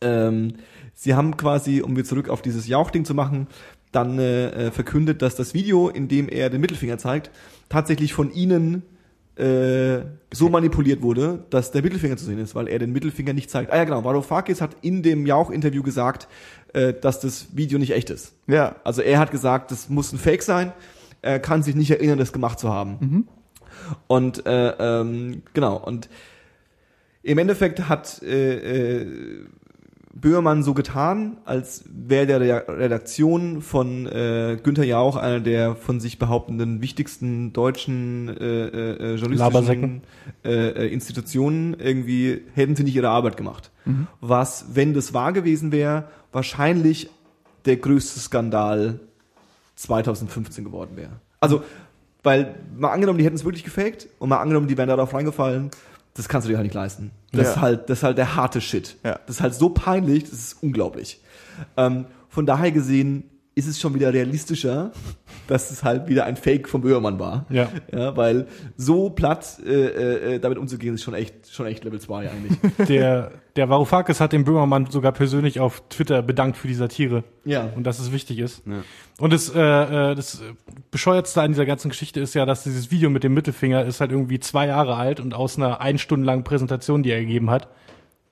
ähm, sie haben quasi, um wieder zurück auf dieses Jauchding zu machen, dann äh, äh, verkündet, dass das Video, in dem er den Mittelfinger zeigt, tatsächlich von ihnen äh, so manipuliert wurde, dass der Mittelfinger zu sehen ist, weil er den Mittelfinger nicht zeigt. Ah ja, genau. Varoufakis hat in dem Jauch-Interview gesagt, äh, dass das Video nicht echt ist. Ja. Also er hat gesagt, das muss ein Fake sein. Er kann sich nicht erinnern, das gemacht zu haben. Und äh, ähm, genau. Und im Endeffekt hat äh, äh, Böhmermann so getan, als wäre der Redaktion von äh, Günther Jauch einer der von sich behauptenden wichtigsten deutschen äh, äh, journalistischen äh, äh, Institutionen irgendwie hätten sie nicht ihre Arbeit gemacht. Was, wenn das wahr gewesen wäre, wahrscheinlich der größte Skandal 2015 geworden wäre. Also, weil mal angenommen, die hätten es wirklich gefaked und mal angenommen, die wären darauf reingefallen, das kannst du dir halt nicht leisten. Das Ja. ist halt, das ist halt der harte Shit. Ja. Das ist halt so peinlich, das ist unglaublich. Ähm, von daher gesehen ist es schon wieder realistischer, dass es halt wieder ein Fake vom Böhmermann war. Ja. Ja, weil so platt äh, äh, damit umzugehen, ist schon echt, schon echt Level 2 eigentlich. Der, der Varoufakis hat den Böhmermann sogar persönlich auf Twitter bedankt für die Satire. ja. Und dass es wichtig ist. Ja. Und das, äh, äh, das Bescheuertste an dieser ganzen Geschichte ist ja, dass dieses Video mit dem Mittelfinger ist halt irgendwie zwei Jahre alt und aus einer ein Stunden langen Präsentation, die er gegeben hat.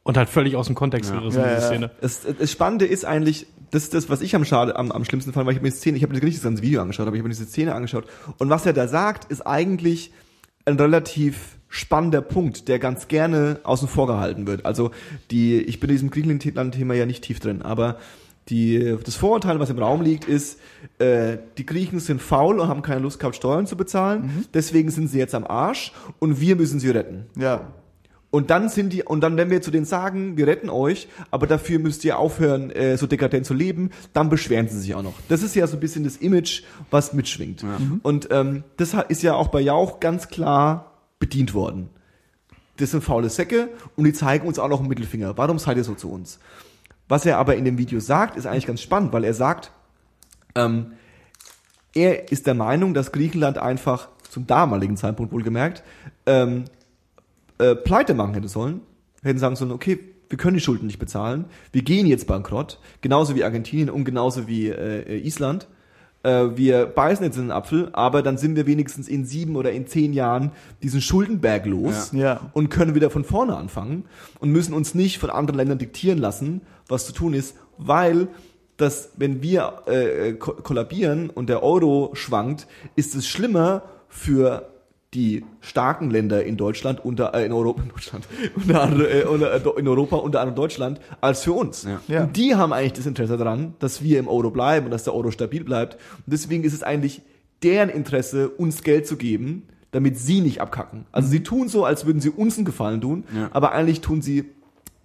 Und halt völlig aus dem Kontext Ja. gerissen, Ja, diese ja. Szene. Das, das Spannende ist eigentlich, das ist das, was ich am, schade, am, am schlimmsten fand, weil ich habe mir die Szene, ich habe mir nicht das ganze Video angeschaut, aber ich habe mir diese Szene angeschaut. Und was er da sagt, ist eigentlich ein relativ spannender Punkt, der ganz gerne außen vor gehalten wird. Also die, ich bin in diesem Griechenland-Thema ja nicht tief drin, aber die, das Vorurteil, was im Raum liegt, ist, äh, die Griechen sind faul und haben keine Lust gehabt, Steuern zu bezahlen, deswegen sind sie jetzt am Arsch und wir müssen sie retten. Ja. Und dann sind die, und dann, wenn wir zu denen sagen, wir retten euch, aber dafür müsst ihr aufhören, äh, so dekadent zu leben, dann beschweren sie sich auch noch. Das ist ja so ein bisschen das Image, was mitschwingt. Und ähm, das ist ja auch bei Jauch ganz klar bedient worden. Das sind faule Säcke und die zeigen uns auch noch einen Mittelfinger. Warum seid ihr so zu uns? Was er aber in dem Video sagt, ist eigentlich ganz spannend, weil er sagt, ähm, er ist der Meinung, dass Griechenland einfach zum damaligen Zeitpunkt wohlgemerkt ähm, äh, pleite machen hätte sollen, hätten sagen sollen, okay, wir können die Schulden nicht bezahlen, wir gehen jetzt bankrott, genauso wie Argentinien und genauso wie äh, Island. Äh, wir beißen jetzt in den Apfel, aber dann sind wir wenigstens in sieben oder in zehn Jahren diesen Schuldenberg los Ja. Ja. und können wieder von vorne anfangen und müssen uns nicht von anderen Ländern diktieren lassen, was zu tun ist, weil das, wenn wir äh, ko kollabieren und der Euro schwankt, ist es schlimmer für die starken Länder in Deutschland unter äh, in Europa in Deutschland unter anderem, äh, unter, in Europa unter anderem Deutschland als für uns. Ja. Ja. Und die haben eigentlich das Interesse daran, dass wir im Euro bleiben und dass der Euro stabil bleibt. Und deswegen ist es eigentlich deren Interesse, uns Geld zu geben, damit sie nicht abkacken. Also sie tun so, als würden sie uns einen Gefallen tun, Ja. aber eigentlich tun sie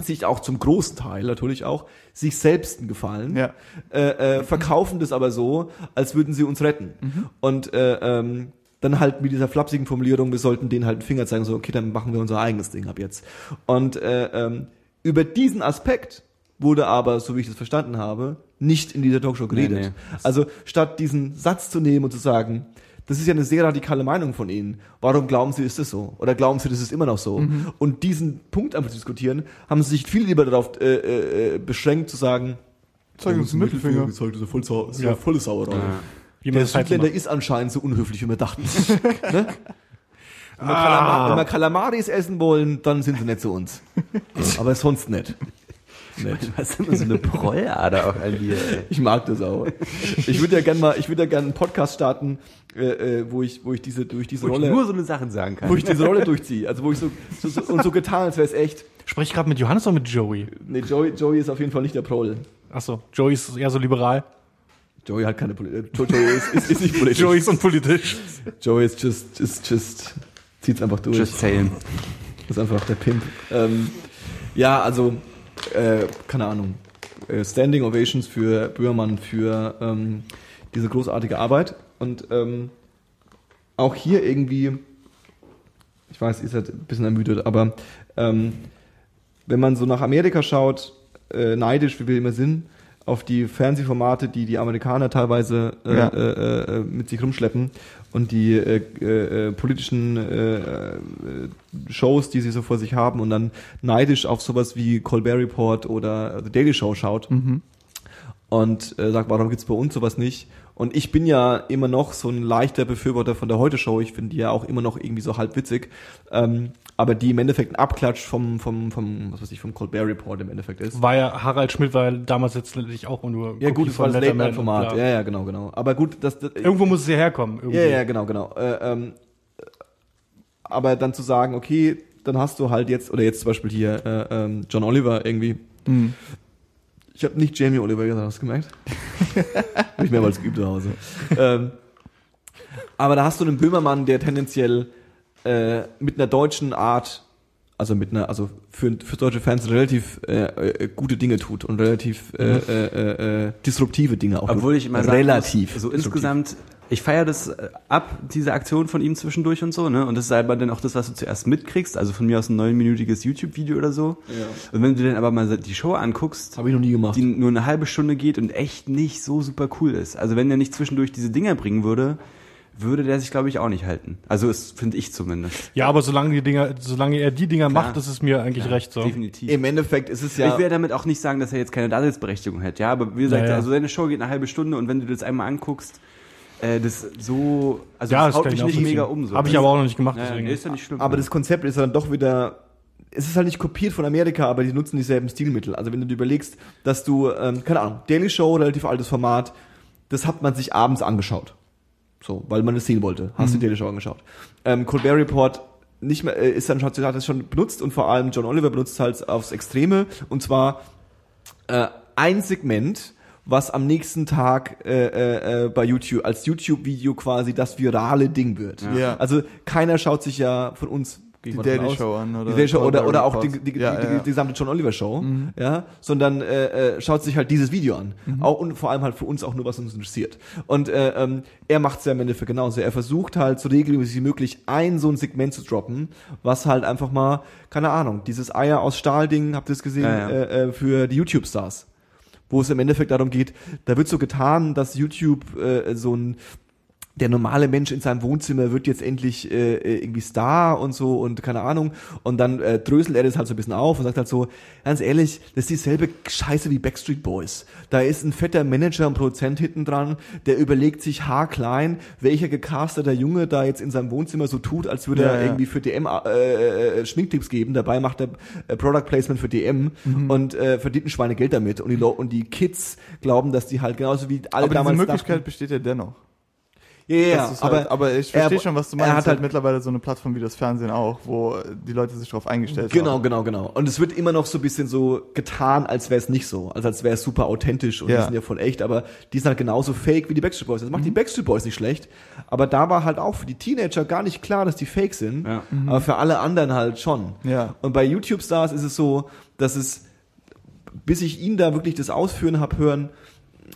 sich auch zum großen Teil natürlich auch sich selbst einen Gefallen, Ja. äh, äh, verkaufen das aber so, als würden sie uns retten. Und äh, ähm, dann halt mit dieser flapsigen Formulierung, wir sollten denen halt einen Finger zeigen, so okay, dann machen wir unser eigenes Ding ab jetzt. Und äh, ähm, über diesen Aspekt wurde aber, so wie ich das verstanden habe, nicht in dieser Talkshow geredet. nee. Also statt diesen Satz zu nehmen und zu sagen, das ist ja eine sehr radikale Meinung von Ihnen. Warum glauben Sie, ist das so? Oder glauben Sie, das ist immer noch so? Und diesen Punkt einfach zu diskutieren, haben Sie sich viel lieber darauf äh, äh, beschränkt zu sagen, Zeig uns den Mittelfinger. gezeigt, das ist ja voll, sau ist Ja. volle Sauerei. Wie man Der halt Südländer ist anscheinend so unhöflich, wie wir dachten. ne? Wenn wir, Kalama wenn wir Kalamaris essen wollen, dann sind sie nicht zu uns. Aber sonst nicht. nicht. Was ist immer so eine Prollader auch an dir, ey. Ich mag das auch. Ich würde ja gerne mal, ich würde ja gerne einen Podcast starten, äh, äh, wo ich, wo ich diese, durch diese Wo ich Rolle, nur so eine Sachen sagen kann. wo ich diese Rolle durchziehe. Also wo ich so, so, so und so getan, als wäre es echt. Sprech ich gerade mit Johannes oder mit Joey? Nee, Joey, Joey ist auf jeden Fall nicht der Proll. Achso, Joey ist eher so liberal. Joey hat keine Politik. Joey ist, ist, ist nicht politisch. Joey ist unpolitisch. Joey ist just, ist just, zieht's einfach durch. Just saying. ist einfach der Pimp. Ähm, ja, also, äh, keine Ahnung. Äh, Standing Ovations für Böhmermann für ähm, diese großartige Arbeit. Und ähm, auch hier irgendwie, ich weiß, ihr seid ein bisschen ermüdet, aber ähm, wenn man so nach Amerika schaut, äh, neidisch, wie wir immer sind, auf die Fernsehformate, die die Amerikaner teilweise äh, Ja. äh, äh, mit sich rumschleppen und die äh, äh, äh, politischen äh, äh, Shows, die sie so vor sich haben und dann neidisch auf sowas wie Colbert Report oder The Daily Show schaut und äh, sagt, warum gibt's bei uns sowas nicht? Und ich bin ja immer noch so ein leichter Befürworter von der Heute-Show. Ich finde die ja auch immer noch irgendwie so halb witzig. Ähm, aber die im Endeffekt ein Abklatsch vom, vom, vom, was weiß ich, vom Colbert Report im Endeffekt ist. War ja, Harald Schmidt war ja damals letztendlich auch nur Ja gut, Kopie das war das Late-Night-Format. Ja, ja, genau, genau. Aber gut, das, das Irgendwo muss es ja herkommen. Irgendwie. ja, ja, genau, genau. Äh, ähm, aber dann zu sagen, okay, dann hast du halt jetzt, oder jetzt zum Beispiel hier äh, ähm, John Oliver irgendwie, Ich habe nicht Jamie Oliver gesagt, hast du gemerkt? Hab ich mehrmals geübt zu Hause. Ähm, aber da hast du einen Böhmermann, der tendenziell äh, mit einer deutschen Art, also mit einer, also für, für deutsche Fans relativ äh, äh, gute Dinge tut und relativ äh, äh, äh, äh, disruptive Dinge auch. Obwohl ich immer sagen relativ muss, so insgesamt, ich feiere das äh, ab, diese Aktion von ihm zwischendurch und so, ne? Und das ist aber dann auch das, was du zuerst mitkriegst, also von mir aus ein neunminütiges YouTube-Video oder so. Ja. Und wenn du dann aber mal die Show anguckst, Habe ich noch nie gemacht. die nur eine halbe Stunde geht und echt nicht so super cool ist. Also wenn der nicht zwischendurch diese Dinger bringen würde, würde der sich, glaube ich, auch nicht halten. Also es finde ich zumindest. Ja, aber solange die Dinger, solange er die Dinger Klar. macht, ist es mir eigentlich recht so. Definitiv. Im Endeffekt ist es ja. Ich will damit auch nicht sagen, dass er jetzt keine Daseinsberechtigung hat, ja, aber wie gesagt, Ja, ja. also seine Show geht eine halbe Stunde und wenn du das einmal anguckst, äh, das so, also Ja, das das haut kann mich ich nicht mega um. So. Habe ich aber auch noch nicht gemacht, ja, deswegen. nee, ist ja nicht schlimm. Aber das Konzept ist dann doch wieder. Es ist halt nicht kopiert von Amerika, aber die nutzen dieselben Stilmittel. Also wenn du dir überlegst, dass du, ähm, keine Ahnung, Daily Show, relativ altes Format, das hat man sich abends angeschaut. So, weil man es sehen wollte. Hast du die Daily Show angeschaut. Ähm, Colbert Report nicht mehr, äh, ist dann schon, hat es schon benutzt und vor allem John Oliver benutzt es halt aufs Extreme. Und zwar äh, ein Segment, was am nächsten Tag äh, äh, äh, bei YouTube als YouTube-Video quasi das virale Ding wird. Ja. Also keiner schaut sich ja von uns Die Daily aus, Show an, oder die Daily Show oder, oder auch die, die, die, Ja, die, ja, ja. die gesamte John Oliver Show, ja, sondern äh, äh, schaut sich halt dieses Video an. Auch und vor allem halt für uns auch nur, was uns interessiert. Und äh, ähm, er macht es ja am Ende für genauso. Er versucht halt so regelmäßig wie möglich ein so ein Segment zu droppen, was halt einfach mal, keine Ahnung, dieses Eier aus Stahl-Ding, habt ihr es gesehen. Äh, äh, für die YouTube-Stars wo es im Endeffekt darum geht, da wird so getan, dass YouTube äh, so ein der normale Mensch in seinem Wohnzimmer wird jetzt endlich äh, äh, irgendwie Star und so und keine Ahnung und dann äh, dröselt er das halt so ein bisschen auf und sagt halt so, ganz ehrlich, das ist dieselbe Scheiße wie Backstreet Boys. Da ist ein fetter Manager und Produzent hinten dran, der überlegt sich haarklein, welcher gecasteter Junge da jetzt in seinem Wohnzimmer so tut, als würde Ja, er ja. irgendwie für DM äh, äh, Schminktipps geben, dabei macht er äh, Product Placement für DM Mhm. und äh, verdient ein Schweinegeld damit und die, und die Kids glauben, dass die halt genauso wie alle Aber damals Möglichkeit dachten, besteht ja dennoch. Ja, ja, halt, aber ich verstehe er- schon, was du er meinst. hat Es ist halt halt- mittlerweile so eine Plattform wie das Fernsehen auch, wo die Leute sich darauf eingestellt Genau, haben. genau, genau. Und es wird immer noch so ein bisschen so getan, als wäre es nicht so. Also als wäre es super authentisch und Ja. die sind ja voll echt, aber die sind halt genauso fake wie die Backstreet Boys. Das macht die Backstreet Boys nicht schlecht. Aber da war halt auch für die Teenager gar nicht klar, dass die fake sind. Ja. Aber für alle anderen halt schon. Ja. Und bei YouTube-Stars ist es so, dass es, bis ich ihn da wirklich das Ausführen hab hören,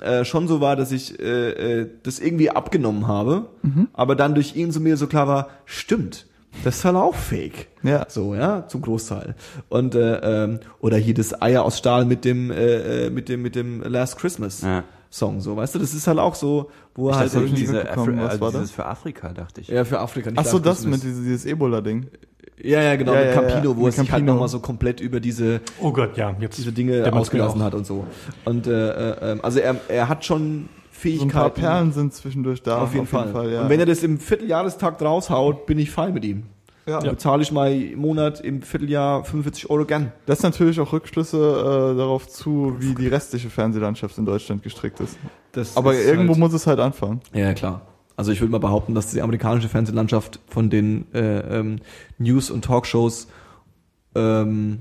äh, schon so war, dass ich äh, äh, das irgendwie abgenommen habe, aber dann durch ihn so mir so klar war, stimmt, das ist halt auch fake. Ja. So, ja, zum Großteil. Und äh, ähm, oder hier das Eier aus Stahl mit dem äh, äh, mit dem mit dem Last Christmas Ja. Song, so, weißt du, das ist halt auch so, wo er Ich halt nicht diese. Afri Was also war dieses das? für Afrika, dachte ich. ja für Afrika nicht Ach so, das mit dieses, dieses Ebola-Ding. Ja ja genau Ja, mit ja, Campino, ja, wo er sich halt nochmal so komplett über diese Oh Gott, ja, jetzt diese Dinge ausgelassen hat und so. Und äh, äh, ähm, also er er hat schon So ein Fähigkeiten. paar Perlen sind zwischendurch da. auf jeden, Fall. ja. Und wenn er das im Vierteljahrestakt raushaut, bin ich fein mit ihm. ja. Da bezahle ich mal im Monat im Vierteljahr 45 Euro gern. Das ist natürlich auch Rückschlüsse äh, darauf zu, wie die restliche Fernsehlandschaft in Deutschland gestrickt ist. Das Aber ist irgendwo halt, muss es halt anfangen. Ja, klar. Also ich würde mal behaupten, dass die amerikanische Fernsehlandschaft von den äh, ähm, News- und Talkshows ähm,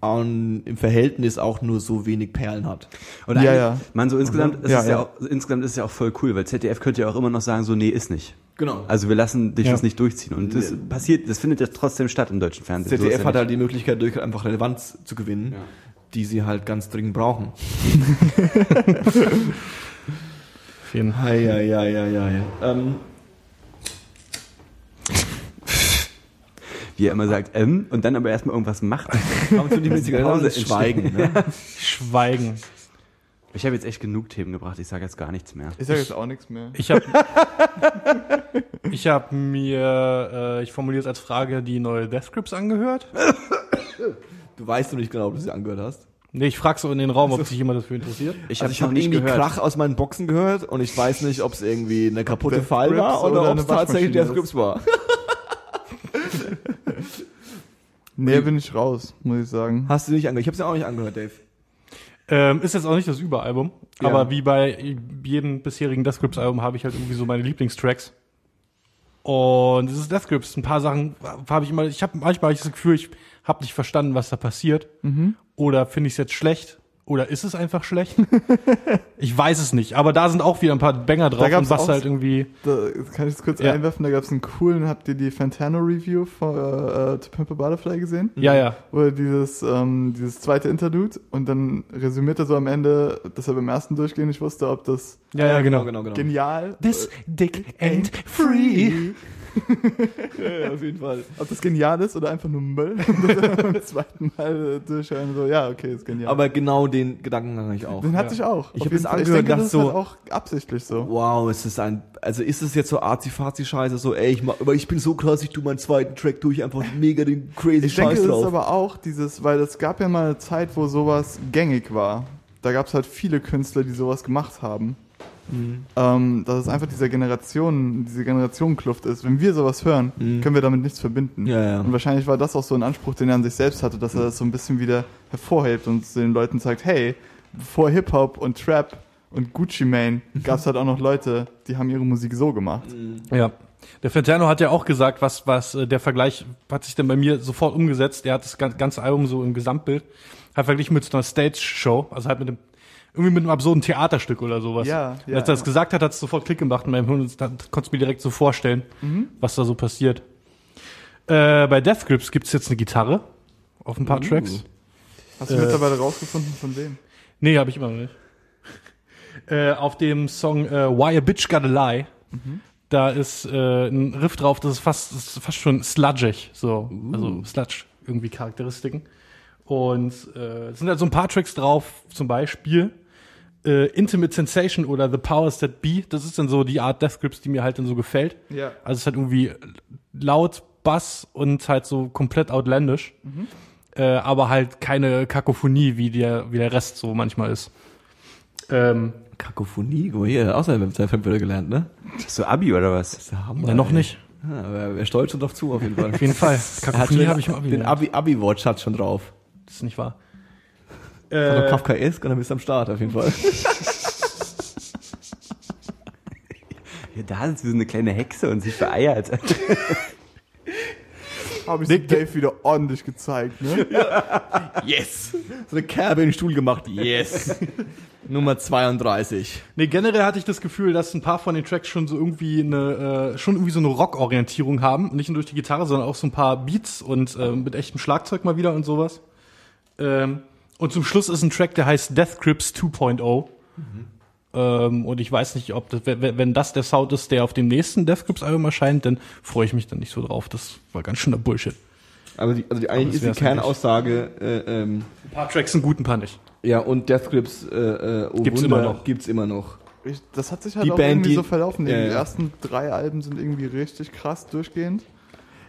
an, im Verhältnis auch nur so wenig Perlen hat. Und Ja, eigentlich, ja. man, so insgesamt, ist Ja, es ja. ja. auch, insgesamt ist es ja auch voll cool, weil ZDF könnte ja auch immer noch sagen, so, nee, ist nicht. Genau. Also wir lassen dich Ja. das nicht durchziehen. Und das passiert, das findet ja trotzdem statt im deutschen Fernsehen. So ZDF ja hat halt die Möglichkeit, durch einfach Relevanz zu gewinnen, die sie halt ganz dringend brauchen. Auf jeden Fall. Ja, ja, ja, ja, ja. Ähm, wie er immer sagt, ähm, und dann aber erstmal irgendwas macht. warum tun die mit das Schweigen? Ne? Schweigen. Ich habe jetzt echt genug Themen gebracht, ich sage jetzt gar nichts mehr. Ich sage jetzt auch nichts mehr. Ich habe ich hab mir, äh, ich formuliere es als Frage, die neue Death Grips angehört. Du weißt noch nicht genau, ob du sie angehört hast. Nee, ich frage so in den Raum, ob sich jemand dafür interessiert. Ich also habe ich habe nicht irgendwie gehört. Krach aus meinen Boxen gehört und ich weiß nicht, ob es irgendwie eine kaputte File war oder, oder ob es tatsächlich der Scripts war. Nee, bin ich raus, muss ich sagen. Hast du nicht angehört? Ich habe es ja auch nicht angehört, Dave. Ähm, ist jetzt auch nicht das Überalbum, Ja. aber wie bei jedem bisherigen Death Grips Album habe ich halt irgendwie so meine Lieblingstracks. Und es ist Death Grips. Ein paar Sachen habe ich immer, ich habe manchmal hab ich das Gefühl, ich habe nicht verstanden, was da passiert. Oder finde ich es jetzt schlecht. Oder ist es einfach schlecht? ich weiß es nicht. Aber da sind auch wieder ein paar Banger drauf und was auch- halt irgendwie. Da kann ich es kurz Ja. einwerfen, da gab es einen coolen, habt ihr die Fantano-Review von äh, To Pimp a Butterfly gesehen? Ja, ja. Oder dieses, ähm, dieses zweite Interlude und dann resümiert er so am Ende, dass er beim ersten Durchgehen nicht wusste, ob das Ja, ja, genau. genau, genau. genial, This dick ain't free. Ja, auf jeden Fall. ob das genial ist oder einfach nur Müll. Beim zweiten Mal äh, durchhören so, ja, okay, ist genial. Aber genau den Gedanken habe ich auch. den hatte Ja. ich auch. Ich Auf hab jeden das Fall. angehört ich denke, das ist dachte halt so- auch absichtlich so. Wow, ist es ein, also ist es jetzt so arzi-fazi-Scheiße, so, ey, ich mach, aber ich bin so krass, ich tu meinen zweiten Track durch, einfach mega den crazy Ich denke, Scheiß es ist drauf. aber auch dieses, weil es gab ja mal eine Zeit, wo sowas gängig war. Da gab es halt viele Künstler, die sowas gemacht haben. Mhm. Ähm, dass es einfach dieser Generation, diese Generationenkluft ist. Wenn wir sowas hören, Mhm. können wir damit nichts verbinden. Ja, ja. Und wahrscheinlich war das auch so ein Anspruch, den er an sich selbst hatte, dass er das so ein bisschen wieder hervorhebt und den Leuten sagt, hey, vor Hip-Hop und Trap und Gucci Mane gab es halt auch noch Leute, die haben ihre Musik so gemacht. Ja. Der Fantano hat ja auch gesagt, was, was äh, der Vergleich hat sich dann bei mir sofort umgesetzt. Er hat das gan- ganze Album so im Gesamtbild, hat verglichen mit so einer Stage-Show, also halt mit dem, irgendwie mit einem absurden Theaterstück oder sowas. Ja, ja, Als er das ja. gesagt hat, hat es sofort Klick gemacht in meinem Hirn und dann konnte mir direkt so vorstellen, Mhm. was da so passiert. Äh, bei Death Grips gibt's jetzt eine Gitarre auf ein paar Uh. Tracks. Hast du Äh, mittlerweile rausgefunden, von wem? Nee, habe ich immer noch nicht. äh, auf dem Song äh, Why a Bitch Gotta Lie, da ist äh, ein Riff drauf, das ist fast, das ist fast schon sludgig, so, also Sludge irgendwie Charakteristiken. Und äh, es sind halt so ein paar Tracks drauf, zum Beispiel äh, Intimate Sensation oder The Powers That Be. Das ist dann so die Art Death Grips, die mir halt dann so gefällt. Ja. Also es ist halt irgendwie laut, Bass und halt so komplett outlandish. Äh, aber halt keine Kakophonie, wie der, wie der Rest so manchmal ist. Ähm, Kakophonie, guck mal hier, außer haben zwei Fremdwörter gelernt, ne? Hast du Abi oder was? Das ist der Hammer. ja, noch ey. nicht. Ja, aber er steuert schon drauf zu, auf jeden Fall. Auf jeden Fall. Kakophonie habe ich im Abi den gelernt. Abi, Abi-Watch hat schon drauf. Das ist nicht wahr. Äh, Äh, Kafkaesk und dann bist du am Start, auf jeden Fall. Ja, da ist wie so eine kleine Hexe und sich vereiert. Habe ich Nick- Dave wieder ordentlich gezeigt, ne? Yes! So eine Kerbe in den Stuhl gemacht, yes! Nummer 32. Nee, generell hatte ich das Gefühl, dass ein paar von den Tracks schon so irgendwie eine, äh, schon irgendwie so eine Rock-Orientierung haben. Nicht nur durch die Gitarre, sondern auch so ein paar Beats und ähm, mit echtem Schlagzeug mal wieder und sowas. Ähm, und zum Schluss ist ein Track, der heißt Death Grips 2.0. Ähm, und ich weiß nicht, ob das, wenn das der Sound ist, der auf dem nächsten Death Grips Album erscheint, dann freue ich mich dann nicht so drauf. Das war ganz schöner Bullshit. Also, die, also die, eigentlich ist die Kernaussage, äh, ähm, Ein paar Tracks sind gut, ein paar nicht. ja, und Death Grips, äh, äh, oh Gibt's Wunder, immer noch. Gibt's immer noch. Ich, das hat sich halt Die auch Band, irgendwie die- so verlaufen. Die Ja, ja. ersten drei Alben sind irgendwie richtig krass durchgehend.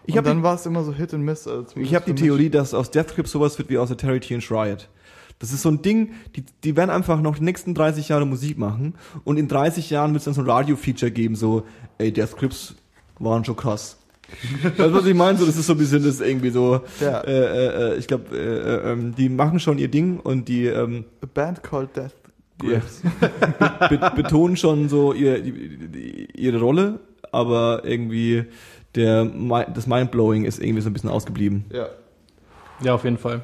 Ich und habe dann die, war es immer so Hit and Miss. Also ich hab die. Theorie, dass aus Death Grips sowas wird wie aus der Terry Teenage Riot. Das ist so ein Ding, die, die werden einfach noch die nächsten 30 Jahre Musik machen und in 30 Jahren wird es dann so ein Radio-Feature geben, so, ey, Death Grips waren schon krass. weißt du, was ich meine? So, das ist so ein bisschen das irgendwie so, Ja. äh, äh, äh, ich glaube, äh, äh, ähm, die machen schon ihr Ding und die, ähm, A Band called Death Ja. Grips. be betonen schon so ihr, ihre Rolle, aber irgendwie der das Mindblowing ist irgendwie so ein bisschen ausgeblieben. Ja. Ja, auf jeden Fall.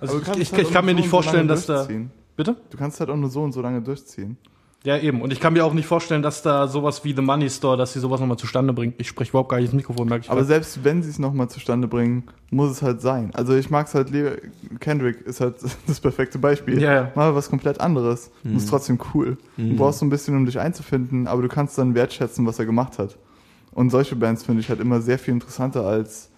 Also ich, ich, halt ich kann mir nicht so so vorstellen, lange dass da. Bitte? Du kannst halt auch nur so und so lange durchziehen. Ja, eben. Und ich kann mir auch nicht vorstellen, dass da sowas wie The Money Store, dass sie sowas nochmal zustande bringt. Ich spreche überhaupt gar nicht ins Mikrofon, merke ich. Aber grad. selbst wenn sie es nochmal zustande bringen, muss es halt sein. Also ich mag es halt lieber, Kendrick ist halt das perfekte Beispiel. Ja, ja. Mal was komplett anderes. Und ist trotzdem cool. Du brauchst so ein bisschen, um dich einzufinden, aber du kannst dann wertschätzen, was er gemacht hat. Und solche Bands finde ich halt immer sehr viel interessanter als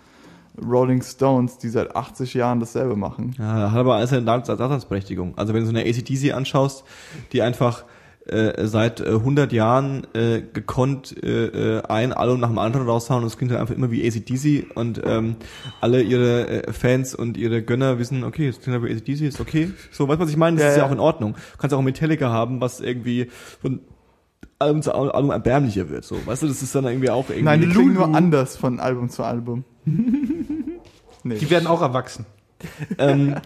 Rolling Stones, die seit 80 Jahren dasselbe machen. Ja, hat aber alles eine Daseinsberechtigung. Also wenn du so eine ACDC anschaust, die einfach äh, seit äh, 100 Jahren äh, gekonnt äh, äh, ein Album nach dem anderen raushauen und es klingt halt einfach immer wie ACDC und ähm, alle ihre äh, Fans und ihre Gönner wissen, okay, es klingt aber wie ACDC, ist okay. So, weißt du, was ich meine? Das Ja, ist ja ja. auch in Ordnung. Du kannst auch Metallica haben, was irgendwie von Album zu Album erbärmlicher wird. So, weißt du, das ist dann irgendwie auch irgendwie... Nein, die klingen nur anders von Album zu Album. nee. die werden auch erwachsen. ähm,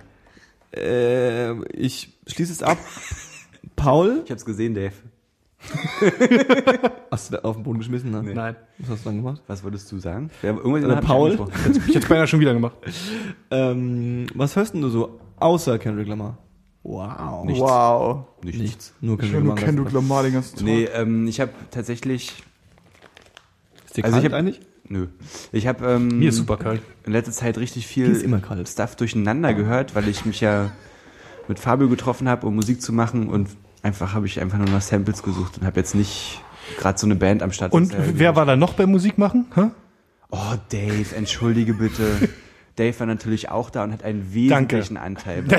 äh, ich schließe es ab. Paul, Ich hab's gesehen, Dave. hast du da auf den Boden geschmissen? Ne? Nee. Nein. Was hast du dann gemacht? Was wolltest du sagen? Wer, irgendwas Äh, Paul? Ich hätte beinahe schon wieder gemacht. Ähm, was hörst denn du so außer Kendrick Lamar? Wow. Nichts. Wow. Nichts. Nichts. Nur Ich höre nur Kendrick Lamar den ganzen Tag. Nee, ähm, ich habe tatsächlich. Ist dir Also kalt ich hab- eigentlich? Nö. Ich habe ähm, Mir ist super kalt. in letzter Zeit richtig viel ist immer kalt. Stuff durcheinander gehört, weil ich mich ja mit Fabio getroffen habe, um Musik zu machen und einfach habe ich einfach nur nach Samples gesucht und habe jetzt nicht gerade so eine Band am Start. Und wer war da noch beim Musik machen? Hä? Oh, Dave, entschuldige bitte. Dave war natürlich auch da und hat einen wesentlichen Anteil.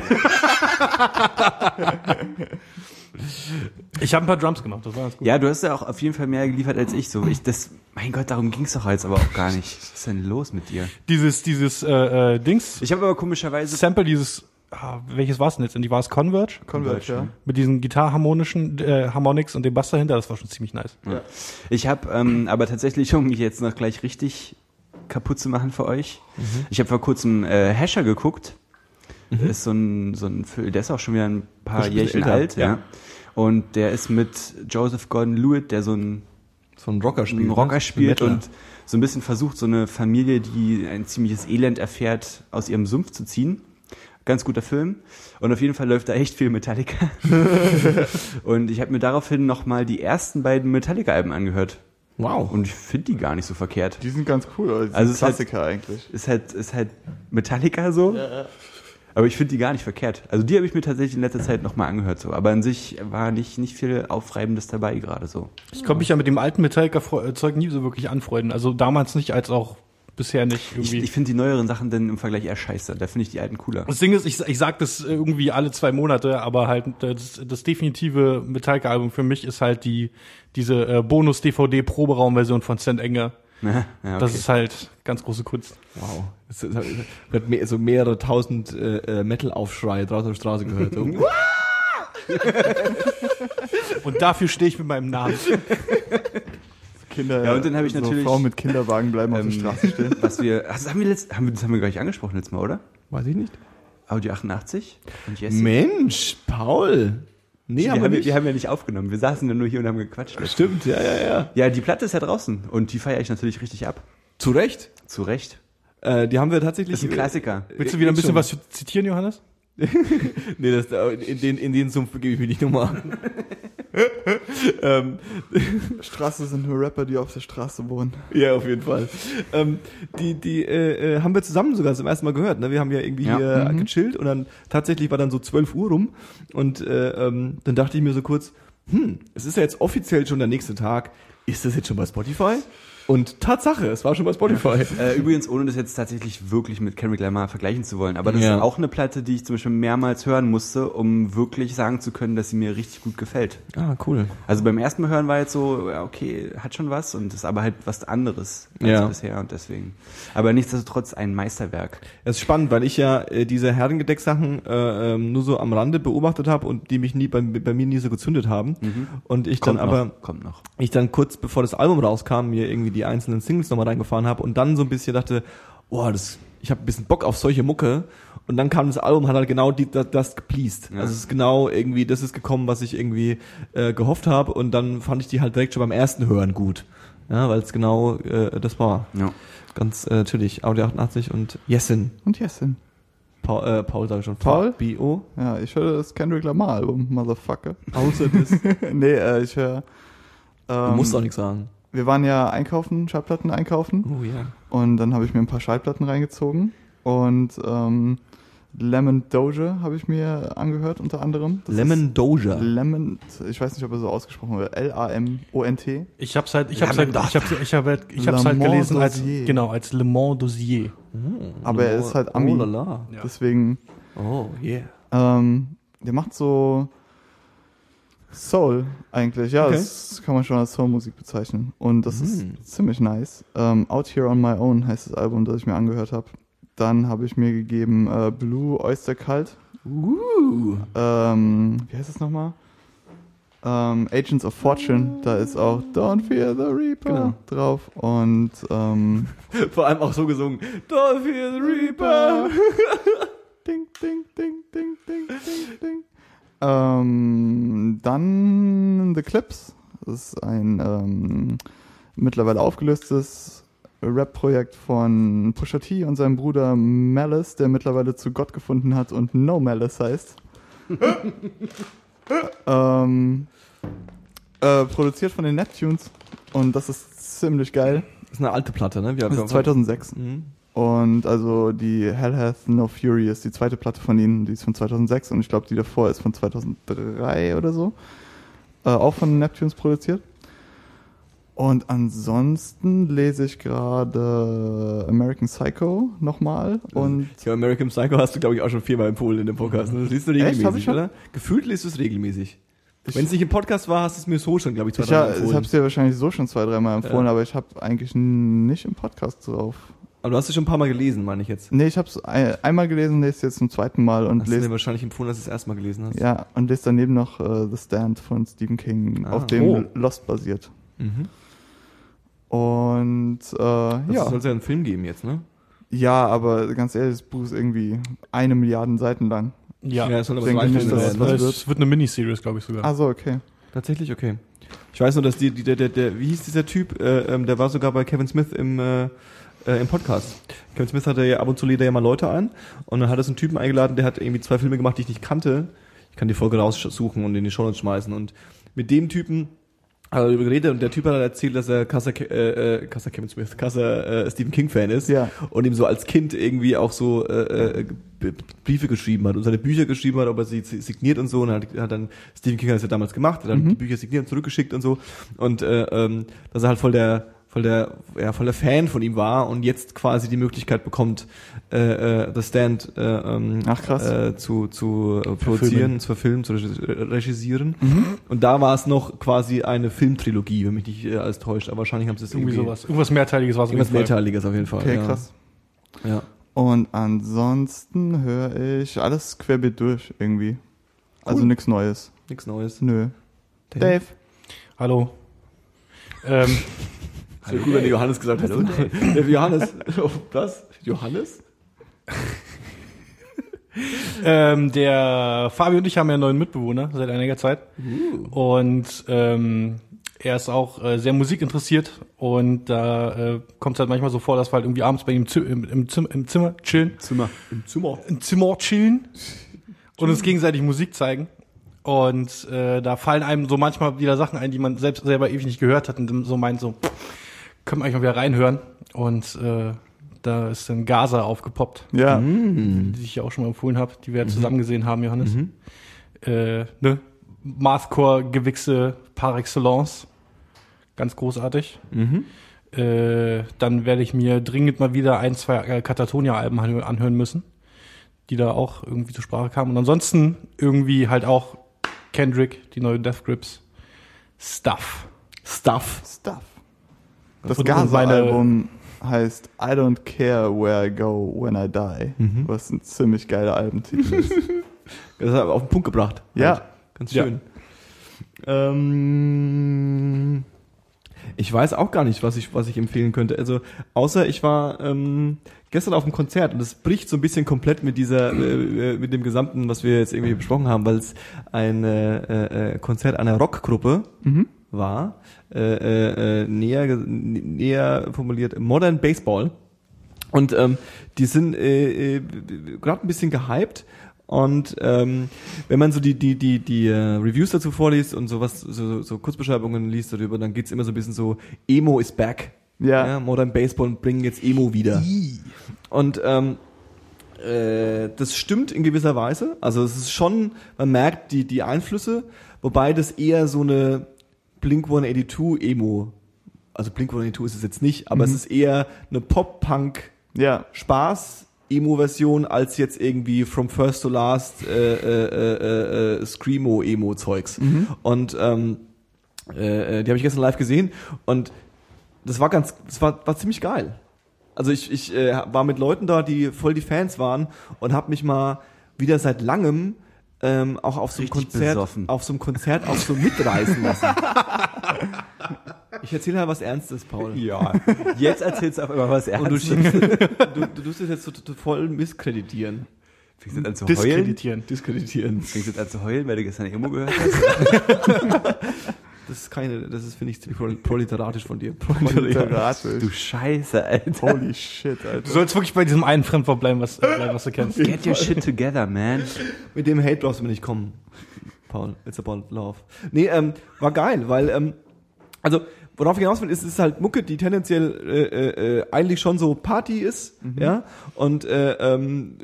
Ich habe ein paar Drums gemacht, das war ganz gut. Ja, du hast ja auch auf jeden Fall mehr geliefert als ich. So, ich das, mein Gott, darum ging's doch jetzt aber auch gar nicht. Was ist denn los mit dir? Dieses, dieses äh, äh, Dings, Ich habe aber komischerweise Sample, dieses, ah, welches war es denn jetzt? Die war es Converge? Converge, ja. Mit diesen gitarharmonischen äh, Harmonics und dem Bass dahinter, das war schon ziemlich nice. Ich habe ähm, aber tatsächlich, um mich jetzt noch gleich richtig kaputt zu machen für euch, ich habe vor kurzem äh, Hasher geguckt. Ist so ein, so ein Film, der ist auch schon wieder ein paar Jährchen alt, ja. ja. Und der ist mit Joseph Gordon-Lewitt, der so ein, So ein Rocker spielt. einen Rocker ne? spielt und so ein bisschen versucht, so eine Familie, die ein ziemliches Elend erfährt, aus ihrem Sumpf zu ziehen. Ganz guter Film. Und auf jeden Fall läuft da echt viel Metallica. und ich habe mir daraufhin nochmal die ersten beiden Metallica-Alben angehört. Wow. Und ich finde die gar nicht so verkehrt. Die sind ganz cool, also, Also es ist halt- Klassiker eigentlich. Ist halt, ist halt Metallica so. Aber ich finde die gar nicht verkehrt. Also die habe ich mir tatsächlich in letzter Zeit nochmal angehört so. Aber an sich war nicht, nicht viel Aufreibendes dabei gerade so. Ich konnte mich ja mit dem alten Metallica-Zeug nie so wirklich anfreunden. Also damals nicht, als auch bisher nicht Ich, irgendwie. ich finde die neueren Sachen dann im Vergleich eher scheiße. Da finde ich die alten cooler. das Ding ist, ich, ich sag das irgendwie alle zwei Monate, aber halt das, das definitive Metallica-Album für mich ist halt die diese äh, Bonus-DVD-Proberaumversion von St. Enger. ja, okay. Das ist halt ganz große Kunst. Wow. Es wird mehr, so mehrere tausend äh, äh, Metal-Aufschreie draußen auf der Straße gehört. So. Und dafür stehe ich mit meinem Namen. Kinder, Ja, und dann habe ich so natürlich, Frauen mit Kinderwagen bleiben auf ähm, der Straße stehen. Was wir, also haben wir letzt, haben wir, das haben wir gar nicht angesprochen letztes Mal, oder? Weiß ich nicht. Audio 88 und Jesse. Mensch, Paul. Nee, wir, aber haben, nicht. wir haben ja nicht aufgenommen. Wir saßen ja nur hier und haben gequatscht. Stimmt, ja, ja, ja. Ja, die Platte ist ja draußen und die feiere ich natürlich richtig ab. Zu Recht. Zu Recht. Äh, die haben wir tatsächlich. Ist ein Klassiker. Willst du wieder ein bisschen was zitieren, Johannes? Nee, das, in, den, in den Sumpf begebe ich mich nicht nochmal. Ähm, Straße sind nur Rapper, die auf der Straße wohnen. ja, auf jeden Fall. Ähm, die die äh, äh, haben wir zusammen sogar zum ersten Mal gehört. Ne? Wir haben ja irgendwie Ja. hier gechillt und dann tatsächlich war dann so 12 Uhr rum und äh, ähm, dann dachte ich mir so kurz, hm, es ist ja jetzt offiziell schon der nächste Tag. Ist das jetzt schon bei Spotify? Und Tatsache, es war schon bei Spotify. Äh, übrigens, ohne das jetzt tatsächlich wirklich mit Kendrick Lamar vergleichen zu wollen, aber das Ja. ist auch eine Platte, die ich zum Beispiel mehrmals hören musste, um wirklich sagen zu können, dass sie mir richtig gut gefällt. Ah, cool. Also beim ersten Mal hören war jetzt so, ja, okay, hat schon was und ist aber halt was anderes als Ja. bisher und deswegen. Aber nichtsdestotrotz ein Meisterwerk. Es ist spannend, weil ich ja äh, diese Herrengedeck-Sachen äh, ähm, nur so am Rande beobachtet habe und die mich nie bei, bei mir nie so gezündet haben. Und ich dann Kommt aber noch, kommt noch. ich dann kurz bevor das Album rauskam, mir irgendwie die einzelnen Singles nochmal reingefahren habe und dann so ein bisschen dachte, oh, das, ich habe ein bisschen Bock auf solche Mucke. Und dann kam das Album, hat halt genau die, das, das gepleased. Ja. Also es ist genau irgendwie, das ist gekommen, was ich irgendwie äh, gehofft habe. Und dann fand ich die halt direkt schon beim ersten Hören gut. Ja, weil es genau äh, das war. Ja. Ganz äh, chillig. Audio 88 und Jessin. Und Jessin. Paul, äh, Paul sag ich schon. Paul? B.O. Ja, ich höre das Kendrick Lamar Album, Motherfucker. Außer das. nee, äh, ich höre. Du Ähm, musst auch nichts sagen. Wir waren ja einkaufen, Schallplatten einkaufen. Oh ja. Und dann habe ich mir ein paar Schallplatten reingezogen. Und ähm, Lemon Doja habe ich mir angehört, unter anderem. Das Lemon Doja. Lemon, ich weiß nicht, ob er so ausgesprochen wird. L-A-M-O-N-T. Ich hab's halt, ich hab's halt, ich hab's, ich hab, halt- ich hab's Le halt gelesen als, genau, als Le Mans Dossier. Aber er ist halt Ami. Oh lala. Ja. Deswegen, Oh yeah. ähm, der macht so Soul eigentlich. Ja, Okay. das kann man schon als Soul-Musik bezeichnen. Und das Mhm. ist ziemlich nice. Ähm, Out Here on My Own heißt das Album, das ich mir angehört habe. Dann habe ich mir gegeben äh, Blue Oyster Cult. Uh. Ähm, wie heißt es nochmal? Ähm, Agents of Fortune, da ist auch Don't Fear the Reaper Genau. drauf. Und ähm, Vor allem auch so gesungen. Don't fear the Reaper. ding, ding, ding, ding, ding, ding, ding. Ähm, dann The Clips. Das ist ein ähm, mittlerweile aufgelöstes Rap-Projekt von Pusha T und seinem Bruder Malice, der mittlerweile zu Gott gefunden hat und No Malice heißt. ähm, äh, produziert von den Neptunes und das ist ziemlich geil. Das ist eine alte Platte, ne? Wir, Das ist 2006. Mhm. Und also die Hell Hath No Fury ist die zweite Platte von ihnen, die ist von 2006 und ich glaube die davor ist von 2003 oder so. Äh, auch von Neptunes produziert. Und ansonsten lese ich gerade American Psycho nochmal und Ja, American Psycho hast du, glaube ich, auch schon viermal empfohlen in dem Podcast. Das liest du Echt? regelmäßig, Hab ich schon? oder? Gefühlt liest du es regelmäßig. Wenn es nicht im Podcast war, hast du es mir so schon, glaube ich, zwei, ich, ja, dreimal ich empfohlen. habe es dir wahrscheinlich so schon zwei, dreimal empfohlen, Ja. aber ich habe eigentlich nicht im Podcast drauf. Aber du hast es schon ein paar Mal gelesen, meine ich jetzt. Nee, ich habe es ein, einmal gelesen, lese es jetzt zum zweiten Mal und Hast du dir lese wahrscheinlich empfohlen, dass du es erstmal gelesen hast. ja und lese daneben noch äh, The Stand von Stephen King, Ah. auf dem Oh. Lost basiert. Mhm. Und äh, Das ja. soll es ja einen Film geben jetzt, ne? Ja, aber ganz ehrlich, das Buch ist irgendwie eine Milliarde Seiten lang. Ja, es soll aber drei nicht, dass werden. das ne? was es wird eine Miniseries, glaube ich sogar. Also okay. Tatsächlich, okay. Ich weiß nur, dass die, die der, der, der, wie hieß dieser Typ, äh, ähm, der war sogar bei Kevin Smith im, äh, äh, im Podcast. Kevin Smith hatte ja ab und zu lädt er ja mal Leute ein und dann hat er so einen Typen eingeladen, der hat irgendwie zwei Filme gemacht, die ich nicht kannte. Ich kann die Folge raussuchen und in die Show Notes schmeißen und mit dem Typen hat er darüber geredet und der Typ hat dann erzählt, dass er Kassa, Ke- äh, äh, Kassa Kevin Smith, Kassa äh, Stephen King Fan ist Ja. und ihm so als Kind irgendwie auch so äh, äh, Briefe geschrieben hat und seine Bücher geschrieben hat, ob er sie sie signiert und so und hat, hat dann Stephen King hat das ja damals gemacht, hat dann Mhm. die Bücher signiert und zurückgeschickt und so und äh, ähm, dass er halt voll der voll der ja voll der Fan von ihm war und jetzt quasi die Möglichkeit bekommt äh, äh, The Stand äh, ähm, Ach, krass. äh, zu zu äh, produzieren, zu verfilmen, zu regis- regisieren Mhm. und da war es noch quasi eine Filmtrilogie, wenn mich nicht äh, alles täuscht, aber wahrscheinlich haben sie es irgendwie irgendwie, sowas. Irgendwas Mehrteiliges war es irgendwas. Mehrteiliges auf jeden Fall. Okay, ja. krass. Ja. Und ansonsten höre ich alles querbeet durch irgendwie. Also Cool. nichts Neues. Nichts Neues. Nö. Dave. Hallo. Ähm, Hallo, gut, wenn du Johannes gesagt hast. Hallo, Der Johannes. Oh, Was? Johannes? ähm, der Fabio und ich haben ja einen neuen Mitbewohner seit einiger Zeit. Und ähm, er ist auch äh, sehr musikinteressiert und da äh, kommt es halt manchmal so vor, dass wir halt irgendwie abends bei ihm im, im, im, Zimmer, im Zimmer chillen, Zimmer. Im Zimmer. im Zimmer chillen und uns gegenseitig Musik zeigen. Und äh, da fallen einem so manchmal wieder Sachen ein, die man selbst selber ewig nicht gehört hat und so meint so, können wir eigentlich mal wieder reinhören. Und äh, da ist dann Gaza aufgepoppt, Ja. Mhm. die ich ja auch schon mal empfohlen habe, die wir ja zusammen gesehen haben, Johannes. Äh, ne? Mathcore-Gewichse par excellence. Ganz großartig. Mhm. Äh, dann werde ich mir dringend mal wieder ein, zwei äh, Katatonia-Alben anhö- anhören müssen, die da auch irgendwie zur Sprache kamen. Und ansonsten irgendwie halt auch Kendrick, die neue Death Grips, Stuff. Stuff. Stuff. Das Gaza-Album heißt I Don't Care Where I Go When I Die. Mhm. Was ein ziemlich geiler Albentitel ist. Das hat er auf den Punkt gebracht. Ja. Halt. Ganz Ja. schön. Ähm, ich weiß auch gar nicht, was ich, was ich empfehlen könnte. Also, außer ich war ähm, gestern auf einem Konzert und das bricht so ein bisschen komplett mit dieser, äh, äh, mit dem Gesamten, was wir jetzt irgendwie besprochen haben, weil es ein äh, äh, Konzert einer Rockgruppe Mhm. War, äh, äh, äh, näher, näher formuliert Modern Baseball. Und ähm, die sind äh, äh, gerade ein bisschen gehypt. Und ähm, wenn man so die die die die äh, Reviews dazu vorliest und sowas so, so Kurzbeschreibungen liest darüber, dann geht's immer so ein bisschen so Emo is back. Ja. Modern Baseball bringen jetzt Emo wieder. Und ähm, äh, das stimmt in gewisser Weise. Also es ist schon, man merkt die die Einflüsse, wobei das eher so eine Blink 182 Emo, also Blink 182 ist es jetzt nicht, aber es ist eher eine Pop-Punk Ja. Spaß Emo-Version als jetzt irgendwie From First to Last äh, äh, äh, äh, Screamo Emo Zeugs. Und ähm, äh, äh, die habe ich gestern live gesehen und das war ganz, das war, war ziemlich geil. Also ich, ich äh, war mit Leuten da, die voll die Fans waren und habe mich mal wieder seit langem ähm, auch auf so einem Konzert, besoffen. auf so einem Konzert auch so mitreißen lassen. ich erzähle halt was Ernstes, Paul. Ja. Jetzt erzählst du auf einmal was Und du, Ernstes. schiebst, du, du tust es jetzt so, so voll misskreditieren. Fängst jetzt an zu heulen? Diskreditieren. Diskreditieren. Fängst jetzt an zu heulen, weil du gestern Emo gehört hast? Das ist keine, das ist, finde ich, ziemlich prol- proletaratisch von dir. Proletaratisch. Du Scheiße, Alter. Holy shit, Du Alter. sollst wirklich bei diesem einen Fremdwort bleiben, was, äh, was du kennst. Get your shit together, man. Mit dem Hate brauchst du mir nicht kommen, Paul. It's about love. Nee, ähm, war geil, weil, ähm, also, worauf ich hinaus will, ist, ist halt Mucke, die tendenziell äh, äh, eigentlich schon so Party ist, ja, und äh, ähm,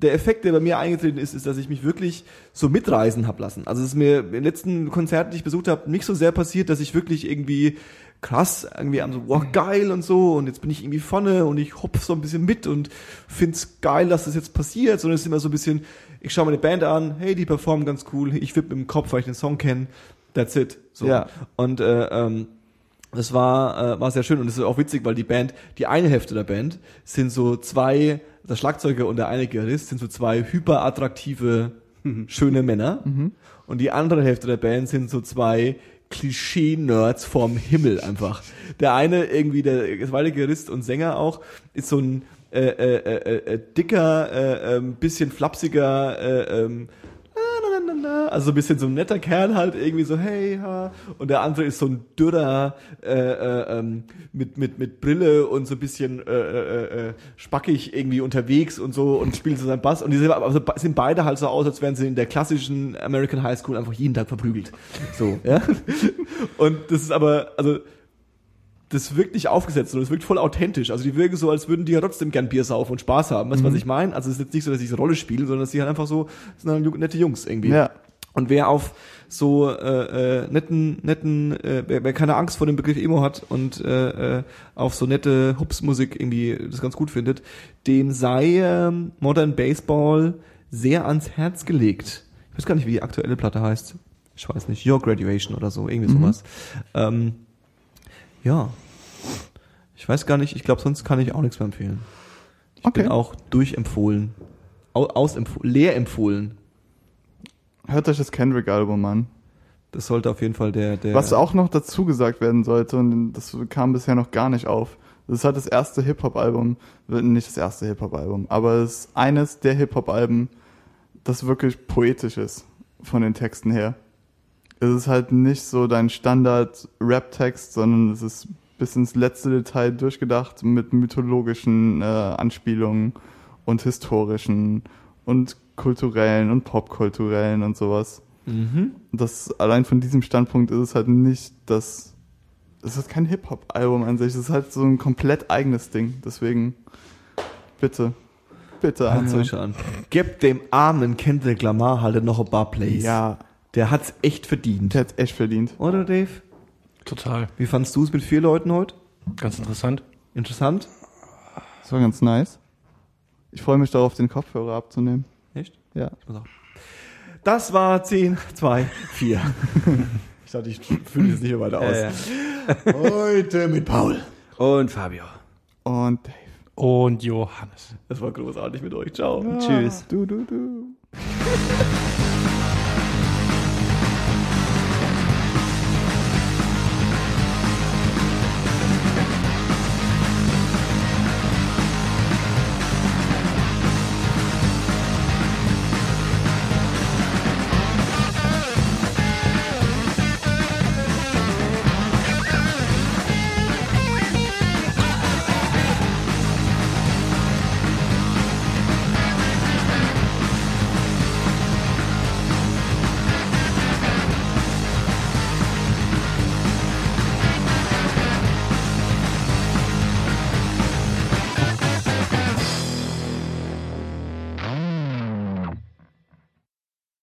der Effekt, der bei mir eingetreten ist, ist, dass ich mich wirklich so mitreisen hab lassen. Also es ist mir im letzten Konzert, die ich besucht habe, nicht so sehr passiert, dass ich wirklich irgendwie krass irgendwie am so, wow, geil und so und jetzt bin ich irgendwie vorne und ich hopf so ein bisschen mit und find's geil, dass das jetzt passiert, sondern es ist immer so ein bisschen, ich schaue mir eine Band an, hey, die performen ganz cool, ich wipp im Kopf, weil ich den Song kenne, that's it. So. Ja. Und äh, ähm, das war, äh, war sehr schön und es ist auch witzig, weil die Band, die eine Hälfte der Band sind so zwei, der Schlagzeuger und der eine Gitarrist sind so zwei hyperattraktive, schöne Männer. Und die andere Hälfte der Band sind so zwei Klischee-Nerds vom Himmel einfach. Der eine irgendwie, der zweite Gitarrist und Sänger auch, ist so ein äh, äh, äh, äh, dicker, äh, ähm, bisschen flapsiger, äh, ähm, na, also so ein bisschen so ein netter Kerl halt, irgendwie so, hey, ha. Und der andere ist so ein dürrer, äh, äh, ähm, mit, mit, mit Brille und so ein bisschen äh, äh, äh, spackig irgendwie unterwegs und so und spielt so seinen Bass. Und die sind, also sind beide halt so aus, als wären sie in der klassischen American High School einfach jeden Tag verprügelt. So, ja. Und das ist aber, also das wirkt nicht aufgesetzt, sondern es wirkt voll authentisch. Also die wirken so, als würden die ja trotzdem gern Bier saufen und Spaß haben. Weißt du, was ich meine? Also es ist jetzt nicht so, dass sie eine Rolle spielen, sondern dass sie halt einfach so, sind halt nette Jungs irgendwie. Ja. Und wer auf so äh, äh, netten, netten, äh, wer, wer keine Angst vor dem Begriff Emo hat und äh, äh, auf so nette Hupsmusik irgendwie das ganz gut findet, dem sei ähm, Modern Baseball sehr ans Herz gelegt. Ich weiß gar nicht, wie die aktuelle Platte heißt. Ich weiß nicht, Your Graduation oder so, irgendwie sowas. Ähm, ja. Ich weiß gar nicht, ich glaube, sonst kann ich auch nichts mehr empfehlen. Ich Okay. bin auch durchempfohlen. Au, ausempfohlen, leer empfohlen. Hört euch das Kendrick-Album an. Das sollte auf jeden Fall der, der. Was auch noch dazu gesagt werden sollte, und das kam bisher noch gar nicht auf, das ist halt das erste Hip-Hop-Album, nicht das erste Hip-Hop-Album, aber es ist eines der Hip-Hop-Alben, das wirklich poetisch ist, von den Texten her. Es ist halt nicht so dein Standard-Rap-Text, sondern es ist bis ins letzte Detail durchgedacht mit mythologischen äh, Anspielungen und historischen und kulturellen und popkulturellen und sowas Mhm. das allein von diesem Standpunkt ist es halt nicht das. Es ist kein Hip-Hop-Album an sich, es ist halt so ein komplett eigenes Ding. Deswegen, bitte, bitte anhören. euch an. Gebt dem armen Kendrick Lamar halt noch ein paar Plays. Ja, Der hat's echt verdient. der hat's echt verdient. Oder Dave? Total. Wie fandst du es mit vier Leuten heute? Ganz interessant. Interessant? Das war ganz nice. Ich freue mich darauf, den Kopfhörer abzunehmen. Echt? Ja. Ich muss auch. Das war 10, 2, 4. ich dachte, ich fühle es nicht mehr weiter aus. Äh, Heute mit Paul. und Fabio. Und Dave. Und Johannes. Das war großartig mit euch. Ciao. Tschüss. Du, du, du.